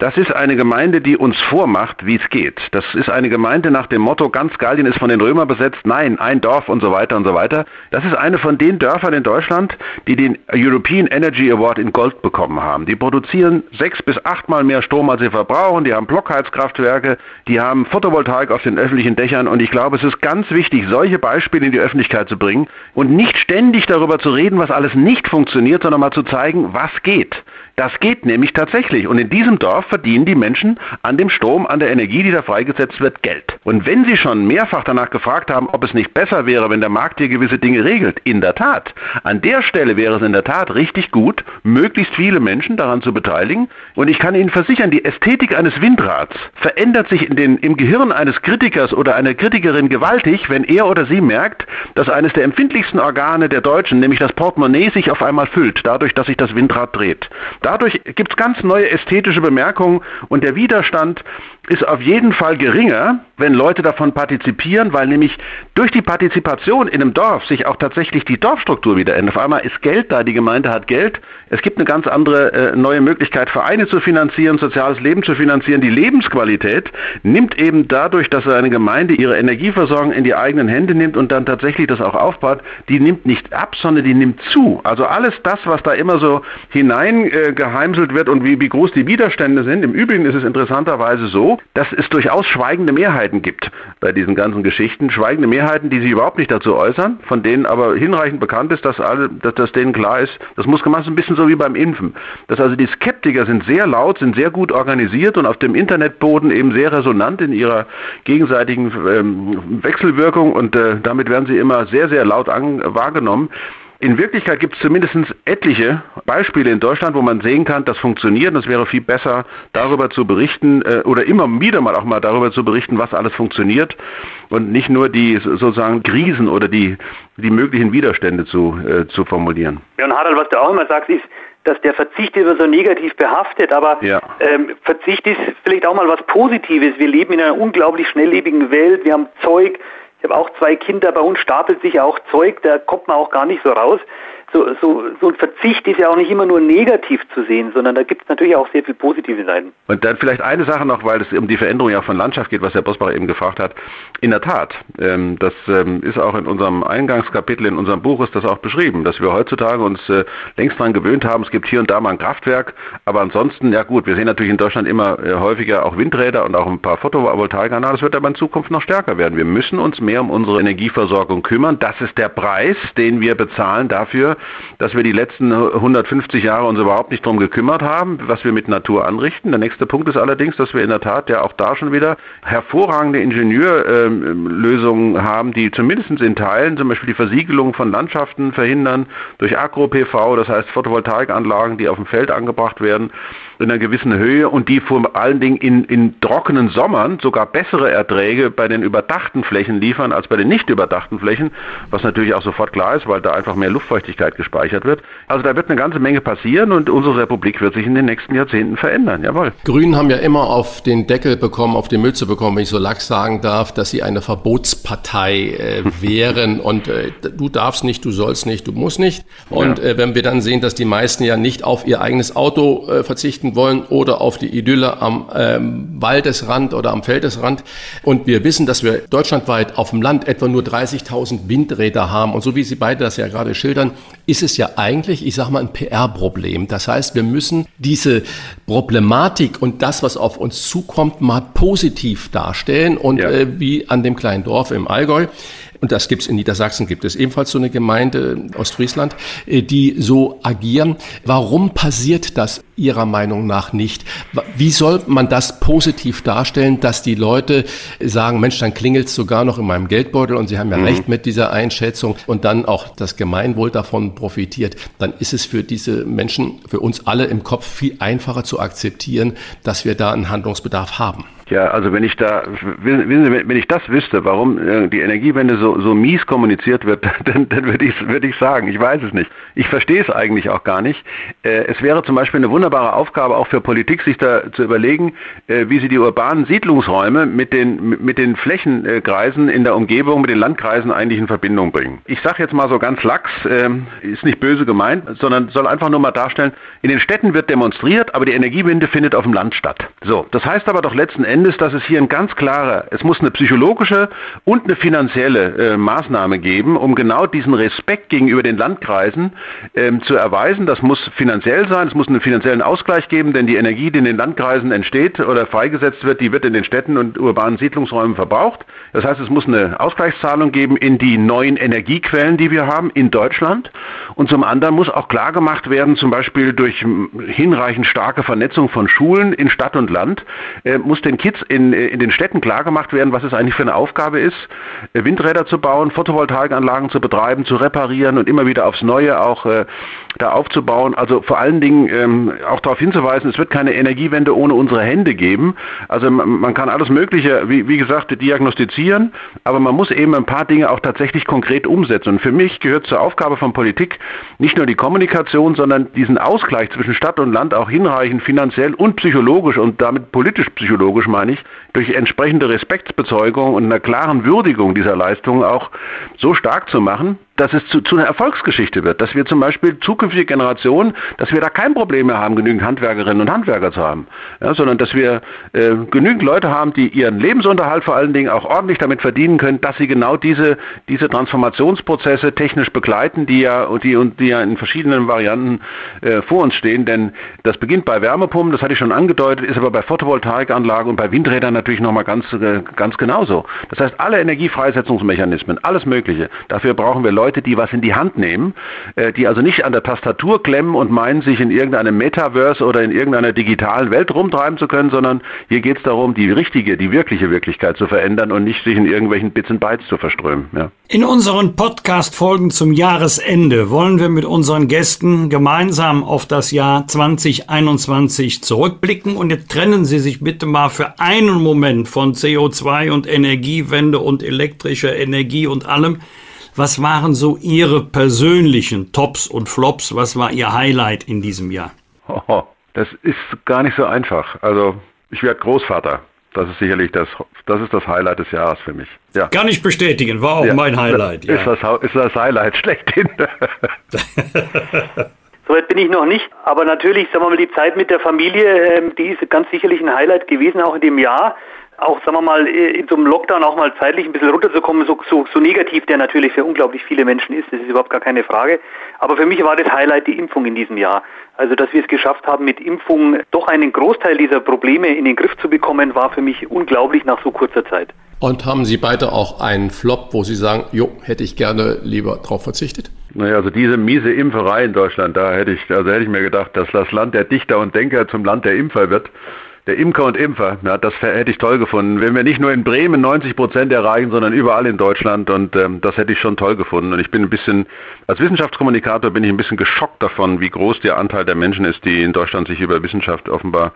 Das ist eine Gemeinde, die uns vormacht, wie es geht. Das ist eine Gemeinde nach dem Motto, ganz Gallien ist von den Römern besetzt, nein, ein Dorf und so weiter und so weiter. Das ist eine von den Dörfern in Deutschland, die den European Energy Award in Gold bekommen haben. Die produzieren sechs bis achtmal mehr Strom, als sie verbrauchen. Die haben Blockheizkraftwerke, die haben Photovoltaik auf den öffentlichen Dächern. Und ich glaube, es ist ganz wichtig, solche Beispiele in die Öffentlichkeit zu bringen und nicht ständig darüber zu reden, was alles nicht funktioniert, sondern mal zu zeigen, was geht. Das geht nämlich tatsächlich. Und in diesem Dorf verdienen die Menschen an dem Strom, an der Energie, die da freigesetzt wird, Geld. Und wenn sie schon mehrfach danach gefragt haben, ob es nicht besser wäre, wenn der Markt hier gewisse Dinge regelt, in der Tat. An der Stelle wäre es in der Tat richtig gut, möglichst viele Menschen daran zu beteiligen. Und ich kann Ihnen versichern, die Ästhetik eines Windrads verändert sich in den, im Gehirn eines Kritikers oder einer Kritikerin gewaltig, wenn er oder sie merkt, dass eines der empfindlichsten Organe der Deutschen, nämlich das Portemonnaie, sich auf einmal füllt, dadurch, dass sich das Windrad dreht. Dadurch gibt es ganz neue ästhetische Bemerkungen und der Widerstand ist auf jeden Fall geringer, wenn Leute davon partizipieren, weil nämlich durch die Partizipation in einem Dorf sich auch tatsächlich die Dorfstruktur wieder ändert. Auf einmal ist Geld da, die Gemeinde hat Geld. Es gibt eine ganz andere äh, neue Möglichkeit, Vereine zu finanzieren, soziales Leben zu finanzieren. Die Lebensqualität nimmt eben dadurch, dass eine Gemeinde ihre Energieversorgung in die eigenen Hände nimmt und dann tatsächlich das auch aufbaut, die nimmt nicht ab, sondern die nimmt zu. Also alles das, was da immer so hineingeheimselt äh, wird und wie, wie groß die Widerstände sind. Im Übrigen ist es interessanterweise so, dass es durchaus schweigende Mehrheiten gibt bei diesen ganzen Geschichten. Schweigende Mehrheiten, die sich überhaupt nicht dazu äußern, von denen aber hinreichend bekannt ist, dass, alle, dass, dass denen klar ist, das muss gemacht ein bisschen so wie beim Impfen. Dass also die Skeptiker sind sehr laut, sind sehr gut organisiert und auf dem Internetboden eben sehr resonant in ihrer gegenseitigen ähm, Wechselwirkung und äh, damit werden sie immer sehr, sehr laut an, wahrgenommen. In Wirklichkeit gibt es zumindest etliche Beispiele in Deutschland, wo man sehen kann, das funktioniert. Und es wäre viel besser, darüber zu berichten äh, oder immer wieder mal auch mal darüber zu berichten, was alles funktioniert und nicht nur die sozusagen Krisen oder die, die möglichen Widerstände zu, äh, zu formulieren. Ja, und Harald, was du auch immer sagst, ist, dass der Verzicht immer so negativ behaftet, aber ja. ähm, Verzicht ist vielleicht auch mal was Positives. Wir leben in einer unglaublich schnelllebigen Welt, wir haben Zeug, ich habe auch zwei Kinder, bei uns stapelt sich auch Zeug, da kommt man auch gar nicht so raus so, so, so ein Verzicht ist ja auch nicht immer nur negativ zu sehen, sondern da gibt es natürlich auch sehr viel positive Seiten. Und dann vielleicht eine Sache noch, weil es um die Veränderung ja von Landschaft geht, was Herr Bosbach eben gefragt hat. In der Tat, ähm, das ähm, ist auch in unserem Eingangskapitel, in unserem Buch ist das auch beschrieben, dass wir heutzutage uns äh, längst daran gewöhnt haben, es gibt hier und da mal ein Kraftwerk, aber ansonsten, ja gut, wir sehen natürlich in Deutschland immer äh, häufiger auch Windräder und auch ein paar Photovoltaikanlagen, das wird aber in Zukunft noch stärker werden. Wir müssen uns mehr um unsere Energieversorgung kümmern. Das ist der Preis, den wir bezahlen dafür, dass wir die letzten 150 Jahre uns überhaupt nicht darum gekümmert haben, was wir mit Natur anrichten. Der nächste Punkt ist allerdings, dass wir in der Tat ja auch da schon wieder hervorragende Ingenieurlösungen haben, die zumindest in Teilen zum Beispiel die Versiegelung von Landschaften verhindern durch Agro-PV, das heißt Photovoltaikanlagen, die auf dem Feld angebracht werden in einer gewissen Höhe und die vor allen Dingen in, in trockenen Sommern sogar bessere Erträge bei den überdachten Flächen liefern als bei den nicht überdachten Flächen, was natürlich auch sofort klar ist, weil da einfach mehr Luftfeuchtigkeit gespeichert wird. Also da wird eine ganze Menge passieren und unsere Republik wird sich in den nächsten Jahrzehnten verändern. Jawohl. Grünen haben ja immer auf den Deckel bekommen, auf die Mütze bekommen, wenn ich so lax sagen darf, dass sie eine Verbotspartei äh, wären und äh, du darfst nicht, du sollst nicht, du musst nicht. Und ja. äh, wenn wir dann sehen, dass die meisten ja nicht auf ihr eigenes Auto äh, verzichten verzichten wollen oder auf die Idylle am ähm, Waldesrand oder am Feldesrand. Und wir wissen, dass wir deutschlandweit auf dem Land etwa nur 30.000 Windräder haben. Und so wie Sie beide das ja gerade schildern, ist es ja eigentlich, ich sage mal, ein PR-Problem. Das heißt, wir müssen diese Problematik und das, was auf uns zukommt, mal positiv darstellen. Und ja. äh, wie an dem kleinen Dorf im Allgäu, und das gibt es in Niedersachsen, gibt es ebenfalls so eine Gemeinde, Ostfriesland, äh, die so agieren. Warum passiert das Ihrer Meinung nach nicht? Wie soll man das positiv darstellen, dass die Leute sagen, Mensch, dann klingelt es sogar noch in meinem Geldbeutel und Sie haben ja mhm. recht mit dieser Einschätzung und dann auch das Gemeinwohl davon profitiert, dann ist es für diese Menschen, für uns alle im Kopf viel einfacher zu akzeptieren, dass wir da einen Handlungsbedarf haben. Ja, also wenn ich da, wissen Sie, wenn ich das wüsste, warum äh, die Energiewende so, so mies kommuniziert wird, dann, dann würde ich, würde ich sagen, ich weiß es nicht. Ich verstehe es eigentlich auch gar nicht. Äh, es wäre zum Beispiel eine wunderbare wunderbare Aufgabe auch für Politik, sich da zu überlegen, äh, wie sie die urbanen Siedlungsräume mit den, mit den Flächenkreisen in der Umgebung, mit den Landkreisen eigentlich in Verbindung bringen. Ich sage jetzt mal so ganz lax, äh, ist nicht böse gemeint, sondern soll einfach nur mal darstellen, in den Städten wird demonstriert, aber die Energiewende findet auf dem Land statt. So, das heißt aber doch letzten Endes, dass es hier ein ganz klarer, es muss eine psychologische und eine finanzielle äh, Maßnahme geben, um genau diesen Respekt gegenüber den Landkreisen ähm, zu erweisen. Das muss finanziell sein, es muss einen finanziellen Ausgleich geben, denn die Energie, die in den Landkreisen entsteht oder freigesetzt wird, die wird in den Städten und urbanen Siedlungsräumen verbraucht. Das heißt, es muss eine Ausgleichszahlung geben in die neuen Energiequellen, die wir haben in Deutschland. Und zum anderen muss auch klar gemacht werden, zum Beispiel durch hinreichend starke Vernetzung von Schulen in Stadt und Land, äh, muss den Kids in, äh, in den Städten klar gemacht werden, was es eigentlich für eine Aufgabe ist, äh, Windräder zu bauen, Photovoltaikanlagen zu betreiben, zu reparieren und immer wieder aufs Neue auch äh, da aufzubauen. Also vor allen Dingen ähm, auch darauf hinzuweisen, es wird keine Energiewende ohne unsere Hände geben. Also man, kann alles Mögliche, wie, wie gesagt, diagnostizieren, aber man muss eben ein paar Dinge auch tatsächlich konkret umsetzen. Und für mich gehört zur Aufgabe von Politik nicht nur die Kommunikation, sondern diesen Ausgleich zwischen Stadt und Land auch hinreichend finanziell und psychologisch und damit politisch-psychologisch meine ich, durch entsprechende Respektsbezeugung und einer klaren Würdigung dieser Leistungen auch so stark zu machen, dass es zu, zu einer Erfolgsgeschichte wird, dass wir zum Beispiel zukünftige Generationen, dass wir da kein Problem mehr haben, genügend Handwerkerinnen und Handwerker zu haben, ja, sondern dass wir äh, genügend Leute haben, die ihren Lebensunterhalt vor allen Dingen auch ordentlich damit verdienen können, dass sie genau diese, diese Transformationsprozesse technisch begleiten, die ja, die, die ja in verschiedenen Varianten äh, vor uns stehen. Denn das beginnt bei Wärmepumpen, das hatte ich schon angedeutet, ist aber bei Photovoltaikanlagen und bei Windrädern natürlich nochmal ganz, äh, ganz genauso. Das heißt, alle Energiefreisetzungsmechanismen, alles Mögliche, dafür brauchen wir Leute, Leute, die was in die Hand nehmen, äh, die also nicht an der Tastatur klemmen und meinen, sich in irgendeinem Metaverse oder in irgendeiner digitalen Welt rumtreiben zu können, sondern hier geht es darum, die richtige, die wirkliche Wirklichkeit zu verändern und nicht sich in irgendwelchen Bits und Bytes zu verströmen. Ja. In unseren Podcast-Folgen zum Jahresende wollen wir mit unseren Gästen gemeinsam auf das Jahr 2021 zurückblicken und jetzt trennen Sie sich bitte mal für einen Moment von CO2 und Energiewende und elektrischer Energie und allem. Was waren so Ihre persönlichen Tops und Flops? Was war Ihr Highlight in diesem Jahr? Oh, das ist gar nicht so einfach. Also ich werde Großvater. Das ist sicherlich das, das ist das Highlight des Jahres für mich. Ja. Kann ich bestätigen, war auch ja, mein Highlight. Ja. Ist, das, ist das Highlight schlechthin. Soweit bin ich noch nicht, aber natürlich, sagen wir mal, die Zeit mit der Familie, ähm, die ist ganz sicherlich ein Highlight gewesen, auch in dem Jahr auch, sagen wir mal, in so einem Lockdown auch mal zeitlich ein bisschen runterzukommen, so, so, so negativ der natürlich für unglaublich viele Menschen ist, das ist überhaupt gar keine Frage. Aber für mich war das Highlight die Impfung in diesem Jahr. Also, dass wir es geschafft haben, mit Impfung doch einen Großteil dieser Probleme in den Griff zu bekommen, war für mich unglaublich nach so kurzer Zeit. Und haben Sie beide auch einen Flop, wo Sie sagen, jo, hätte ich gerne lieber drauf verzichtet? Naja, also diese miese Impferei in Deutschland, da hätte ich, also hätte ich mir gedacht, dass das Land der Dichter und Denker zum Land der Impfer wird der Imker und Impfer, ja, das hätte ich toll gefunden. Wenn wir nicht nur in Bremen 90 Prozent erreichen, sondern überall in Deutschland und ähm, das hätte ich schon toll gefunden. Und ich bin ein bisschen, als Wissenschaftskommunikator bin ich ein bisschen geschockt davon, wie groß der Anteil der Menschen ist, die in Deutschland sich über Wissenschaft offenbar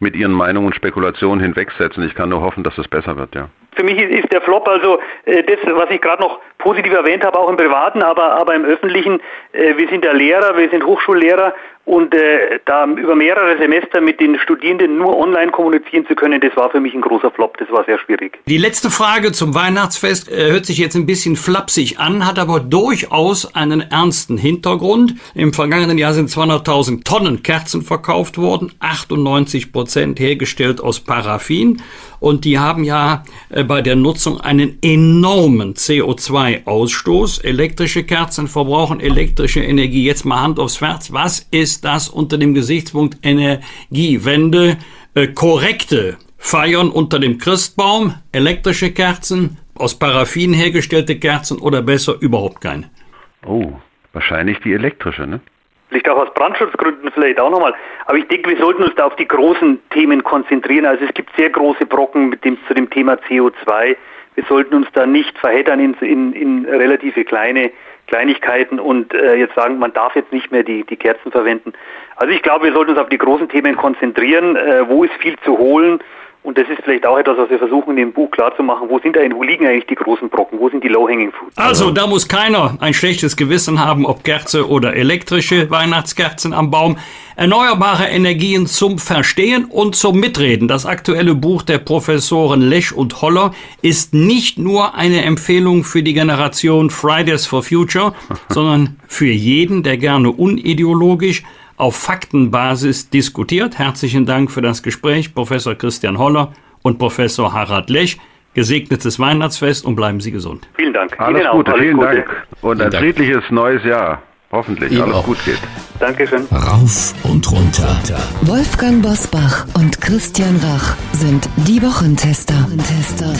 mit ihren Meinungen und Spekulationen hinwegsetzen. Ich kann nur hoffen, dass es besser wird, ja. Für mich ist der Flop also äh, das, was ich gerade noch positiv erwähnt habe, auch im Privaten, aber, aber im Öffentlichen. Äh, wir sind ja Lehrer, wir sind Hochschullehrer und äh, da über mehrere Semester mit den Studierenden nur online kommunizieren zu können, das war für mich ein großer Flop. Das war sehr schwierig. Die letzte Frage zum Weihnachtsfest äh, hört sich jetzt ein bisschen flapsig an, hat aber durchaus einen ernsten Hintergrund. Im vergangenen Jahr sind 200.000 Tonnen Kerzen verkauft worden, 98 Prozent hergestellt aus Paraffin. Und die haben ja äh, bei der Nutzung einen enormen CO2-Ausstoß. Elektrische Kerzen verbrauchen elektrische Energie. Jetzt mal Hand aufs Herz. Was ist das unter dem Gesichtspunkt Energiewende? Äh, korrekte Feiern unter dem Christbaum, elektrische Kerzen, aus Paraffin hergestellte Kerzen oder besser überhaupt keine? Oh, wahrscheinlich die elektrische, ne? Vielleicht auch aus Brandschutzgründen vielleicht auch nochmal. Aber ich denke, wir sollten uns da auf die großen Themen konzentrieren. Also es gibt sehr große Brocken mit dem, zu dem Thema CO2. Wir sollten uns da nicht verheddern in, in, in relative kleine Kleinigkeiten und äh, jetzt sagen, man darf jetzt nicht mehr die, die Kerzen verwenden. Also ich glaube, wir sollten uns auf die großen Themen konzentrieren. Äh, wo ist viel zu holen? Und das ist vielleicht auch etwas, was wir versuchen in dem Buch klarzumachen. Wo sind wo liegen eigentlich die großen Brocken? Wo sind die Low-Hanging Fruits? Also, da muss keiner ein schlechtes Gewissen haben, ob Kerze oder elektrische Weihnachtskerzen am Baum. Erneuerbare Energien zum Verstehen und zum Mitreden. Das aktuelle Buch der Professoren Lech und Holler ist nicht nur eine Empfehlung für die Generation Fridays for Future, sondern für jeden, der gerne unideologisch auf Faktenbasis diskutiert. Herzlichen Dank für das Gespräch, Professor Christian Holler und Professor Harald Lech. Gesegnetes Weihnachtsfest und bleiben Sie gesund. Vielen Dank. Alles Ihnen Gute, vielen Gute. Dank. Und ein friedliches neues Jahr. Hoffentlich Ihnen alles auch. gut geht. Dankeschön. Rauf und runter. Wolfgang Bosbach und Christian Rach sind die Wochentester. Wochentester.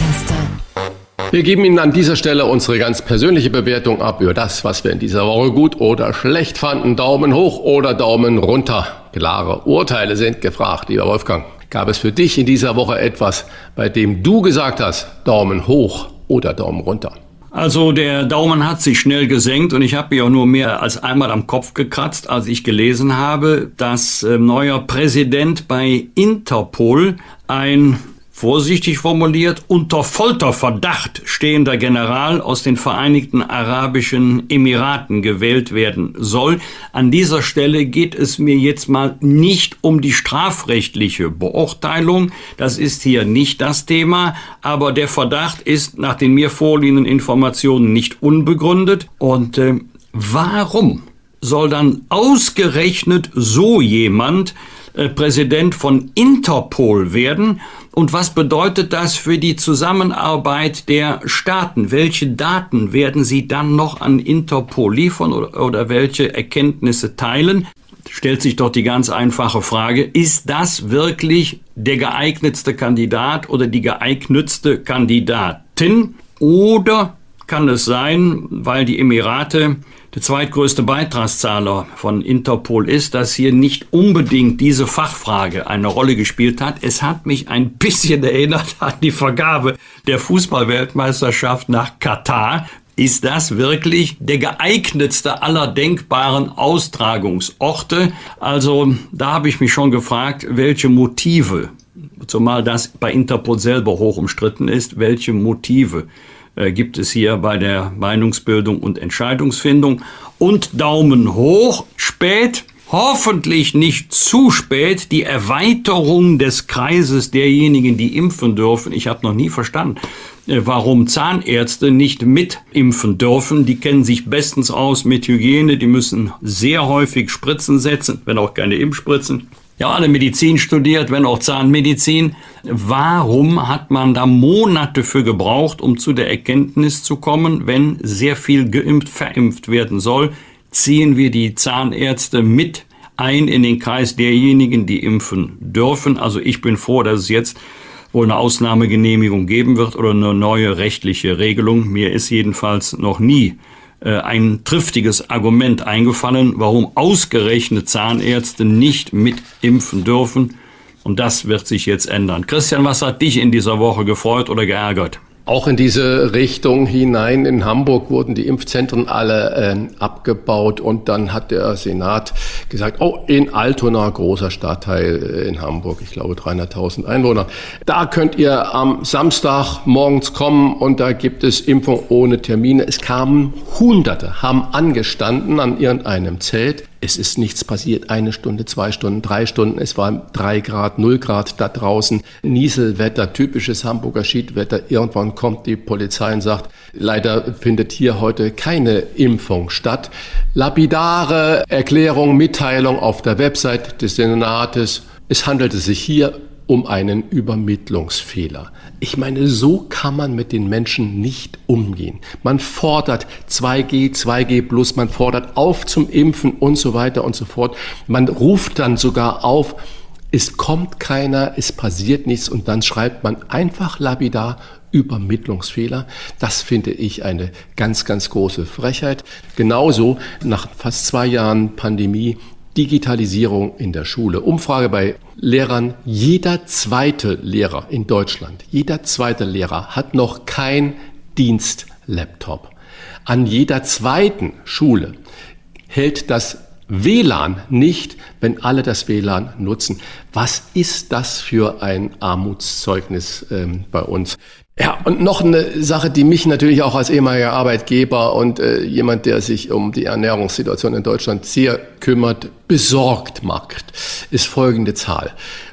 Wir geben Ihnen an dieser Stelle unsere ganz persönliche Bewertung ab über das, was wir in dieser Woche gut oder schlecht fanden. Daumen hoch oder Daumen runter. Klare Urteile sind gefragt, lieber Wolfgang. Gab es für dich in dieser Woche etwas, bei dem du gesagt hast, Daumen hoch oder Daumen runter? Also der Daumen hat sich schnell gesenkt und ich habe mich auch nur mehr als einmal am Kopf gekratzt, als ich gelesen habe, dass äh, neuer Präsident bei Interpol ein vorsichtig formuliert, unter Folterverdacht stehender General aus den Vereinigten Arabischen Emiraten gewählt werden soll. An dieser Stelle geht es mir jetzt mal nicht um die strafrechtliche Beurteilung. Das ist hier nicht das Thema. Aber der Verdacht ist nach den mir vorliegenden Informationen nicht unbegründet. Und äh, warum soll dann ausgerechnet so jemand äh, Präsident von Interpol werden? Und was bedeutet das für die Zusammenarbeit der Staaten? Welche Daten werden sie dann noch an Interpol liefern oder, oder welche Erkenntnisse teilen? Stellt sich doch die ganz einfache Frage, ist das wirklich der geeignetste Kandidat oder die geeignetste Kandidatin? Oder kann es sein, weil die Emirate der zweitgrößte Beitragszahler von Interpol ist, dass hier nicht unbedingt diese Fachfrage eine Rolle gespielt hat. Es hat mich ein bisschen erinnert an die Vergabe der Fußballweltmeisterschaft nach Katar. Ist das wirklich der geeignetste aller denkbaren Austragungsorte? Also da habe ich mich schon gefragt, welche Motive, zumal das bei Interpol selber hoch umstritten ist, welche Motive äh, gibt es hier bei der Meinungsbildung und Entscheidungsfindung. Und Daumen hoch, spät, hoffentlich nicht zu spät, die Erweiterung des Kreises derjenigen, die impfen dürfen. Ich habe noch nie verstanden, äh, warum Zahnärzte nicht mitimpfen dürfen. Die kennen sich bestens aus mit Hygiene, die müssen sehr häufig Spritzen setzen, wenn auch keine Impfspritzen ja alle Medizin studiert, wenn auch Zahnmedizin. Warum hat man da Monate für gebraucht, um zu der Erkenntnis zu kommen, wenn sehr viel geimpft, verimpft werden soll, ziehen wir die Zahnärzte mit ein in den Kreis derjenigen, die impfen dürfen. Also ich bin froh, dass es jetzt wohl eine Ausnahmegenehmigung geben wird oder eine neue rechtliche Regelung. Mir ist jedenfalls noch nie ein triftiges Argument eingefallen, warum ausgerechnet Zahnärzte nicht mitimpfen dürfen. Und das wird sich jetzt ändern. Christian, was hat dich in dieser Woche gefreut oder geärgert? Auch in diese Richtung hinein in Hamburg wurden die Impfzentren alle äh, abgebaut und dann hat der Senat gesagt, oh, in Altona, großer Stadtteil äh, in Hamburg, ich glaube 300.000 Einwohner, da könnt ihr am Samstag morgens kommen und da gibt es Impfung ohne Termine. Es kamen Hunderte, haben angestanden an irgendeinem Zelt. Es ist nichts passiert. Eine Stunde, zwei Stunden, drei Stunden. Es war drei Grad, null Grad da draußen. Nieselwetter, typisches Hamburger Schiedwetter. Irgendwann kommt die Polizei und sagt, leider findet hier heute keine Impfung statt. Lapidare Erklärung, Mitteilung auf der Website des Senates. Es handelte sich hier um einen Übermittlungsfehler. Ich meine, so kann man mit den Menschen nicht umgehen. Man fordert 2G, 2G plus, man fordert auf zum Impfen und so weiter und so fort. Man ruft dann sogar auf, es kommt keiner, es passiert nichts und dann schreibt man einfach lapidar Übermittlungsfehler. Das finde ich eine ganz, ganz große Frechheit. Genauso nach fast zwei Jahren Pandemie Digitalisierung in der Schule. Umfrage bei Lehrern. Jeder zweite Lehrer in Deutschland, jeder zweite Lehrer hat noch kein Dienstlaptop. An jeder zweiten Schule hält das WLAN nicht, wenn alle das WLAN nutzen. Was ist das für ein Armutszeugnis ähm, bei uns? Ja, und noch eine Sache, die mich natürlich auch als ehemaliger Arbeitgeber und äh, jemand, der sich um die Ernährungssituation in Deutschland sehr kümmert, besorgt macht, ist folgende Zahl.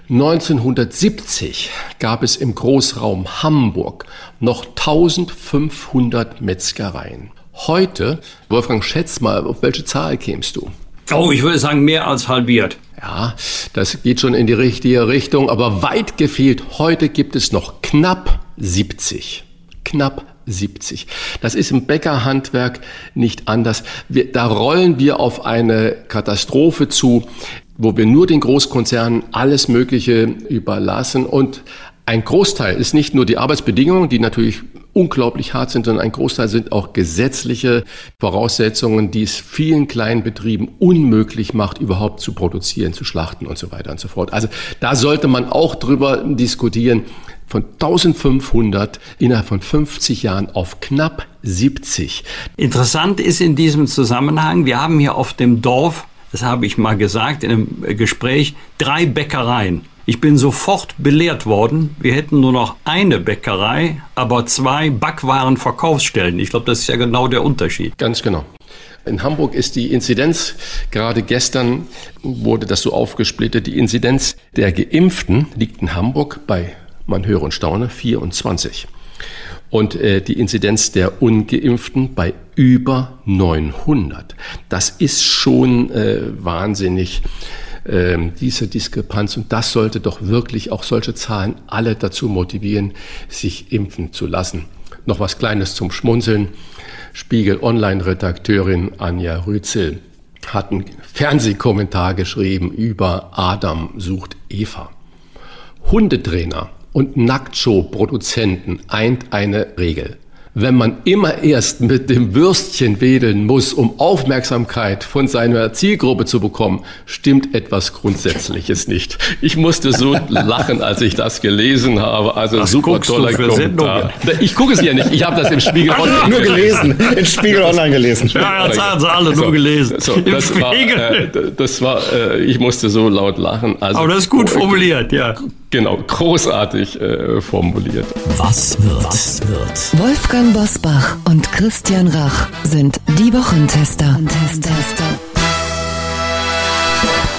1970 gab es im Großraum Hamburg noch 1500 Metzgereien. Heute, Wolfgang, schätz mal, auf welche Zahl kämst du? Oh, ich würde sagen, mehr als halbiert. Ja, das geht schon in die richtige Richtung, aber weit gefehlt. Heute gibt es noch knapp 70. Knapp 70. Das ist im Bäckerhandwerk nicht anders. Wir, da rollen wir auf eine Katastrophe zu, wo wir nur den Großkonzernen alles Mögliche überlassen und ein Großteil ist nicht nur die Arbeitsbedingungen, die natürlich unglaublich hart sind, sondern ein Großteil sind auch gesetzliche Voraussetzungen, die es vielen kleinen Betrieben unmöglich macht, überhaupt zu produzieren, zu schlachten und so weiter und so fort. Also da sollte man auch drüber diskutieren. Von 1500 innerhalb von 50 Jahren auf knapp 70. Interessant ist in diesem Zusammenhang, wir haben hier auf dem Dorf, das habe ich mal gesagt in einem Gespräch, drei Bäckereien. Ich bin sofort belehrt worden, wir hätten nur noch eine Bäckerei, aber zwei Backwarenverkaufsstellen. Ich glaube, das ist ja genau der Unterschied. Ganz genau. In Hamburg ist die Inzidenz, gerade gestern wurde das so aufgesplittet, die Inzidenz der Geimpften liegt in Hamburg bei, man höre und staune, 24. Und äh, die Inzidenz der Ungeimpften bei über 900. Das ist schon äh, wahnsinnig ähm, diese Diskrepanz. Und das sollte doch wirklich auch solche Zahlen alle dazu motivieren, sich impfen zu lassen. Noch was Kleines zum Schmunzeln. Spiegel Online-Redakteurin Anja Rützel hat einen Fernsehkommentar geschrieben über Adam sucht Eva. Hundetrainer und Nacktshow-Produzenten eint eine Regel wenn man immer erst mit dem Würstchen wedeln muss, um Aufmerksamkeit von seiner Zielgruppe zu bekommen, stimmt etwas Grundsätzliches nicht. Ich musste so lachen, als ich das gelesen habe. Also Was super toller Kommentar. Ich gucke es ja nicht. Ich habe das im Spiegel Online nur gelesen. Im Spiegel Online gelesen. Ja, das haben sie alle nur gelesen. So, das, war, äh, das war, äh, ich musste so laut lachen. Also, Aber das ist gut formuliert, ja. Genau, großartig äh, formuliert. Was wird? Was wird? Wolfgang Bosbach und Christian Rach sind die Wochentester.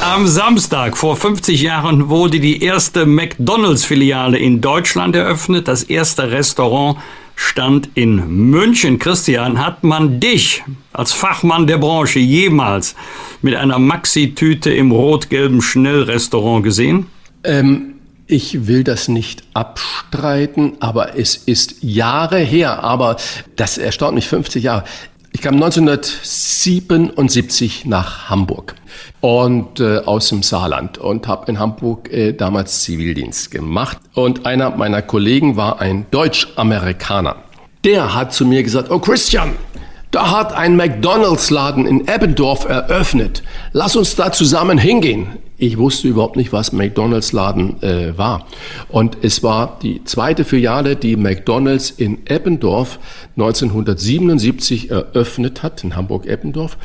Am Samstag vor 50 Jahren wurde die erste McDonalds-Filiale in Deutschland eröffnet. Das erste Restaurant stand in München. Christian, hat man dich als Fachmann der Branche jemals mit einer Maxi-Tüte im rot-gelben Schnellrestaurant gesehen? Ähm, ich will das nicht abstreiten, aber es ist Jahre her, aber das erstaunt mich 50 Jahre. Ich kam 1977 nach Hamburg und äh, aus dem Saarland und habe in Hamburg äh, damals Zivildienst gemacht. Und einer meiner Kollegen war ein Deutsch-Amerikaner. Der hat zu mir gesagt, oh Christian, da hat ein McDonald's-Laden in Eppendorf eröffnet. Lass uns da zusammen hingehen. Ich wusste überhaupt nicht, was McDonald's Laden äh, war. Und es war die zweite Filiale, die McDonald's in Eppendorf 1977 eröffnet hat, in Hamburg-Eppendorf.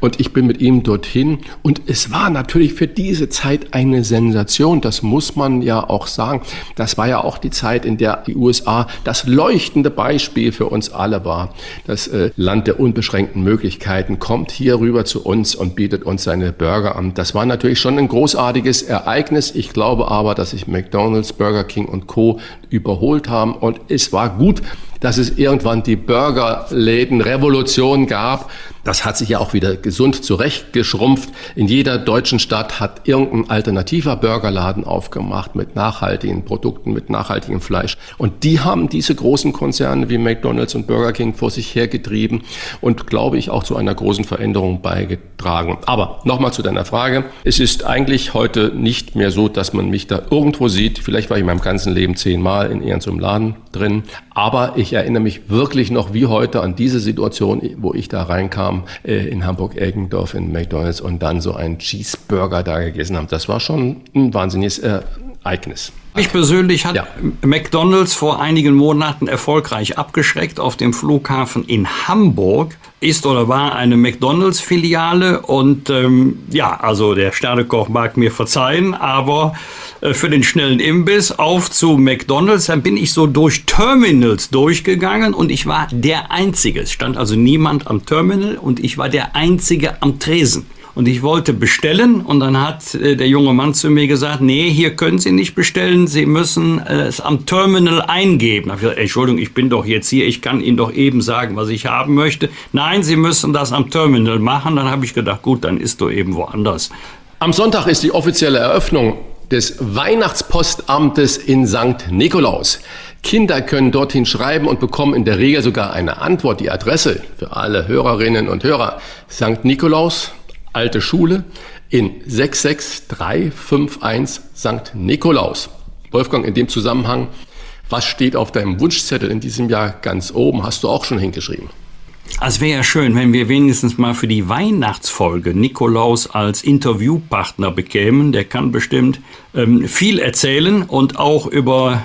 Und ich bin mit ihm dorthin. Und es war natürlich für diese Zeit eine Sensation. Das muss man ja auch sagen. Das war ja auch die Zeit, in der die USA das leuchtende Beispiel für uns alle war. Das äh, Land der unbeschränkten Möglichkeiten kommt hier rüber zu uns und bietet uns seine Burger an. Das war natürlich schon ein großartiges Ereignis. Ich glaube aber, dass sich McDonald's, Burger King und Co. überholt haben. Und es war gut, dass es irgendwann die Burgerläden-Revolution gab. Das hat sich ja auch wieder gesund zurechtgeschrumpft. In jeder deutschen Stadt hat irgendein alternativer Burgerladen aufgemacht mit nachhaltigen Produkten, mit nachhaltigem Fleisch. Und die haben diese großen Konzerne wie McDonald's und Burger King vor sich hergetrieben und, glaube ich, auch zu einer großen Veränderung beigetragen. Aber nochmal zu deiner Frage. Es ist eigentlich heute nicht mehr so, dass man mich da irgendwo sieht. Vielleicht war ich in meinem ganzen Leben zehnmal in irgendeinem Laden drin. Aber ich erinnere mich wirklich noch wie heute an diese Situation, wo ich da reinkam äh, in Hamburg-Eggendorf in McDonalds und dann so einen Cheeseburger da gegessen habe. Das war schon ein wahnsinniges äh, Ereignis. Mich persönlich hat ja. McDonald's vor einigen Monaten erfolgreich abgeschreckt auf dem Flughafen in Hamburg. Ist oder war eine McDonald's-Filiale und ähm, ja, also der Sternekoch mag mir verzeihen, aber äh, für den schnellen Imbiss auf zu McDonald's, dann bin ich so durch Terminals durchgegangen und ich war der Einzige. Es stand also niemand am Terminal und ich war der Einzige am Tresen. Und ich wollte bestellen und dann hat äh, der junge Mann zu mir gesagt, nee, hier können Sie nicht bestellen, Sie müssen äh, es am Terminal eingeben. Da habe ich gesagt, Entschuldigung, ich bin doch jetzt hier, ich kann Ihnen doch eben sagen, was ich haben möchte. Nein, Sie müssen das am Terminal machen. Dann habe ich gedacht, gut, dann ist du eben woanders. Am Sonntag ist die offizielle Eröffnung des Weihnachtspostamtes in St. Nikolaus. Kinder können dorthin schreiben und bekommen in der Regel sogar eine Antwort. Die Adresse für alle Hörerinnen und Hörer St. Nikolaus, Alte Schule in 66351 St. Nikolaus. Wolfgang, in dem Zusammenhang, was steht auf deinem Wunschzettel in diesem Jahr ganz oben? Hast du auch schon hingeschrieben? Es wäre ja schön, wenn wir wenigstens mal für die Weihnachtsfolge Nikolaus als Interviewpartner bekämen. Der kann bestimmt ähm, viel erzählen und auch über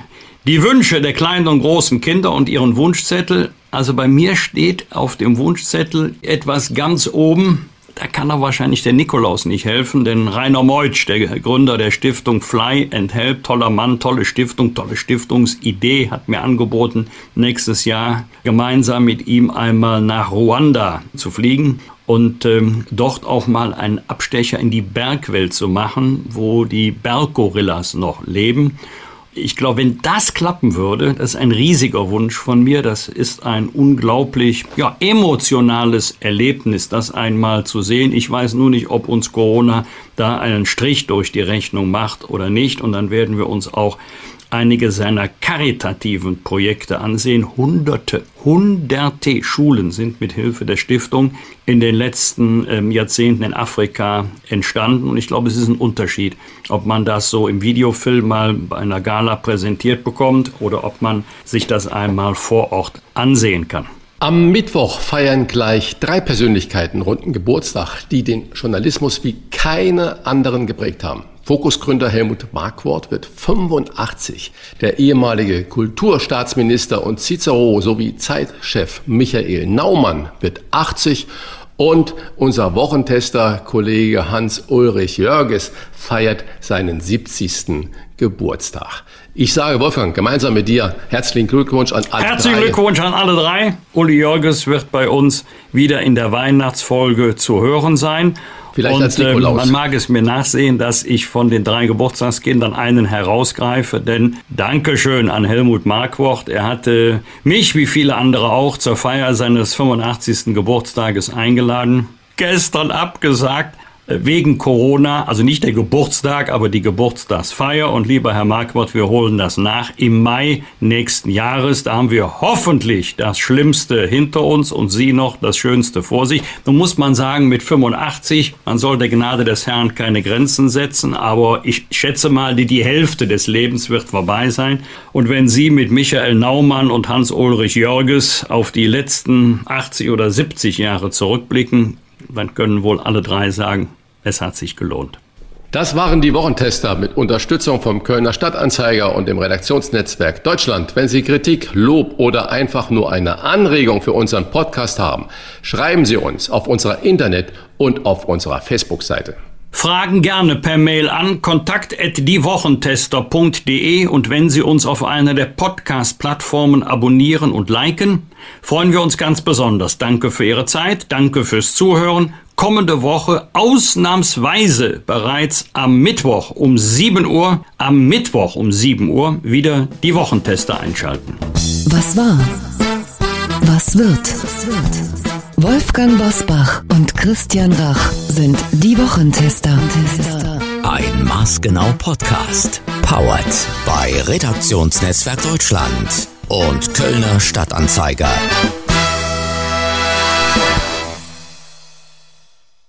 die Wünsche der kleinen und großen Kinder und ihren Wunschzettel. Also bei mir steht auf dem Wunschzettel etwas ganz oben, da kann er wahrscheinlich der Nikolaus nicht helfen, denn Rainer Meutsch, der Gründer der Stiftung Fly and Help, toller Mann, tolle Stiftung, tolle Stiftungsidee, hat mir angeboten, nächstes Jahr gemeinsam mit ihm einmal nach Ruanda zu fliegen und ähm, dort auch mal einen Abstecher in die Bergwelt zu machen, wo die Berggorillas noch leben ich glaube, wenn das klappen würde, das ist ein riesiger Wunsch von mir. Das ist ein unglaublich ja, emotionales Erlebnis, das einmal zu sehen. Ich weiß nur nicht, ob uns Corona da einen Strich durch die Rechnung macht oder nicht. Und dann werden wir uns auch einige seiner karitativen Projekte ansehen. Hunderte, hunderte Schulen sind mit Hilfe der Stiftung in den letzten ähm, Jahrzehnten in Afrika entstanden. Und ich glaube, es ist ein Unterschied, ob man das so im Videofilm mal bei einer Gala präsentiert bekommt oder ob man sich das einmal vor Ort ansehen kann. Am Mittwoch feiern gleich drei Persönlichkeiten runden Geburtstag, die den Journalismus wie keine anderen geprägt haben. Fokusgründer Helmut Markwort wird 85. Der ehemalige Kulturstaatsminister und Cicero sowie Zeitchef Michael Naumann wird 80 und unser Wochentester Kollege Hans-Ulrich Jörges feiert seinen 70. Geburtstag. Ich sage, Wolfgang, gemeinsam mit dir herzlichen Glückwunsch an alle Herzlichen drei. Glückwunsch an alle drei. Uli Jörges wird bei uns wieder in der Weihnachtsfolge zu hören sein. Vielleicht und, als Nikolaus. Äh, man mag es mir nachsehen, dass ich von den drei Geburtstagskindern einen herausgreife, denn Dankeschön an Helmut Markwort. Er hatte mich, wie viele andere auch, zur Feier seines 85. Geburtstages eingeladen. Gestern abgesagt, wegen Corona, also nicht der Geburtstag, aber die Geburtstagsfeier. Und lieber Herr Markwort, wir holen das nach im Mai nächsten Jahres. Da haben wir hoffentlich das Schlimmste hinter uns und Sie noch das Schönste vor sich. Nun muss man sagen, mit 85, man soll der Gnade des Herrn keine Grenzen setzen, aber ich schätze mal, die, die Hälfte des Lebens wird vorbei sein. Und wenn Sie mit Michael Naumann und Hans-Ulrich Jörges auf die letzten 80 oder 70 Jahre zurückblicken, dann können wohl alle drei sagen, es hat sich gelohnt. Das waren die Wochentester mit Unterstützung vom Kölner Stadtanzeiger und dem Redaktionsnetzwerk Deutschland. Wenn Sie Kritik, Lob oder einfach nur eine Anregung für unseren Podcast haben, schreiben Sie uns auf unserer Internet- und auf unserer Facebook-Seite. Fragen gerne per Mail an kontakt@diewochentester.de und wenn Sie uns auf einer der Podcast-Plattformen abonnieren und liken, freuen wir uns ganz besonders. Danke für Ihre Zeit, danke fürs Zuhören kommende Woche ausnahmsweise bereits am Mittwoch um 7 Uhr, am Mittwoch um 7 Uhr wieder die Wochentester einschalten. Was war? Was wird? Wolfgang Bosbach und Christian Rach sind die Wochentester. Ein maßgenau Podcast. Powered bei Redaktionsnetzwerk Deutschland und Kölner Stadtanzeiger.